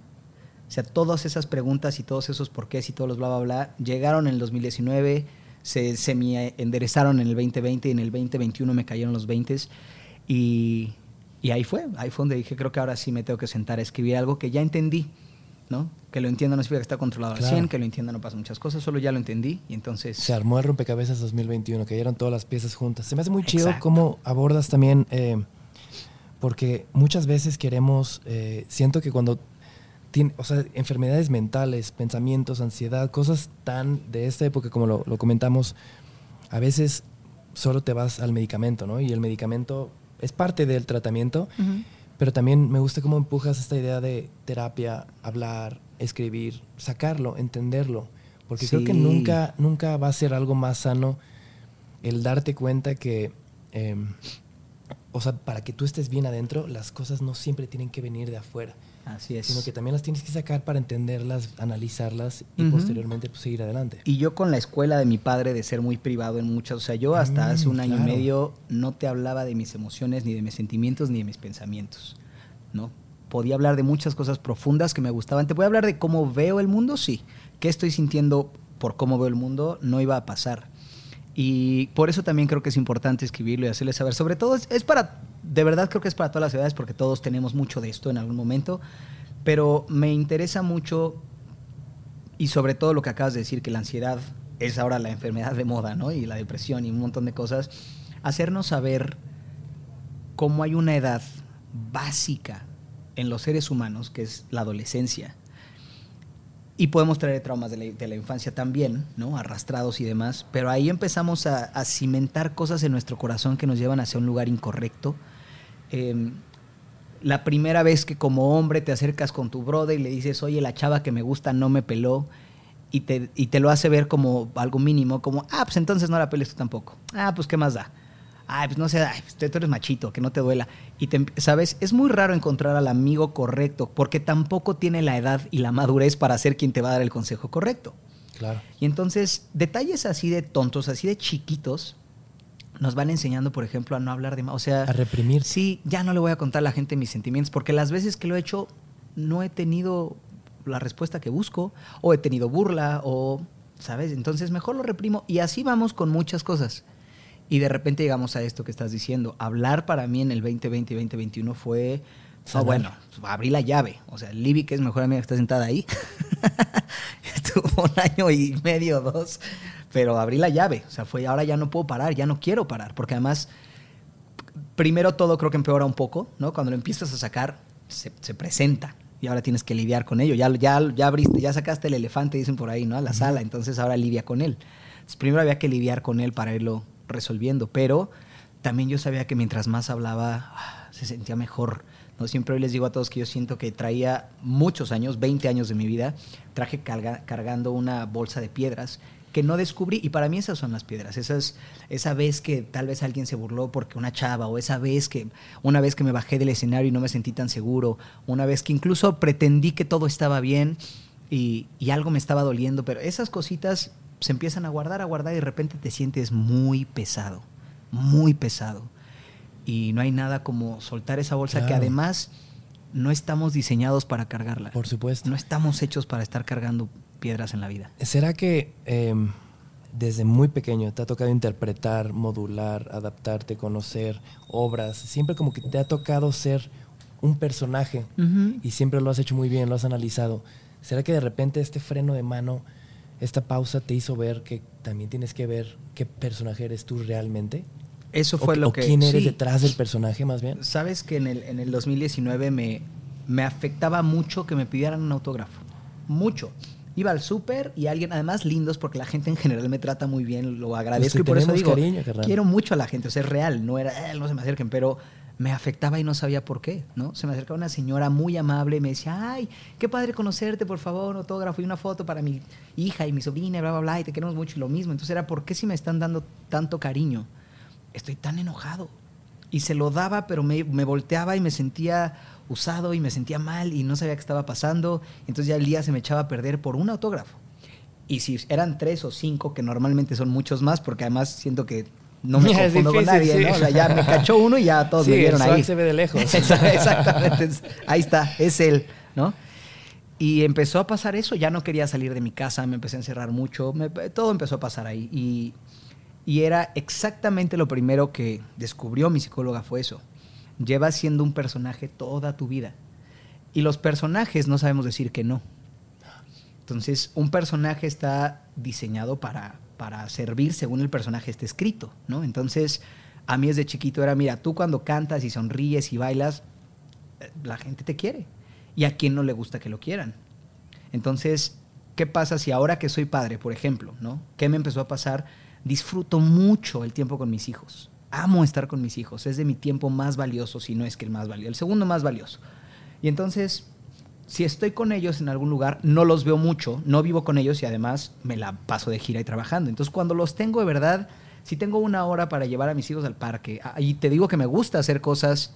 O sea, todas esas preguntas y todos esos porqués y todos los bla, bla, bla, llegaron en el 2019, se semi enderezaron en el 2020 y en el 2021 me cayeron los 20 y, y ahí fue, ahí fue donde dije, creo que ahora sí me tengo que sentar a escribir algo que ya entendí, ¿no? Que lo entiendo no significa que está controlado al Claro. 100, que lo entienda no pasa muchas cosas, solo ya lo entendí y entonces... Se armó el rompecabezas 2021, cayeron todas las piezas juntas. Se me hace muy chido cómo abordas también, eh, porque muchas veces queremos, eh, siento que cuando, o sea, enfermedades mentales, pensamientos, ansiedad, cosas tan de esta época como lo, lo comentamos, a veces solo te vas al medicamento, ¿no? Y el medicamento es parte del tratamiento, pero también me gusta cómo empujas esta idea de terapia, hablar, escribir, sacarlo, entenderlo. Porque creo que nunca, nunca va a ser algo más sano el darte cuenta que, eh, o sea, para que tú estés bien adentro, las cosas no siempre tienen que venir de afuera, Así es. sino que también las tienes que sacar para entenderlas, analizarlas y posteriormente pues, seguir adelante. Y yo con la escuela de mi padre de ser muy privado en muchas, o sea, yo hasta Mm, hace un año claro. y medio no te hablaba de mis emociones, ni de mis sentimientos, ni de mis pensamientos, ¿no? Podía hablar de muchas cosas profundas que me gustaban. Te voy a hablar de cómo veo el mundo, sí. ¿Qué estoy sintiendo por cómo veo el mundo? No iba a pasar. Y por eso también creo que es importante escribirlo y hacerle saber. Sobre todo es, es para, de verdad creo que es para todas las edades porque todos tenemos mucho de esto en algún momento. Pero me interesa mucho y sobre todo lo que acabas de decir, que la ansiedad es ahora la enfermedad de moda, ¿no? Y la depresión y un montón de cosas. Hacernos saber cómo hay una edad básica en los seres humanos, que es la adolescencia. Y podemos traer traumas de la, infancia también, ¿no? Arrastrados y demás. Pero ahí empezamos a, a cimentar cosas en nuestro corazón que nos llevan hacia un lugar incorrecto. Em, la primera vez que como hombre te acercas con tu brother y le dices, oye, la chava que me gusta no me peló, y te, y te lo hace ver como algo mínimo, como, ah, pues entonces no la peles tú tampoco. Ah, pues qué más da. Ay, pues no sé, ay, pues, tú eres machito, que no te duela. Y te, ¿sabes? Es muy raro encontrar al amigo correcto, porque tampoco tiene la edad y la madurez para ser quien te va a dar el consejo correcto. Claro. Y entonces, detalles así de tontos, así de chiquitos, nos van enseñando, por ejemplo, a no hablar de más. O sea, A reprimir. Sí, ya no le voy a contar a la gente mis sentimientos, porque las veces que lo he hecho no he tenido la respuesta que busco, o he tenido burla, o, ¿sabes? Entonces mejor lo reprimo. Y así vamos con muchas cosas. Y de repente llegamos a esto que estás diciendo. Hablar para mí en el 2020 y 2021 fue... Sanar. bueno, abrí la llave. O sea, Libby, que es mejor amiga que está sentada ahí, estuvo un año y medio, dos, pero abrí la llave. O sea, fue, ahora ya no puedo parar, ya no quiero parar, porque además, primero todo creo que empeora un poco, ¿no? Cuando lo empiezas a sacar, se, se presenta y ahora tienes que lidiar con ello. Ya, ya, ya abriste, ya sacaste el elefante, dicen por ahí, ¿no? A la sala, entonces ahora lidia con él. Entonces, primero había que lidiar con él para irlo resolviendo, pero también yo sabía que mientras más hablaba, ah, se sentía mejor. ¿no? Siempre les digo a todos que yo siento que traía muchos años, 20 años de mi vida, traje carga- cargando una bolsa de piedras que no descubrí y para mí esas son las piedras, esas, esa vez que tal vez alguien se burló porque una chava o esa vez que una vez que me bajé del escenario y no me sentí tan seguro, una vez que incluso pretendí que todo estaba bien y, y algo me estaba doliendo, pero esas cositas se empiezan a guardar, a guardar y de repente te sientes muy pesado, muy pesado. Y no hay nada como soltar esa bolsa que además no estamos diseñados para cargarla. Por supuesto. No estamos hechos para estar cargando piedras en la vida. ¿Será que eh, desde muy pequeño te ha tocado interpretar, modular, adaptarte, conocer obras? Siempre como que te ha tocado ser un personaje y siempre lo has hecho muy bien, lo has analizado. ¿Será que de repente este freno de mano, esta pausa te hizo ver que también tienes que ver qué personaje eres tú realmente? Eso ¿O fue lo o que... quién eres sí. detrás del personaje más bien? Sabes que en el, en el 2019 me, me afectaba mucho que me pidieran un autógrafo. Mucho. Iba al súper y alguien, además lindos, porque la gente en general me trata muy bien, lo agradezco y por eso digo, cariño, quiero mucho a la gente, o sea, es real, no era, "Eh, no se me acerquen, pero me afectaba y no sabía por qué, ¿no? Se me acercaba una señora muy amable y me decía, ay, qué padre conocerte, por favor, autógrafo y una foto para mi hija y mi sobrina, bla, bla, bla, y te queremos mucho y lo mismo. Entonces era, ¿por qué si me están dando tanto cariño? Estoy tan enojado. Y se lo daba, pero me, me volteaba y me sentía usado y me sentía mal y no sabía qué estaba pasando. Entonces ya el día se me echaba a perder por un autógrafo. Y si eran tres o cinco, que normalmente son muchos más, porque además siento que no me confundo con difícil, nadie, sí. ¿no? O sea, ya me cachó uno y ya todos sí, me vieron el ahí. se ve de lejos. Exactamente. Ahí está, es él, ¿no? Y empezó a pasar eso, ya no quería salir de mi casa, me empecé a encerrar mucho, me- todo empezó a pasar ahí. Y, y era exactamente lo primero que descubrió mi psicóloga fue eso. Llevas siendo un personaje toda tu vida. Y los personajes no sabemos decir que no. Entonces, un personaje está diseñado para, para servir según el personaje esté escrito, ¿no? Entonces, a mí desde chiquito era, mira, tú cuando cantas y sonríes y bailas, eh, la gente te quiere. Y a quién no le gusta que lo quieran. Entonces, ¿qué pasa si ahora que soy padre, por ejemplo, ¿no? ¿Qué me empezó a pasar? Disfruto mucho el tiempo con mis hijos. Amo estar con mis hijos. Es de mi tiempo más valioso, si no es que el más valioso, el segundo más valioso. Y entonces, si estoy con ellos en algún lugar, no los veo mucho, no vivo con ellos y además me la paso de gira y trabajando. Entonces, cuando los tengo de verdad, si tengo una hora para llevar a mis hijos al parque, y te digo que me gusta hacer cosas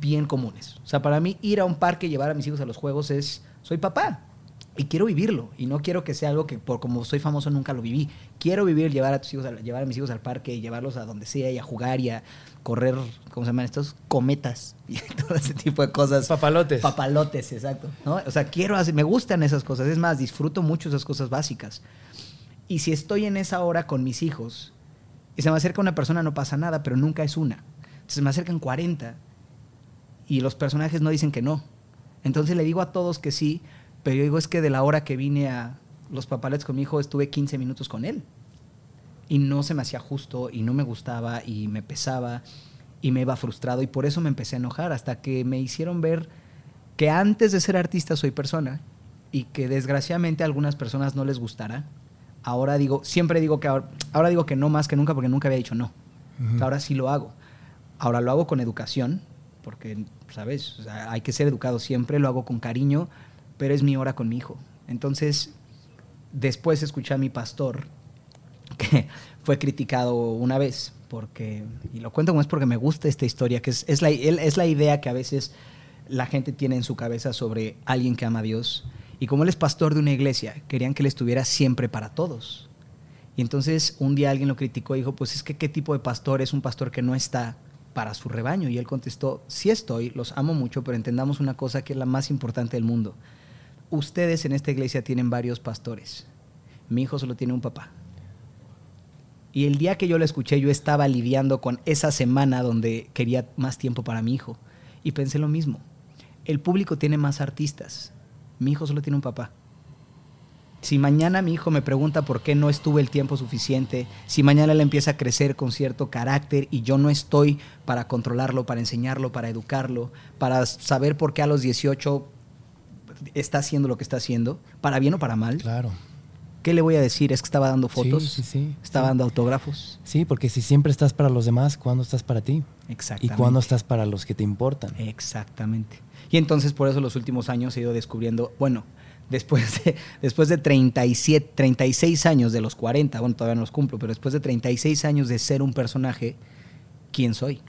bien comunes. O sea, para mí ir a un parque y llevar a mis hijos a los juegos es, soy papá y quiero vivirlo y no quiero que sea algo que por como soy famoso nunca lo viví. Quiero vivir llevar a tus hijos a, llevar a mis hijos al parque y llevarlos a donde sea y a jugar y a correr, ¿cómo se llaman estos? Cometas y todo ese tipo de cosas. Papalotes. Papalotes, exacto. ¿no? O sea, quiero hacer, me gustan esas cosas. Es más, disfruto mucho esas cosas básicas. Y si estoy en esa hora con mis hijos y se me acerca una persona, no pasa nada, pero nunca es una. Entonces me acercan 40 y los personajes no dicen que no. Entonces le digo a todos que sí, pero yo digo es que de la hora que vine a los papaletes con mi hijo estuve 15 minutos con él. Y no se me hacía justo y no me gustaba y me pesaba y me iba frustrado y por eso me empecé a enojar hasta que me hicieron ver que antes de ser artista soy persona y que desgraciadamente a algunas personas no les gustará. Ahora digo, siempre digo que ahora, ahora digo que no más que nunca porque nunca había dicho no. Ahora sí lo hago. Ahora lo hago con educación, porque, ¿sabes? O sea, hay que ser educado siempre, lo hago con cariño, pero es mi hora con mi hijo. Entonces, después escuché a mi pastor, que fue criticado una vez, porque, y lo cuento como es porque me gusta esta historia, que es, es, la, es la idea que a veces la gente tiene en su cabeza sobre alguien que ama a Dios. Y como él es pastor de una iglesia, querían que él estuviera siempre para todos. Y entonces un día alguien lo criticó y dijo, pues es que qué tipo de pastor es un pastor que no está para su rebaño. Y él contestó, sí estoy, los amo mucho, pero entendamos una cosa que es la más importante del mundo. Ustedes en esta iglesia tienen varios pastores. Mi hijo solo tiene un papá. Y el día que yo lo escuché, yo estaba lidiando con esa semana donde quería más tiempo para mi hijo. Y pensé lo mismo. El público tiene más artistas. Mi hijo solo tiene un papá. Si mañana mi hijo me pregunta por qué no estuve el tiempo suficiente, si mañana él empieza a crecer con cierto carácter y yo no estoy para controlarlo, para enseñarlo, para educarlo, para saber por qué a los 18 está haciendo lo que está haciendo, para bien o para mal, Claro. ¿qué le voy a decir? ¿Es que estaba dando fotos? Sí, sí, sí. ¿Estaba dando autógrafos? Sí, porque si siempre estás para los demás, ¿cuándo estás para ti? ¿Y Exactamente. cuándo estás para los que te importan? Exactamente. Y entonces por eso los últimos años he ido descubriendo, bueno, después de, después de 37, 36 años de los 40, bueno, todavía no los cumplo, pero después de 36 años de ser un personaje, ¿quién soy?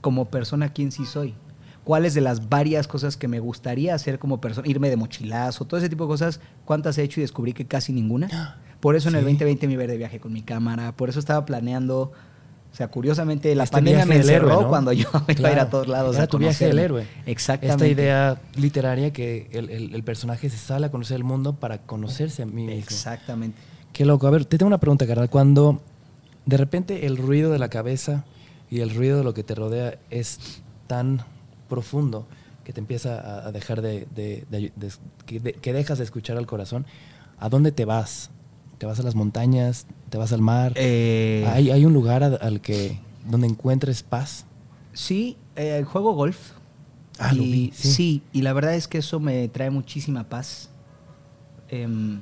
Como persona, ¿quién sí soy? ¿Cuáles de las varias cosas que me gustaría hacer como persona? Irme de mochilazo, todo ese tipo de cosas, ¿cuántas he hecho y descubrí que casi ninguna? Por eso en el Sí. 2020 me iba de viaje con mi cámara, por eso estaba planeando, o sea, curiosamente la Este pandemia me del héroe, encerró ¿no? cuando yo me iba a ir a todos lados. Era a tu viaje del héroe. Exactamente. Esta idea literaria que el, el- el personaje se sale a conocer el mundo para conocerse a mí mismo. Exactamente. Qué loco. A ver, te tengo una pregunta, carnal. Cuando de repente el ruido de la cabeza y el ruido de lo que te rodea es tan profundo que te empieza a, a dejar de, de- de- de- que, de- que dejas de escuchar al corazón, ¿a dónde te vas? ¿Te vas a las montañas? ¿Te vas al mar? Eh, ¿Hay, hay un lugar al que donde encuentres paz? Sí, eh, juego golf. Ah, lo y, vi, sí. sí, y la verdad es que eso me trae muchísima paz. Em,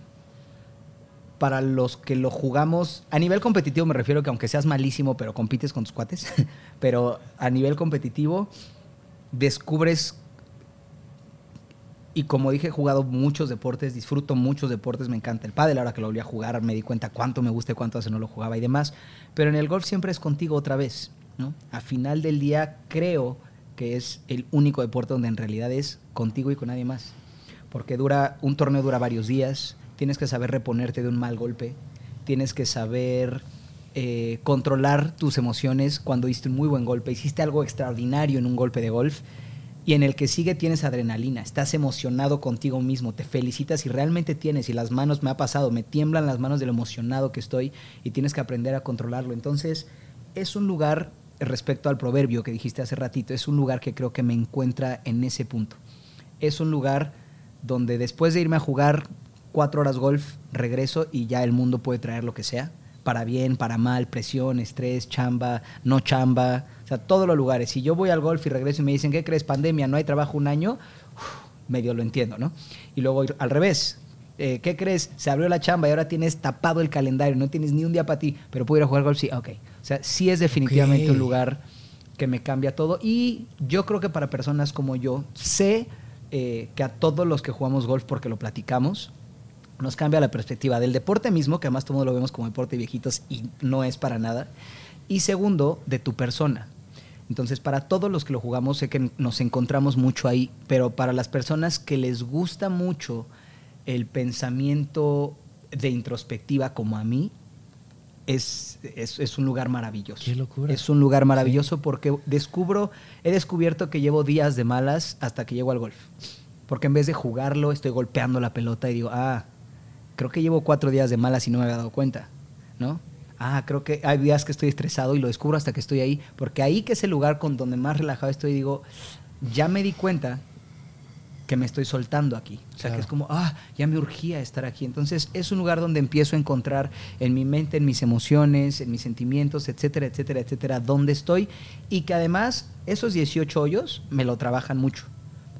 para los que lo jugamos, a nivel competitivo me refiero que aunque seas malísimo, pero compites con tus cuates, pero a nivel competitivo descubres, y como dije, he jugado muchos deportes, disfruto muchos deportes, me encanta el pádel, ahora que lo volví a jugar me di cuenta cuánto me gusta y cuánto hace no lo jugaba y demás, pero en el golf siempre es contigo otra vez. ¿no? A final del día creo que es el único deporte donde en realidad es contigo y con nadie más. Porque dura, un torneo dura varios días, tienes que saber reponerte de un mal golpe, tienes que saber eh, controlar tus emociones cuando diste un muy buen golpe, hiciste algo extraordinario en un golpe de golf y en el que sigue tienes adrenalina, estás emocionado contigo mismo, te felicitas y realmente tienes, y las manos me ha pasado, me tiemblan las manos de lo emocionado que estoy y tienes que aprender a controlarlo. Entonces, es un lugar, respecto al proverbio que dijiste hace ratito, es un lugar que creo que me encuentra en ese punto. Es un lugar donde después de irme a jugar cuatro horas golf, regreso y ya el mundo puede traer lo que sea, para bien, para mal, presión, estrés, chamba, no chamba, o sea, todos los lugares. Si yo voy al golf y regreso y me dicen, ¿qué crees? Pandemia, no hay trabajo un año, uf, medio lo entiendo, ¿no? Y luego al revés. Eh, ¿Qué crees? Se abrió la chamba y ahora tienes tapado el calendario, no tienes ni un día para ti, pero puedo ir a jugar golf, sí, ok. O sea, sí es definitivamente un lugar que me cambia todo. Y yo creo que para personas como yo, sé eh, que a todos los que jugamos golf, porque lo platicamos, nos cambia la perspectiva del deporte mismo, que además todo lo vemos como deporte de viejitos y no es para nada. Y segundo, de tu persona. Entonces, para todos los que lo jugamos, sé que nos encontramos mucho ahí, pero para las personas que les gusta mucho el pensamiento de introspectiva como a mí, es, es, es un lugar maravilloso. Qué locura. Es un lugar maravilloso porque descubro, he descubierto que llevo días de malas hasta que llego al golf. Porque en vez de jugarlo, estoy golpeando la pelota y digo, ah, creo que llevo cuatro días de malas y no me había dado cuenta, ¿no? Ah, creo que hay días que estoy estresado y lo descubro hasta que estoy ahí. Porque ahí que es el lugar con donde más relajado estoy, digo, ya me di cuenta que me estoy soltando aquí. O sea, Claro. que es como, ah, ya me urgía estar aquí. Entonces, es un lugar donde empiezo a encontrar en mi mente, en mis emociones, en mis sentimientos, etcétera, etcétera, etcétera, dónde estoy. Y que además, esos 18 hoyos me lo trabajan mucho.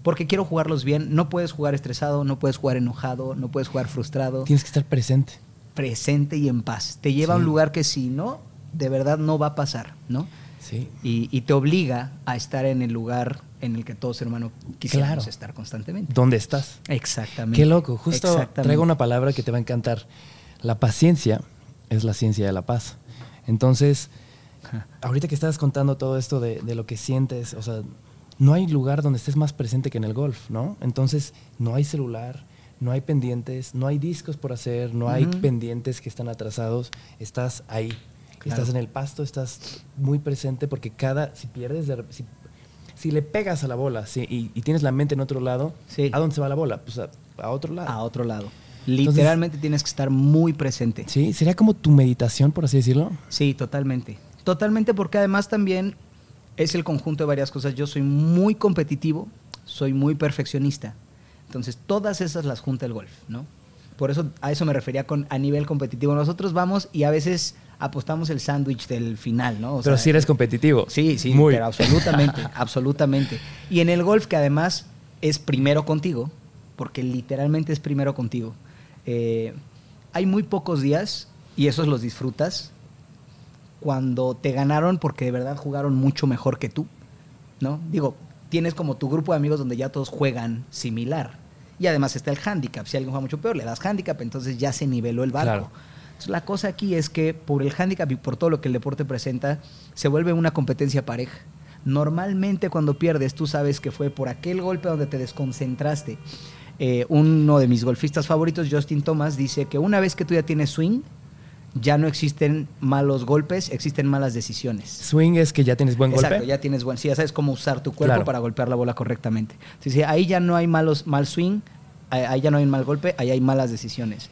Porque quiero jugarlos bien. No puedes jugar estresado, no puedes jugar enojado, no puedes jugar frustrado. Tienes que estar presente. Presente y en paz. Te lleva a un lugar que si no, de verdad no va a pasar, ¿no? Sí. Y, y te obliga a estar en el lugar en el que todo ser humano quisiéramos Claro. estar constantemente. ¿Dónde estás? Exactamente. Qué loco. Justo traigo una palabra que te va a encantar. La paciencia es la ciencia de la paz. Entonces, ahorita que estabas contando todo esto de, de lo que sientes, o sea, no hay lugar donde estés más presente que en el golf, ¿no? Entonces, no hay celular, no hay pendientes, no hay discos por hacer, no hay pendientes que están atrasados. Estás ahí. Claro. Estás en el pasto, estás muy presente porque cada, si pierdes, de, si, si le pegas a la bola si- y, y tienes la mente en otro lado, Sí. ¿a dónde se va la bola? Pues a, a otro lado. A otro lado. Literalmente tienes que estar muy presente. Sí, sería como tu meditación, por así decirlo. Sí, totalmente. Totalmente porque además también es el conjunto de varias cosas. Yo soy muy competitivo, soy muy perfeccionista. Entonces, todas esas las junta el golf, ¿no? Por eso a eso me refería con a nivel competitivo. Nosotros vamos y a veces apostamos el sándwich del final, ¿no? O Pero si eres competitivo. Sí, sí, Muy. pero absolutamente, absolutamente. Y en el golf, que además es primero contigo, porque literalmente es primero contigo, eh, hay muy pocos días, y esos los disfrutas, cuando te ganaron porque de verdad jugaron mucho mejor que tú, ¿no? Digo, tienes como tu grupo de amigos donde ya todos juegan similar. Y además está el handicap. Si alguien juega mucho peor, le das handicap, entonces ya se niveló el barco. Claro. Entonces, la cosa aquí es que por el handicap y por todo lo que el deporte presenta, se vuelve una competencia pareja. Normalmente cuando pierdes, tú sabes que fue por aquel golpe donde te desconcentraste. Eh, uno de mis golfistas favoritos, Justin Thomas, dice que una vez que tú ya tienes swing, ya no existen malos golpes, existen malas decisiones. Swing es que ya tienes buen Exacto, golpe. ya tienes buen, sí, ya sabes cómo usar tu cuerpo Claro. para golpear la bola correctamente. Sí, sí, ahí ya no hay malos, mal swing, ahí ya no hay mal golpe, ahí hay malas decisiones.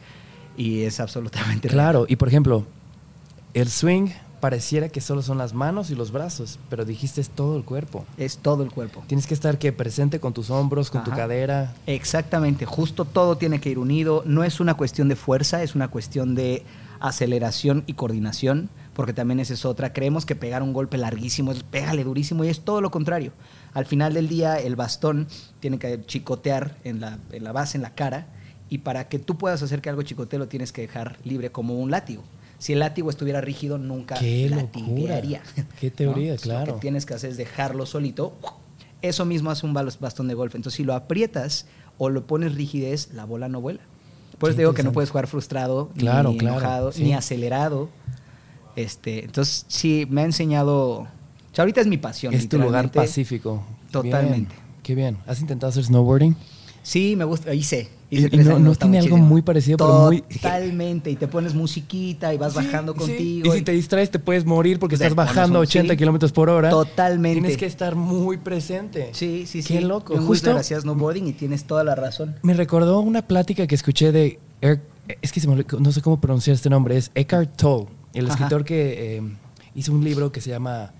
Y es absolutamente real. Claro, y por ejemplo, el swing pareciera que solo son las manos y los brazos, pero dijiste es todo el cuerpo. Es todo el cuerpo. Tienes que estar que presente con tus hombros, con tu cadera. Exactamente, justo todo tiene que ir unido. No es una cuestión de fuerza, es una cuestión de aceleración y coordinación, porque también esa es otra. Creemos que pegar un golpe larguísimo es pégale durísimo y es todo lo contrario. Al final del día, el bastón tiene que chicotear en la, en la base, en la cara, y para que tú puedas hacer que algo chicotee, lo tienes que dejar libre como un látigo. Si el látigo estuviera rígido, nunca ¡Qué latiguearía. locura! ¡Qué teoría, Entonces, Lo claro! que tienes que hacer es dejarlo solito. Eso mismo hace un bastón de golf. Entonces, si lo aprietas o lo pones rigidez, la bola no vuela. Por eso te digo que no puedes jugar frustrado, Claro, ni claro, enojado, sí. ni acelerado. Este, entonces, sí, me ha enseñado O sea, ahorita es mi pasión. Es tu lugar pacífico. Totalmente. Bien, qué bien. ¿Has intentado hacer snowboarding? Sí, me gusta, hice. Y- no- tiene algo muy parecido, pero muy- Totalmente, y te pones musiquita y vas Sí, bajando sí. contigo. Y si te distraes, te puedes morir porque estás bajando un- 80 sí. kilómetros por hora. Totalmente. Tienes que estar muy presente. Sí, sí, sí. Qué loco. Yo Justo hacía snowboarding y tienes toda la razón. me recordó una plática que escuché de. Eric- es que se me no sé cómo pronunciar este nombre. Es Eckhart Tolle, el Ajá. escritor que eh, hizo un libro que se llama.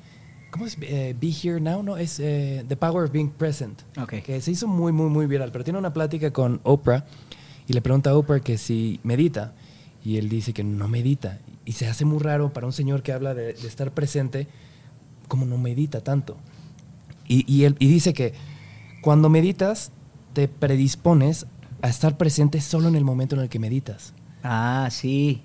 ¿Cómo es? Eh, Be Here Now, ¿no? Es eh, The Power of Being Present. Ok. Que se hizo muy, muy, muy viral. Pero tiene una plática con Oprah y le pregunta a Oprah que si medita. Y él dice que no medita. Y se hace muy raro para un señor que habla de, de estar presente, como no medita tanto. Y, y él, y dice que cuando meditas, te predispones a estar presente solo en el momento en el que meditas. Ah, sí.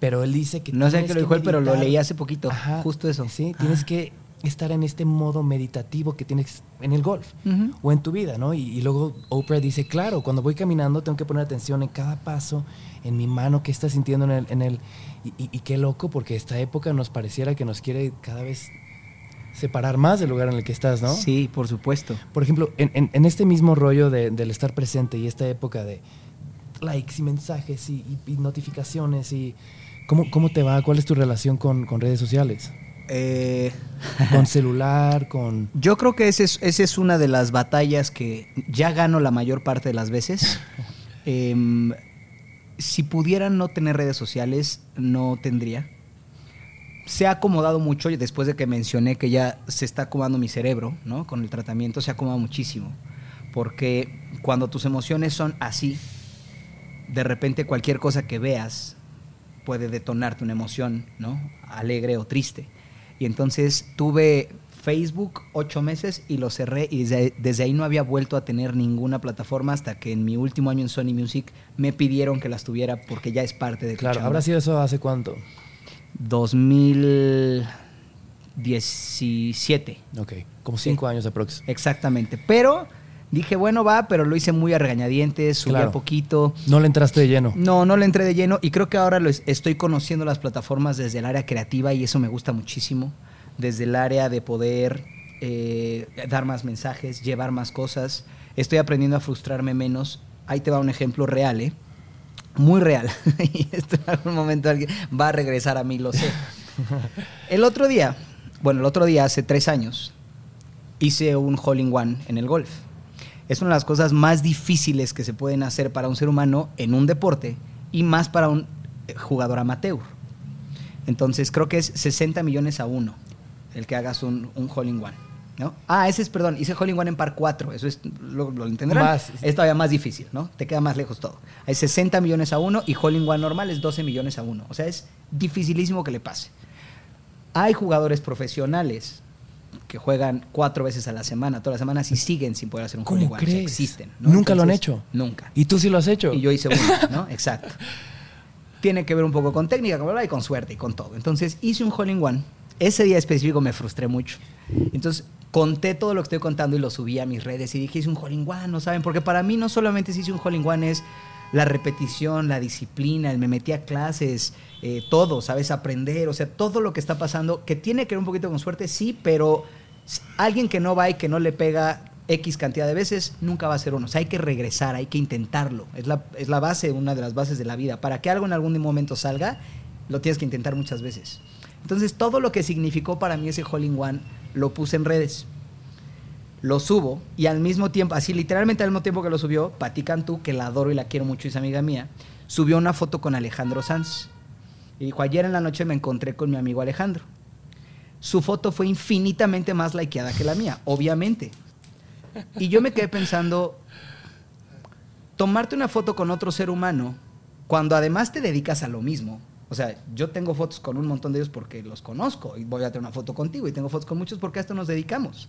Pero él dice que... No sé qué lo dijo él, pero lo leí hace poquito. Ajá, Justo eso. Sí, tienes que estar en este modo meditativo que tienes en el golf o en tu vida, ¿no? Y, y luego Oprah dice, claro, cuando voy caminando tengo que poner atención en cada paso, en mi mano, qué está sintiendo en el... En el y, y- y qué loco, porque esta época nos pareciera que nos quiere cada vez separar más del lugar en el que estás, ¿no? Sí, por supuesto. Por ejemplo, en, en- en este mismo rollo de- del estar presente y esta época de likes y mensajes y, y- y notificaciones y... ¿cómo, ¿Cómo te va? ¿Cuál es tu relación con, con redes sociales? Eh, Con celular, con... yo creo que esa es, esa es una de las batallas que ya gano la mayor parte de las veces. Em, si pudiera no tener redes sociales, no tendría. Se ha acomodado mucho después de que mencioné que ya se está acomodando mi cerebro, ¿no? Con el tratamiento se ha acomodado muchísimo. Porque cuando tus emociones son así, de repente cualquier cosa que veas puede detonarte una emoción, ¿no? Alegre o triste. Y entonces tuve Facebook ocho meses y lo cerré y desde, desde ahí no había vuelto a tener ninguna plataforma hasta que en mi último año en Sony Music me pidieron que las tuviera porque ya es parte de Claro. ¿habrá sido eso hace cuánto? 2017. Ok, como cinco años aprox. Exactamente. Pero dije, bueno, va, pero lo hice muy a regañadientes, subí Claro. a poquito. No le entraste de lleno. No, no le entré de lleno y creo que ahora lo es- estoy conociendo las plataformas desde el área creativa y eso me gusta muchísimo. Desde el área de poder eh, dar más mensajes, llevar más cosas. Estoy aprendiendo a frustrarme menos. Ahí te va un ejemplo real, ¿eh? Muy real. y esto en algún momento alguien va a regresar a mí, lo sé. El otro día, bueno, el otro día, hace tres años, hice un hole in one en el golf. Es una de las cosas más difíciles que se pueden hacer para un ser humano en un deporte y más para un eh, jugador amateur. Entonces creo que es 60 millones a uno el que hagas un, un hole in one. ¿no? Ah, ese es, perdón, hice hole in one en par 4, eso es, lo, lo entenderán. Más. Es todavía más difícil, ¿no? Te queda más lejos todo. Hay 60 millones a uno y hole in one normal es 12 millones a uno. O sea, es dificilísimo que le pase. Hay jugadores profesionales que juegan cuatro veces a la semana, todas las semanas y siguen sin poder hacer un ¿Cómo one. O sea, crees? existen. ¿Nunca lo han hecho? Nunca. ¿Y tú sí lo has hecho? Y yo hice uno, ¿no? Exacto. Tiene que ver un poco con técnica, y con suerte y con todo. Entonces hice un hole in one. Ese día específico me frustré mucho. Entonces conté todo lo que estoy contando y lo subí a mis redes y dije, hice un hole in one, ¿no saben? Porque para mí no solamente si hice un hole in one es la repetición, la disciplina, el me metí a clases, eh, todo, ¿sabes? Aprender, o sea, todo lo que está pasando, que tiene que ver un poquito con suerte, sí, pero alguien que no va y que no le pega X cantidad de veces, nunca va a ser uno. O hay que regresar, hay que intentarlo. Es la, es la base, una de las bases de la vida. Para que algo en algún momento salga, lo tienes que intentar muchas veces. Entonces, todo lo que significó para mí ese hole one, lo puse en redes. Lo subo y al mismo tiempo, así literalmente al mismo tiempo que lo subió, Pati Cantú, que la adoro y la quiero mucho es amiga mía, subió una foto con Alejandro Sanz. Y dijo, ayer en la noche me encontré con mi amigo Alejandro. Su foto fue infinitamente más likeada que la mía, obviamente. Y yo me quedé pensando, tomarte una foto con otro ser humano, cuando además te dedicas a lo mismo. O sea, yo tengo fotos con un montón de ellos porque los conozco y voy a tener una foto contigo y tengo fotos con muchos porque a esto nos dedicamos.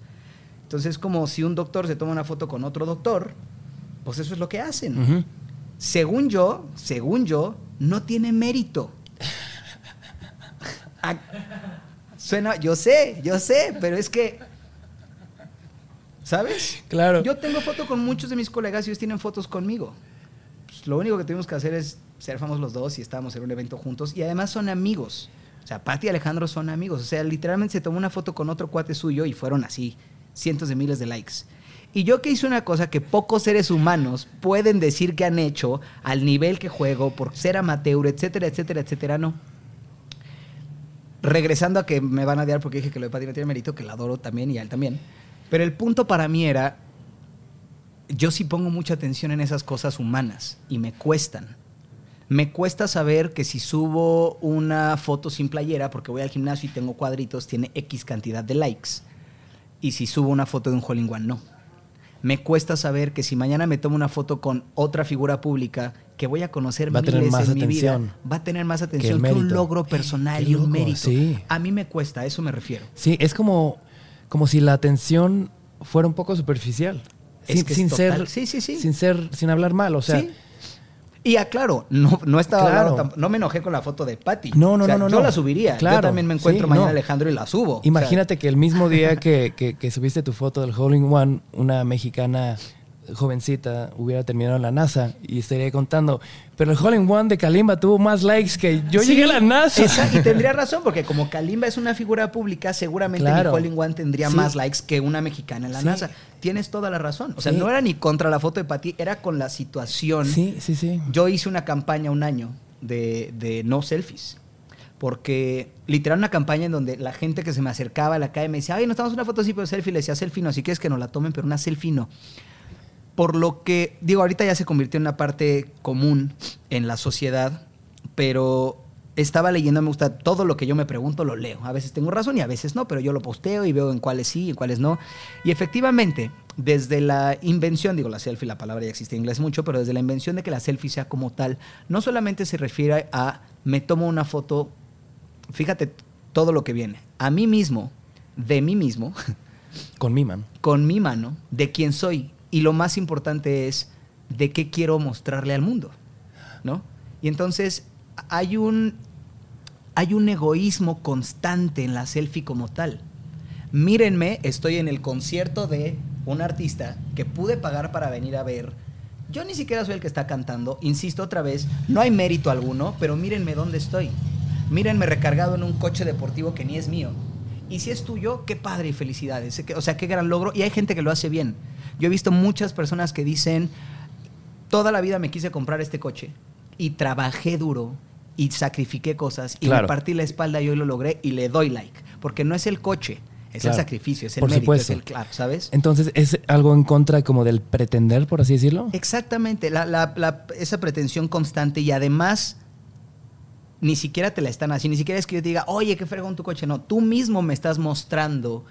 Entonces es como si un doctor se toma una foto con otro doctor, pues eso es lo que hacen. Según yo, según yo, no tiene mérito. Suena, yo sé, yo sé, pero es que, ¿sabes? Claro. Yo tengo foto con muchos de mis colegas y ellos tienen fotos conmigo. Pues, lo único que tuvimos que hacer es ser famosos los dos y estábamos en un evento juntos y además son amigos. sea, Pati y Alejandro son amigos. O sea, literalmente se tomó una foto con otro cuate suyo y fueron así, cientos de miles de likes. Y yo que hice una cosa que pocos seres humanos pueden decir que han hecho al nivel que juego, por ser amateur, etcétera, etcétera, etcétera, no. Regresando a que me van a odiar porque dije que lo de no tiene mérito, que la adoro también y a él también. Pero el punto para mí era, yo sí pongo mucha atención en esas cosas humanas y me cuestan. Me cuesta saber que si subo una foto sin playera, porque voy al gimnasio y tengo cuadritos, tiene X cantidad de likes. Y si subo una foto de un hole no. Me cuesta saber que si mañana me tomo una foto con otra figura pública que voy a conocer Va a tener más en mi vida, atención va a tener más atención que, un logro personal Qué y un loco, mérito. sí. A mí me cuesta, a eso me refiero. Sí, es como, como si la atención fuera un poco superficial. Es sin, sin ser, Sí, sí, sí. sin ser, sin hablar mal, o sea. Y aclaro, no, no estaba Claro. hablando no me enojé con la foto de Patty. No, no, O sea, no, no, Yo no. la subiría. Claro, yo también me encuentro sí, mañana no. Alejandro y la subo. O sea, imagínate que el mismo día que, que- que subiste tu foto del Hole in One, una mexicana jovencita hubiera terminado en la NASA y estaría contando, pero el Hole in One de Kalimba tuvo más likes que yo Sí, llegué a la NASA. esa- y tendría razón, porque como Kalimba es una figura pública, seguramente Claro. mi Hole in One tendría Sí. más likes que una mexicana en la Sí. NASA. Tienes toda la razón. O sea, no era ni contra la foto de Patty, era con la situación. Sí, sí, sí. Yo hice una campaña un año de, de no selfies. Porque literal una campaña en donde la gente que se me acercaba a la calle me decía, ay, nos tomamos una foto así, pero selfie. Le decía, selfie no, si quieres que nos la tomen, pero una selfie no. Por lo que, digo, ahorita ya se convirtió en una parte común en la sociedad, pero estaba leyendo, me gusta todo lo que yo me pregunto, lo leo. A veces tengo razón y a veces no, pero yo lo posteo y veo en cuáles sí y en cuáles no. Y efectivamente, desde la invención, digo, la selfie, la palabra ya existe en inglés mucho, pero desde la invención de que la selfie sea como tal, no solamente se refiere a me tomo una foto, fíjate todo lo que viene, a mí mismo, de mí mismo, Con mi man. con mi mano de quién soy. Y lo más importante es de qué quiero mostrarle al mundo, ¿no? Y entonces hay un, hay un egoísmo constante en la selfie como tal. Mírenme, estoy en el concierto de un artista que pude pagar para venir a ver. Yo ni siquiera soy el que está cantando, insisto otra vez, no hay mérito alguno, pero mírenme dónde estoy. Mírenme recargado en un coche deportivo que ni es mío. Y si es tuyo, qué padre y felicidades. O sea, qué gran logro. Y hay gente que lo hace bien. Yo he visto muchas personas que dicen, toda la vida me quise comprar este coche y trabajé duro y sacrifiqué cosas y Claro. me partí la espalda y hoy lo logré y le doy like. Porque no es el coche, es Claro. el sacrificio, es el Por mérito, supuesto. es el claro, ¿sabes? Entonces, ¿es algo en contra como del pretender, por así decirlo? Exactamente, la- la- la- esa pretensión constante y además ni siquiera te la están haciendo, ni siquiera es que yo te diga, oye, qué fregón tu coche, no, tú mismo me estás mostrando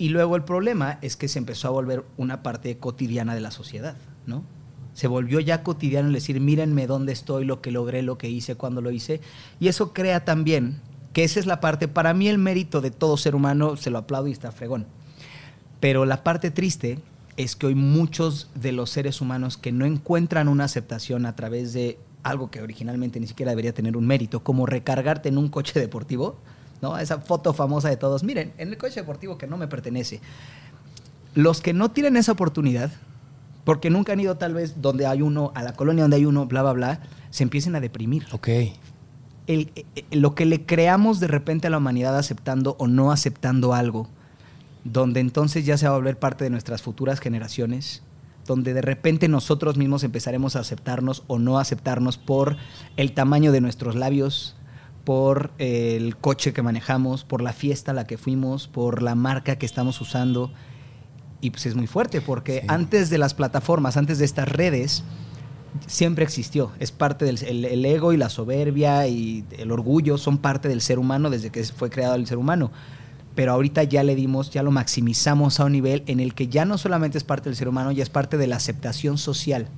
y luego el problema es que se empezó a volver una parte cotidiana de la sociedad, ¿no? Se volvió ya cotidiano el decir, mírenme dónde estoy, lo que logré, lo que hice, cuándo lo hice. Y eso crea también, que esa es la parte, para mí el mérito de todo ser humano, se lo aplaudo y está fregón. Pero la parte triste es que hoy muchos de los seres humanos que no encuentran una aceptación a través de algo que originalmente ni siquiera debería tener un mérito, como recargarte en un coche deportivo, ¿no? Esa foto famosa de todos, miren, en el coche deportivo que no me pertenece. Los que no tienen esa oportunidad, porque nunca han ido tal vez donde hay uno, a la colonia donde hay uno, bla, bla, bla, se empiecen a deprimir Ok. el- eh, lo que le creamos de repente a la humanidad aceptando o no aceptando algo, donde entonces ya se va a volver parte de nuestras futuras generaciones, donde de repente nosotros mismos empezaremos a aceptarnos o no aceptarnos por el tamaño de nuestros labios, por el coche que manejamos, por la fiesta a la que fuimos, por la marca que estamos usando. Y pues es muy fuerte porque Sí. antes de las plataformas, antes de estas redes, siempre existió. Es parte del el, el ego y la soberbia y el orgullo son parte del ser humano desde que fue creado el ser humano. Pero ahorita ya le dimos, ya lo maximizamos a un nivel en el que ya no solamente es parte del ser humano, ya es parte de la aceptación social.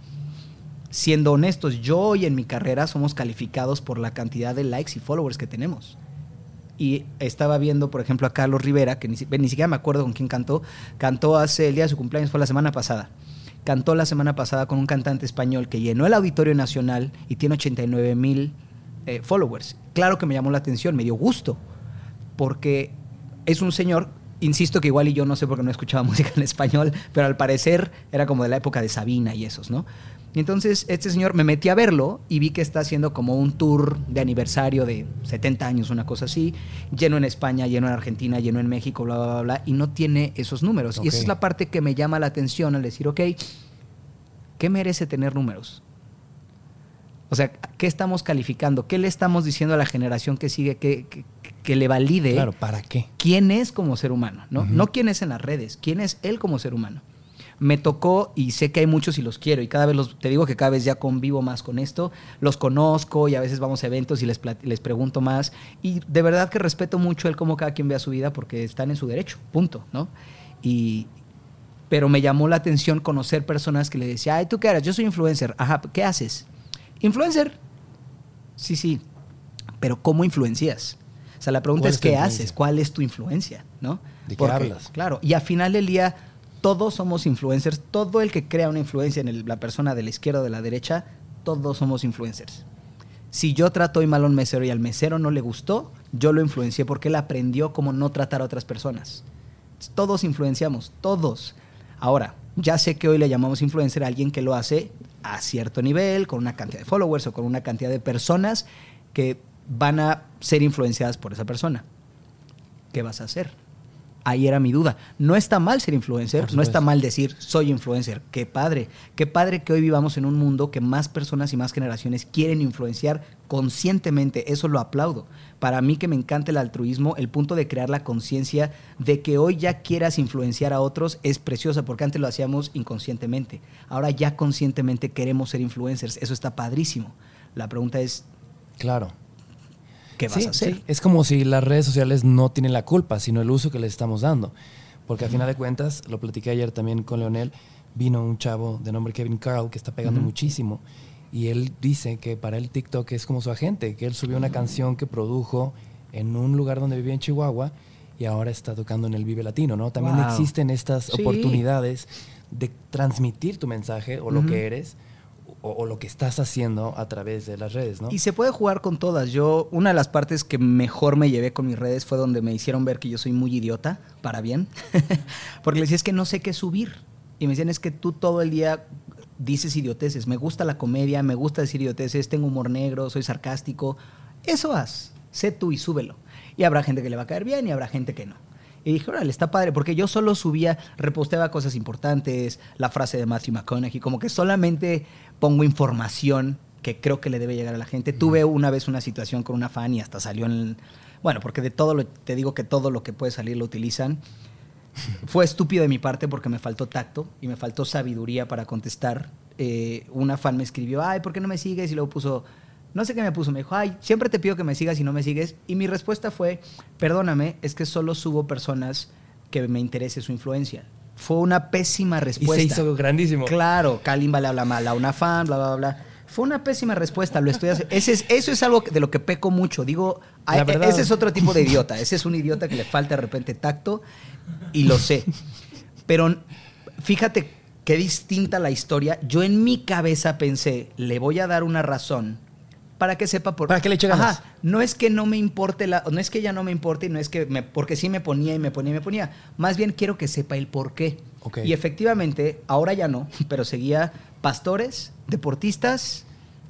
Siendo honestos, yo hoy en mi carrera somos calificados por la cantidad de likes y followers que tenemos. Y estaba viendo, por ejemplo, a Carlos Rivera, que ni, ni siquiera me acuerdo con quién cantó. Cantó hace el día de su cumpleaños, fue la semana pasada. Cantó la semana pasada con un cantante español que llenó el Auditorio Nacional y tiene 89 mil eh, followers. Claro que me llamó la atención, me dio gusto, porque es un señor insisto que igual y yo no sé por qué no escuchaba música en español, pero al parecer era como de la época de Sabina y esos, ¿no? Y entonces este señor me metí a verlo y vi que está haciendo como un tour de aniversario de 70 años, una cosa así, lleno en España, lleno en Argentina, lleno en México, bla, bla, bla, bla, y no tiene esos números. Y esa es la parte que me llama la atención al decir, ok, ¿qué merece tener números? O sea, ¿qué estamos calificando? ¿Qué le estamos diciendo a la generación que sigue que, que- que le valide Claro, ¿para qué? quién es como ser humano? ¿no? No quién es en las redes, quién es él como ser humano. Me tocó y sé que hay muchos y los quiero y cada vez los, te digo que cada vez ya convivo más con esto, los conozco y a veces vamos a eventos y les, les pregunto más y de verdad que respeto mucho el cómo cada quien vea su vida porque están en su derecho, punto, ¿no? Y, pero me llamó la atención conocer personas que le decía, ay, ¿tú qué eres? Yo soy influencer. Ajá, ¿qué haces? Influencer. Sí, sí. Pero ¿cómo influencias? O sea, la pregunta ¿Cuál es, ¿qué haces? ¿Cuál es tu influencia? ¿No? ¿De qué hablas? Claro, y al final del día todos somos influencers. Todo el que crea una influencia en la persona de la izquierda o de la derecha, todos somos influencers. Si yo trato hoy mal a un mesero y al mesero no le gustó, yo lo influencié porque él aprendió cómo no tratar a otras personas. Todos influenciamos, todos. Ahora, ya sé que hoy le llamamos influencer a alguien que lo hace a cierto nivel, con una cantidad de followers o con una cantidad de personas que van a ser influenciadas por esa persona. ¿Qué vas a hacer? Ahí era mi duda. No está mal ser influencer, no está mal decir soy influencer. Qué padre. Qué padre que hoy vivamos en un mundo que más personas y más generaciones quieren influenciar conscientemente. Eso lo aplaudo. Para mí que me encanta el altruismo, el punto de crear la conciencia de que hoy ya quieras influenciar a otros es preciosa porque antes lo hacíamos inconscientemente. Ahora ya conscientemente queremos ser influencers. Eso está padrísimo. La pregunta es, Claro. ¿Qué vas Sí, a hacer? sí. Es como si las redes sociales no tienen la culpa, sino el uso que les estamos dando. Porque al final de cuentas, lo platiqué ayer también con Leonel, vino un chavo de nombre Kevin Carl que está pegando muchísimo. Y él dice que para él TikTok es como su agente, que él subió una canción que produjo en un lugar donde vivía en Chihuahua y ahora está tocando en el Vive Latino, ¿no? También Wow. existen estas Sí. oportunidades de transmitir tu mensaje o lo que eres o, o lo que estás haciendo a través de las redes, ¿no? Y se puede jugar con todas. Yo, una de las partes que mejor me llevé con mis redes fue donde me hicieron ver que yo soy muy idiota, para bien. Porque les decía, es que no sé qué subir. Y me decían, es que tú todo el día dices idioteces. Me gusta la comedia, me gusta decir idioteces, tengo humor negro, soy sarcástico. Eso haz. Sé tú y súbelo. Y habrá gente que le va a caer bien y habrá gente que no. Y dije, órale, está padre, porque yo solo subía, reposteaba cosas importantes, la frase de Matthew McConaughey, como que solamente pongo información que creo que le debe llegar a la gente. Tuve una vez una situación con una fan y hasta salió en... Bueno, porque de todo lo, te digo que todo lo que puede salir lo utilizan. Fue estúpido de mi parte porque me faltó tacto y me faltó sabiduría para contestar. Eh, una fan me escribió, ay, ¿por qué no me sigues? Y luego puso, no sé qué me puso, me dijo, ay, siempre te pido que me sigas y no me sigues. Y mi respuesta fue, perdóname, es que solo subo personas que me interese su influencia. Fue una pésima y respuesta. se hizo grandísimo. Claro, Kalimba le habla mal a una fan, bla, bla, bla. Fue una pésima respuesta, lo estoy haciendo. Ese es, eso es algo de lo que peco mucho. Digo, verdad. ese es otro tipo de idiota. Ese es un idiota que le falta de repente tacto y lo sé. Pero fíjate qué distinta la historia. Yo en mi cabeza pensé, le voy a dar una razón para que sepa por Para que le eche ganas. Ajá, no es que no me importe la, no es que ya no me importe, y no es que me, porque sí me ponía y me ponía y me ponía. Más bien quiero que sepa el por qué. Y efectivamente, ahora ya no, pero seguía pastores, deportistas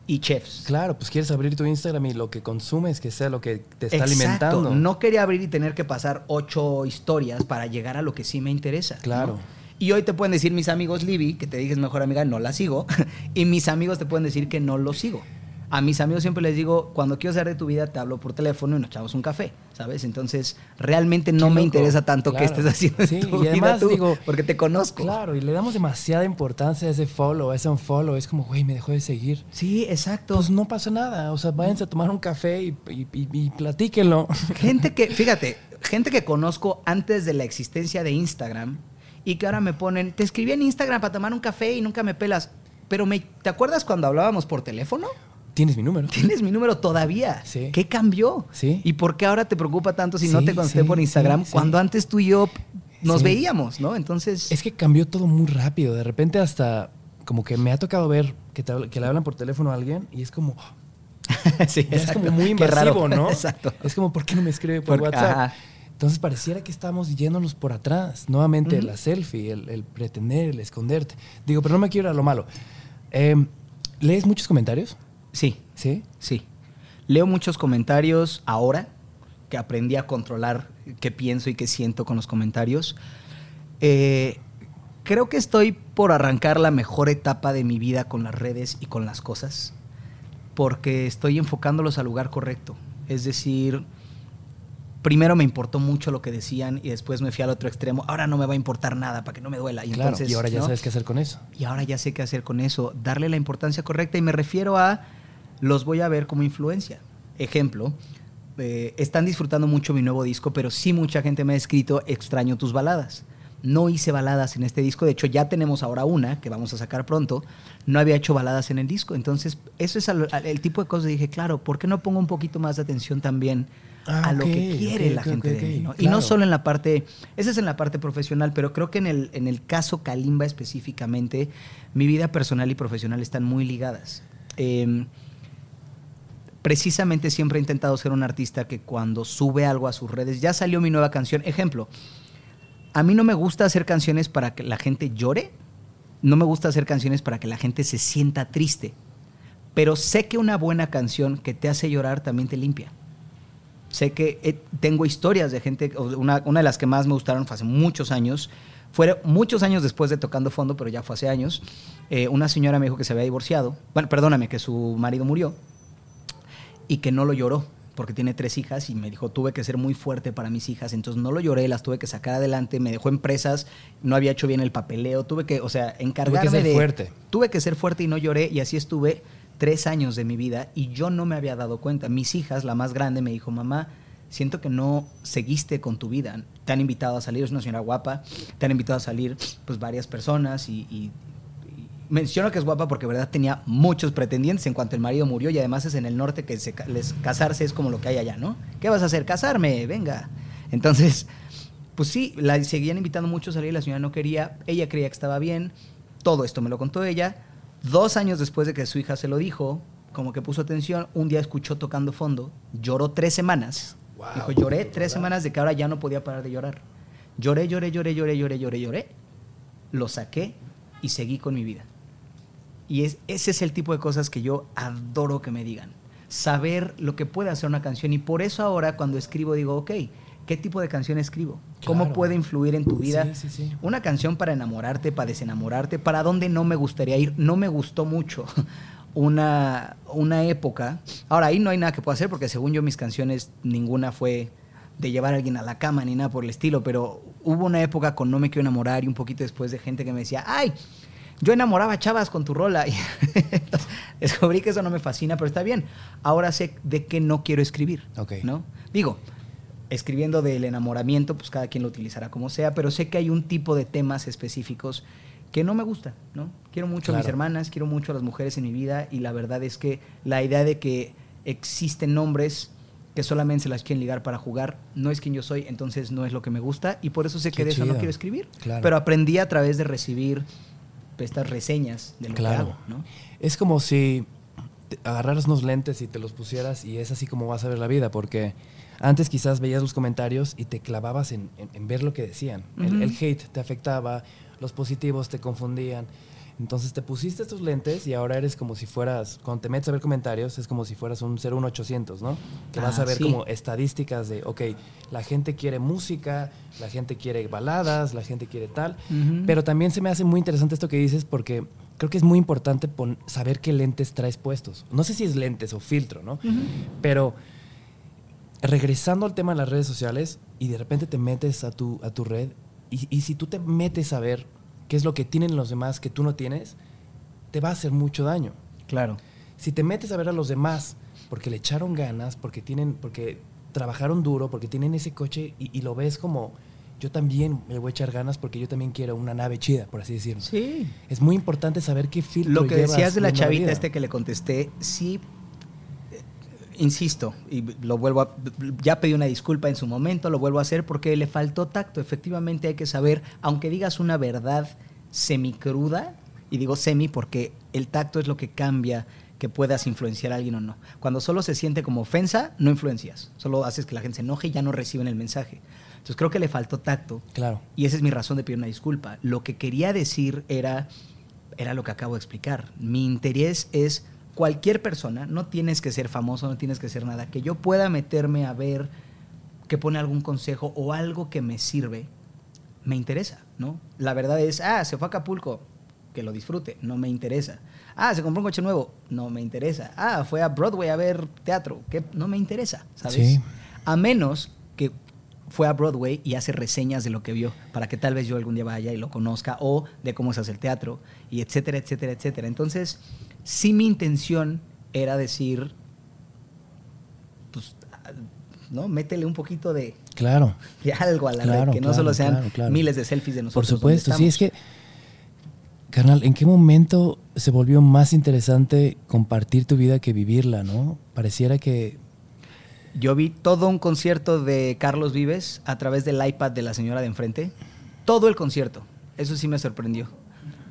y chefs. Claro, pues quieres abrir tu Instagram y lo que consumes que sea lo que te está Exacto. alimentando. No quería abrir y tener que pasar ocho historias para llegar a lo que sí me interesa. ¿no? Claro. Y hoy te pueden decir mis amigos Libby, que te dije es mejor amiga, no la sigo. y mis amigos te pueden decir que no lo sigo. A mis amigos siempre les digo, cuando quiero saber de tu vida, te hablo por teléfono y nos echamos un café, ¿sabes? Entonces, realmente no me interesa tanto qué Claro. estés haciendo en Sí, tu y vida además tú, digo- porque te conozco. Claro, y le damos demasiada importancia a ese follow, a ese unfollow. Es como, güey, me dejó de seguir. Sí, exacto. Pues no pasa nada. O sea, váyanse a tomar un café y, y, y- y platíquenlo. Gente que, fíjate, gente que conozco antes de la existencia de Instagram y que ahora me ponen, te escribí en Instagram para tomar un café y nunca me pelas. Pero me, ¿te acuerdas cuando hablábamos por teléfono? Tienes mi número. Tienes mi número todavía. Sí. ¿Qué cambió? Sí. ¿Y por qué ahora te preocupa tanto si no te contesté por Instagram cuando antes tú y yo nos veíamos, ¿no? Entonces, Es que cambió todo muy rápido. De repente hasta como que me ha tocado ver que, te habla- que le hablan por teléfono a alguien y es como, sí, es como muy invasivo, ¿no? Exacto. Es como, ¿por qué no me escribe por WhatsApp? ajá. Entonces pareciera que estamos yéndonos por atrás. Nuevamente Ujú. la selfie, el, el pretender, el esconderte. Digo, pero no me quiero ir a lo malo. Eh, ¿Lees muchos comentarios? Sí, ¿Sí? sí. Leo muchos comentarios ahora que aprendí a controlar qué pienso y qué siento con los comentarios. Eh, creo que estoy por arrancar la mejor etapa de mi vida con las redes y con las cosas, porque estoy enfocándolos al lugar correcto. Es decir, primero me importó mucho lo que decían y después me fui al otro extremo. Ahora no me va a importar nada para que no me duela. Y claro. entonces, y ahora ya ¿no? sabes qué hacer con eso. y ahora ya sé qué hacer con eso, darle la importancia correcta y me refiero a los voy a ver como influencia. Ejemplo, eh, están disfrutando mucho mi nuevo disco, pero sí mucha gente me ha escrito extraño tus baladas. No hice baladas en este disco, de hecho ya tenemos ahora una que vamos a sacar pronto. No había hecho baladas en el disco, entonces eso es al- al- el tipo de cosas. Dije, claro, ¿por qué no pongo un poquito más de atención también Ah, a lo que quiere la gente de mí? Y no solo en la parte, esa es en la parte profesional, pero creo que en el, en el caso Kalimba específicamente, mi vida personal y profesional están muy ligadas. Eh, precisamente siempre he intentado ser un artista que cuando sube algo a sus redes, ya salió mi nueva canción, ejemplo, a mí no me gusta hacer canciones para que la gente llore, no me gusta hacer canciones para que la gente se sienta triste, pero sé que una buena canción que te hace llorar también te limpia. Sé que he- tengo historias de gente, una, una de las que más me gustaron fue hace muchos años, fue muchos años después de Tocando Fondo, pero ya fue hace años, eh, una señora me dijo que se había divorciado, bueno, perdóname, que su marido murió y que no lo lloró porque tiene tres hijas y me dijo tuve que ser muy fuerte para mis hijas entonces no lo lloré las tuve que sacar adelante me dejó en presas no había hecho bien el papeleo tuve que o sea encargarme ser de fuerte. tuve que ser fuerte y no lloré y así estuve tres años de mi vida y yo no me había dado cuenta mis hijas la más grande me dijo mamá siento que no seguiste con tu vida te han invitado a salir es una señora guapa te han invitado a salir pues varias personas y menciono que es guapa porque verdad tenía muchos pretendientes en cuanto el marido murió y además es en el norte que se les, casarse es como lo que hay allá, ¿no? ¿Qué vas a hacer? Casarme, venga. Entonces, pues sí, la seguían invitando mucho a salir, la señora no quería, ella creía que estaba bien, todo esto me lo contó ella. Dos años después de que su hija se lo dijo, como que puso atención, un día escuchó tocando fondo, lloró tres semanas. Wow. Dijo, lloré tres semanas de que ahora ya no podía parar de llorar. Lloré, lloré, lloré, lloré, lloré, lloré, lloré. Lo saqué y seguí con mi vida. Y es, ese es el tipo de cosas que yo adoro que me digan. Saber lo que puede hacer una canción. Y por eso ahora cuando escribo digo, ok, ¿qué tipo de canción escribo? ¿Cómo Claro. puede influir en tu vida? Sí, sí, sí. Una canción para enamorarte, para desenamorarte, para dónde no me gustaría ir. No me gustó mucho una, una época. Ahora, ahí no hay nada que pueda hacer porque según yo mis canciones ninguna fue de llevar a alguien a la cama ni nada por el estilo, pero hubo una época con No me quiero enamorar y un poquito después de gente que me decía, ay, yo enamoraba a chavas con tu rola. Y descubrí que eso no me fascina, pero está bien. Ahora sé de qué no quiero escribir. Ok. ¿no? Digo, escribiendo del enamoramiento, pues cada quien lo utilizará como sea, pero sé que hay un tipo de temas específicos que no me gusta, ¿no? Quiero mucho a mis hermanas, quiero mucho a las mujeres en mi vida y la verdad es que la idea de que existen hombres que solamente se las quieren ligar para jugar, no es quien yo soy, entonces no es lo que me gusta y por eso sé Qué que de eso no quiero escribir. Claro. Pero aprendí a través de recibir estas reseñas de lo Claro. que hago, ¿no? Es como si agarraras unos lentes y te los pusieras y es así como vas a ver la vida, porque antes quizás veías los comentarios y te clavabas en, en- en ver lo que decían. El, hate te afectaba, los positivos te confundían. Entonces te pusiste estos lentes y ahora eres como si fueras, cuando te metes a ver comentarios, es como si fueras un 01800, ¿no? Que vas Ah, a ver sí. como estadísticas de, ok, la gente quiere música, la gente quiere baladas, la gente quiere tal. Pero también se me hace muy interesante esto que dices porque creo que es muy importante saber qué lentes traes puestos. No sé si es lentes o filtro, ¿no? Pero regresando al tema de las redes sociales y de repente te metes a tu, a tu red y, y si tú te metes a ver qué es lo que tienen los demás que tú no tienes, te va a hacer mucho daño. Claro. Si te metes a ver a los demás porque le echaron ganas, porque tienen, porque trabajaron duro, porque tienen ese coche y, y lo ves como yo también me voy a echar ganas porque yo también quiero una nave chida, por así decirlo. Sí. Es muy importante saber qué filtro Lo que llevas decías de la chavita vida. este que le contesté, sí, insisto, y lo vuelvo a, ya pedí una disculpa en su momento, lo vuelvo a hacer porque le faltó tacto. Efectivamente hay que saber, aunque digas una verdad semicruda, y digo semi porque el tacto es lo que cambia que puedas influenciar a alguien o no. Cuando solo se siente como ofensa, no influencias. Solo haces que la gente se enoje y ya no reciben el mensaje. Entonces creo que le faltó tacto. Claro. Y esa es mi razón de pedir una disculpa. Lo que quería decir era, era lo que acabo de explicar. Mi interés es cualquier persona, no tienes que ser famoso, no tienes que ser nada, que yo pueda meterme a ver que pone algún consejo o algo que me sirve, me interesa, ¿no? La verdad es, ah, se fue a Acapulco, que lo disfrute, no me interesa. Ah, se compró un coche nuevo, no me interesa. Ah, fue a Broadway a ver teatro, que no me interesa, ¿sabes? Sí. A menos que fue a Broadway y hace reseñas de lo que vio, para que tal vez yo algún día vaya y lo conozca, o de cómo se hace el teatro, y etcétera, etcétera, etcétera. Entonces, sí mi intención era decir, pues, ¿no? Métele un poquito de, Claro. de algo a la Claro, red, que no solo sean miles de selfies de Por nosotros. supuesto, donde sí, es que, carnal, ¿en qué momento se volvió más interesante compartir tu vida que vivirla, no? Pareciera que, Yo vi todo un concierto de Carlos Vives a través del iPad de la señora de enfrente. Todo el concierto. Eso sí me sorprendió.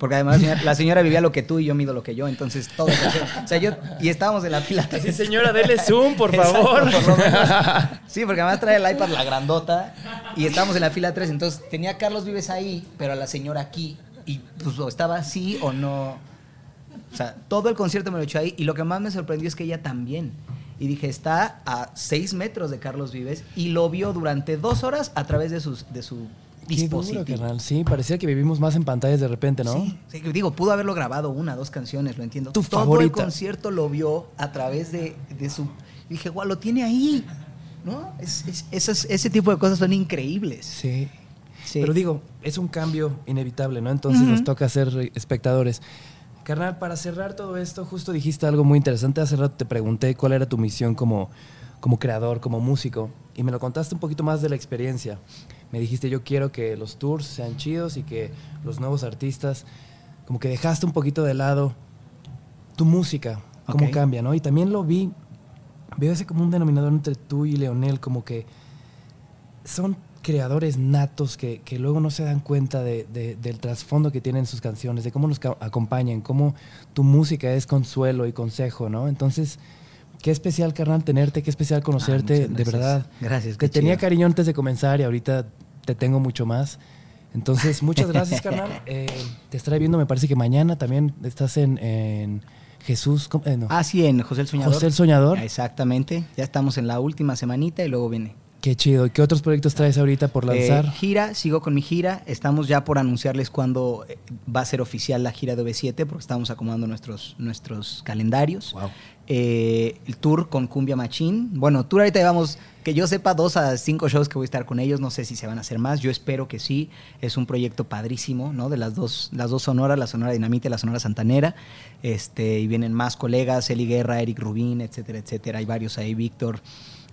Porque además la señora, vivía lo que tú y yo mido lo que yo. Entonces todo. O sea, yo. Y estábamos en la fila. Sí, señora, dele zoom, por Exacto, favor. por lo menos. Sí, porque además trae el iPad la grandota. Y estábamos en la fila 3. Entonces tenía a Carlos Vives ahí, pero a la señora aquí. Y pues o estaba así o no. O sea, todo el concierto me lo echó ahí. Y lo que más me sorprendió es que ella también. Y dije, está a 6 metros de Carlos Vives y lo vio durante dos horas a través de, sus, de su Qué duro, dispositivo. carnal. Sí, parecía que vivimos más en pantallas de repente, ¿no? Sí, sí, digo, pudo haberlo grabado una, dos canciones, lo entiendo. Tu Todo favorita. el concierto lo vio a través de, de su... dije, guau, lo tiene ahí. ¿No? Es- es- esas- ese tipo de cosas son increíbles. Sí. Sí. Pero digo, es un cambio inevitable, ¿no? Entonces nos toca ser espectadores. Carnal, para cerrar todo esto, justo dijiste algo muy interesante. Hace rato te pregunté cuál era tu misión como, como creador, como músico, y me lo contaste un poquito más de la experiencia. Me dijiste, yo quiero que los tours sean chidos y que los nuevos artistas, como que dejaste un poquito de lado tu música, cómo cambia, ¿no? Y también lo vi, veo ese como un denominador entre tú y Leonel, como que son creadores natos que, que luego no se dan cuenta de- de- del trasfondo que tienen sus canciones, de cómo nos acompañan, cómo tu música es consuelo y consejo, ¿no? Entonces, qué especial, carnal, tenerte, qué especial conocerte, Ah, muchas de verdad. Gracias, Te tenía chido. cariño antes de comenzar y ahorita te tengo mucho más. Entonces, muchas gracias, carnal. Eh, te estaré viendo, me parece que mañana también estás en, en Jesús. Eh, no. Ah, sí, en José el Soñador. José el Soñador. Exactamente. Ya estamos en la última semanita y luego viene. Qué chido. ¿Y qué otros proyectos traes ahorita por lanzar? Eh, gira, sigo con mi gira. Estamos ya por anunciarles cuándo va a ser oficial la gira de OV7 porque estamos acomodando nuestros, nuestros calendarios. Wow. Eh, el tour con Cumbia Machín. Bueno, tour ahorita llevamos, que yo sepa, dos a cinco shows que voy a estar con ellos. No sé si se van a hacer más. Yo espero que sí. Es un proyecto padrísimo, ¿no? De las dos, las dos sonoras, la Sonora Dinamita y la Sonora Santanera. Este, y vienen más colegas, Eli Guerra, Eric Rubín, etcétera, etcétera. Hay varios ahí, Víctor.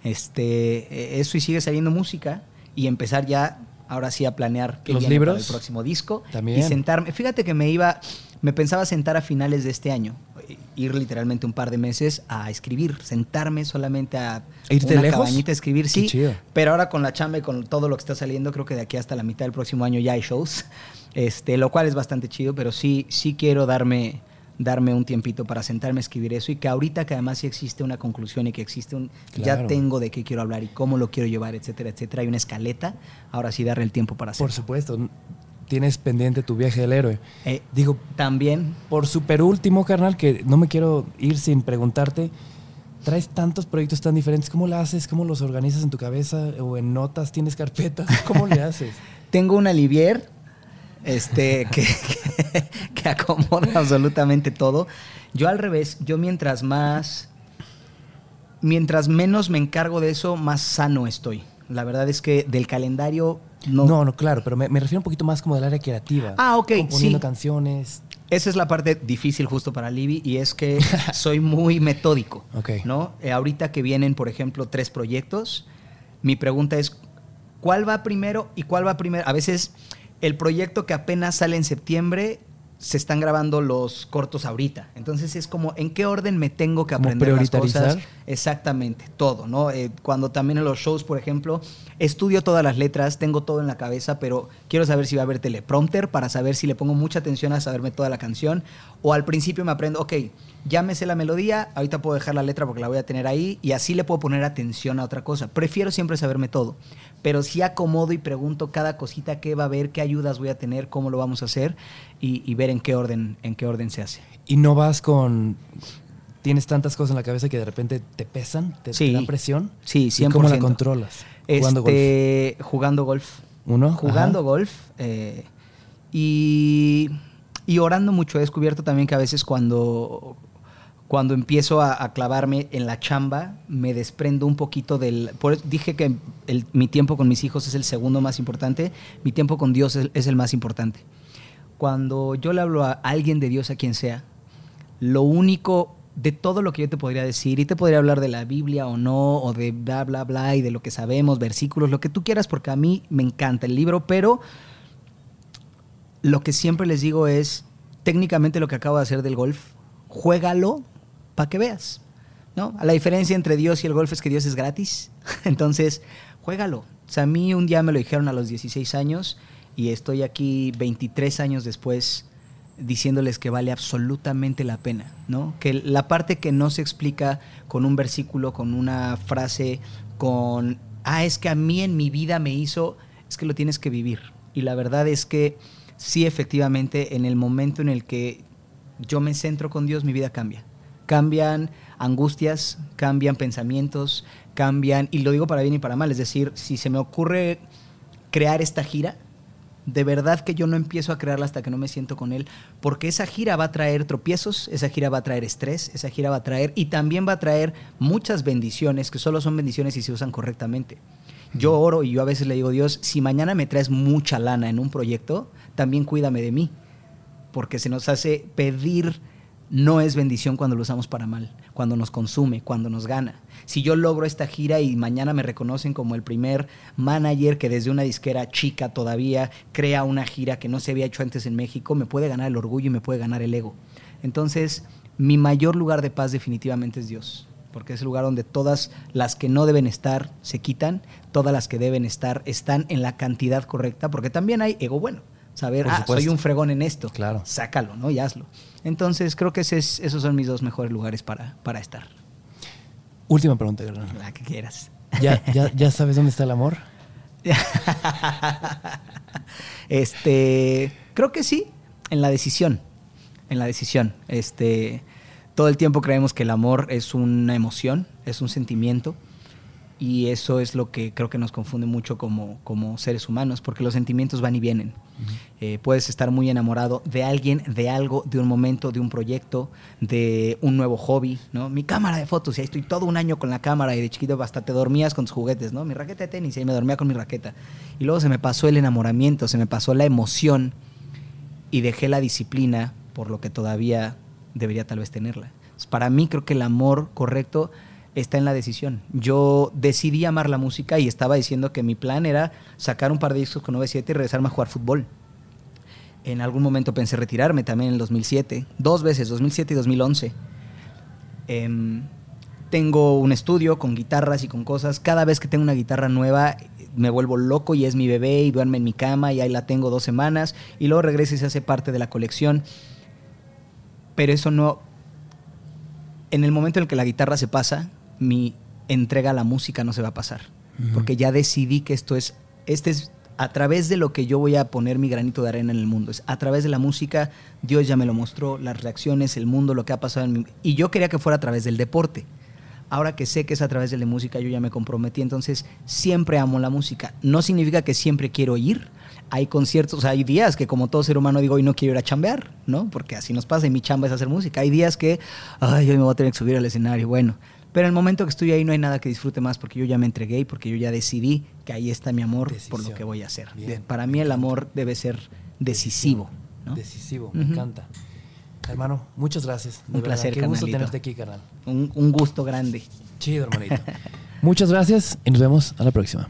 Este, eh, eso y sigue saliendo música. Y empezar ya, ahora sí, a planear qué ¿Los viene para libros? el próximo disco. También. Y sentarme. Fíjate que me iba, me pensaba sentar a finales de este año, ir literalmente un par de meses a escribir, sentarme solamente a ¿Irte una lejos? cabañita a escribir, Qué sí. chido. Pero ahora con la chamba y con todo lo que está saliendo, creo que de aquí hasta la mitad del próximo año ya hay shows, este, lo cual es bastante chido, pero sí, sí quiero darme darme un tiempito para sentarme a escribir eso y que ahorita que además sí existe una conclusión y que existe un Claro. ya tengo de qué quiero hablar y cómo lo quiero llevar, etcétera, etcétera, hay una escaleta, ahora sí darle el tiempo para hacerlo. Por supuesto. Tienes pendiente tu viaje del héroe. Eh, Digo, también por super último, carnal, que no me quiero ir sin preguntarte. Traes tantos proyectos tan diferentes. ¿Cómo lo haces? ¿Cómo los organizas en tu cabeza? ¿O en notas? ¿Tienes carpetas? ¿Cómo le haces? Tengo una Livier este, que, que, que acomoda absolutamente todo. Yo al revés, yo mientras más, mientras menos me encargo de eso, más sano estoy. La verdad es que del calendario no... No, no, claro, pero me, me refiero un poquito más como del área creativa. Ah, ok, Componiendo sí. canciones. Esa es la parte difícil justo para Libby y es que soy muy metódico. Ok. ¿no? Eh, ahorita que vienen, por ejemplo, tres proyectos, mi pregunta es, ¿cuál va primero y cuál va primero? A veces el proyecto que apenas sale en septiembre se están grabando los cortos ahorita. Entonces es como, ¿en qué orden me tengo que aprender las cosas? Exactamente, todo, ¿no? Eh, cuando también en los shows, por ejemplo, estudio todas las letras, tengo todo en la cabeza, pero quiero saber si va a haber teleprompter para saber si le pongo mucha atención a saberme toda la canción. O al principio me aprendo, ok, ya me sé la melodía, ahorita puedo dejar la letra porque la voy a tener ahí y así le puedo poner atención a otra cosa. Prefiero siempre saberme todo. Pero sí acomodo y pregunto cada cosita qué va a haber, qué ayudas voy a tener, cómo lo vamos a hacer y, y ver en qué orden, en qué orden se hace. Y no vas con. Tienes tantas cosas en la cabeza que de repente te pesan, te, te Sí. dan presión. Sí, ¿Y ¿Cómo la 100%. controlas? Jugando golf. Este, jugando golf. Uno. jugando Ajá. golf eh, y, y orando mucho. He descubierto también que a veces cuando, cuando empiezo a, clavarme en la chamba, me desprendo un poquito del... Dije que el- mi tiempo con mis hijos es el segundo más importante, mi tiempo con Dios es, es el más importante. Cuando yo le hablo a alguien de Dios, a quien sea, lo único de todo lo que yo te podría decir, y te podría hablar de la Biblia o no, o de bla, bla, bla, y de lo que sabemos, versículos, lo que tú quieras, porque a mí me encanta el libro, pero lo que siempre les digo es, técnicamente lo que acabo de hacer del golf, juégalo para que veas. ¿no? La diferencia entre Dios y el golf es que Dios es gratis. Entonces, juégalo. O sea, a mí un día me lo dijeron a los 16 años y estoy aquí 23 años después diciéndoles que vale absolutamente la pena, ¿no? Que la parte que no se explica con un versículo, con una frase, con, ah, es que a mí en mi vida me hizo, es que lo tienes que vivir. Y la verdad es que sí, efectivamente, en el momento en el que yo me centro con Dios, mi vida cambia. Cambian angustias, cambian pensamientos, cambian, y lo digo para bien y para mal, es decir, si se me ocurre crear esta gira, de verdad que yo no empiezo a crearla hasta que no me siento con él, porque esa gira va a traer tropiezos, esa gira va a traer estrés, esa gira va a traer y también va a traer muchas bendiciones que solo son bendiciones si se usan correctamente. Yo oro y yo a veces le digo, Dios, si mañana me traes mucha lana en un proyecto, también cuídame de mí, porque se nos hace pedir no es bendición cuando lo usamos para mal, cuando nos consume, cuando nos gana. Si yo logro esta gira y mañana me reconocen como el primer manager que desde una disquera chica todavía crea una gira que no se había hecho antes en México, me puede ganar el orgullo y me puede ganar el ego. Entonces, mi mayor lugar de paz definitivamente es Dios, porque es el lugar donde todas las que no deben estar se quitan, todas las que deben estar están en la cantidad correcta, porque también hay ego bueno. Saber, ah, soy un fregón en esto. Claro. Sácalo, ¿no? Y hazlo. Entonces, creo que ese es- esos son mis dos mejores lugares para, para estar. Última pregunta. La que quieras. ¿Ya, ya, ¿Ya sabes dónde está el amor? este, creo que sí, en la decisión. En la decisión. Este, todo el tiempo creemos que el amor es una emoción, es un sentimiento. Y eso es lo que creo que nos confunde mucho como, como seres humanos, porque los sentimientos van y vienen. Eh, puedes estar muy enamorado de alguien, de algo, de un momento, de un proyecto, de un nuevo hobby, ¿no? Mi cámara de fotos, y ahí estoy todo un año con la cámara y de chiquito hasta te dormías con tus juguetes, ¿no? Mi raqueta de tenis, y ahí me dormía con mi raqueta. Y luego se me pasó el enamoramiento, se me pasó la emoción y dejé la disciplina por lo que todavía debería tal vez tenerla. Entonces, para mí creo que el amor correcto está en la decisión. Yo decidí amar la música y estaba diciendo que mi plan era sacar un par de discos con 97 y regresarme a jugar fútbol. En algún momento pensé retirarme también en el 2007, dos veces, 2007 y 2011. Em, tengo un estudio con guitarras y con cosas. Cada vez que tengo una guitarra nueva me vuelvo loco y es mi bebé y duerme en mi cama y ahí la tengo dos semanas y luego regresa y se hace parte de la colección. Pero eso no... En el momento en el que la guitarra se pasa, mi entrega a la música no se va a pasar. Porque ya decidí que esto es... Este es a través de lo que yo voy a poner mi granito de arena en el mundo. Es a través de la música, Dios ya me lo mostró, las reacciones, el mundo, lo que ha pasado en mi... Y yo quería que fuera a través del deporte. Ahora que sé que es a través de la música, yo ya me comprometí, entonces siempre amo la música. No significa que siempre quiero ir. Hay conciertos, o sea, hay días que como todo ser humano digo, hoy no quiero ir a chambear, ¿no? Porque así nos pasa y mi chamba es hacer música. Hay días que, ay, hoy me voy a tener que subir al escenario, bueno. Pero en el momento que estoy ahí no hay nada que disfrute más porque yo ya me entregué y porque yo ya decidí que ahí está mi amor por lo que voy a hacer. Bien, Para mí el amor debe ser decisivo, ¿no? Decisivo, me encanta. Hermano, muchas gracias. Un placer, Qué gusto tenerte aquí, carnal. Un, un gusto grande. Chido, hermanito. muchas gracias y nos vemos a la próxima.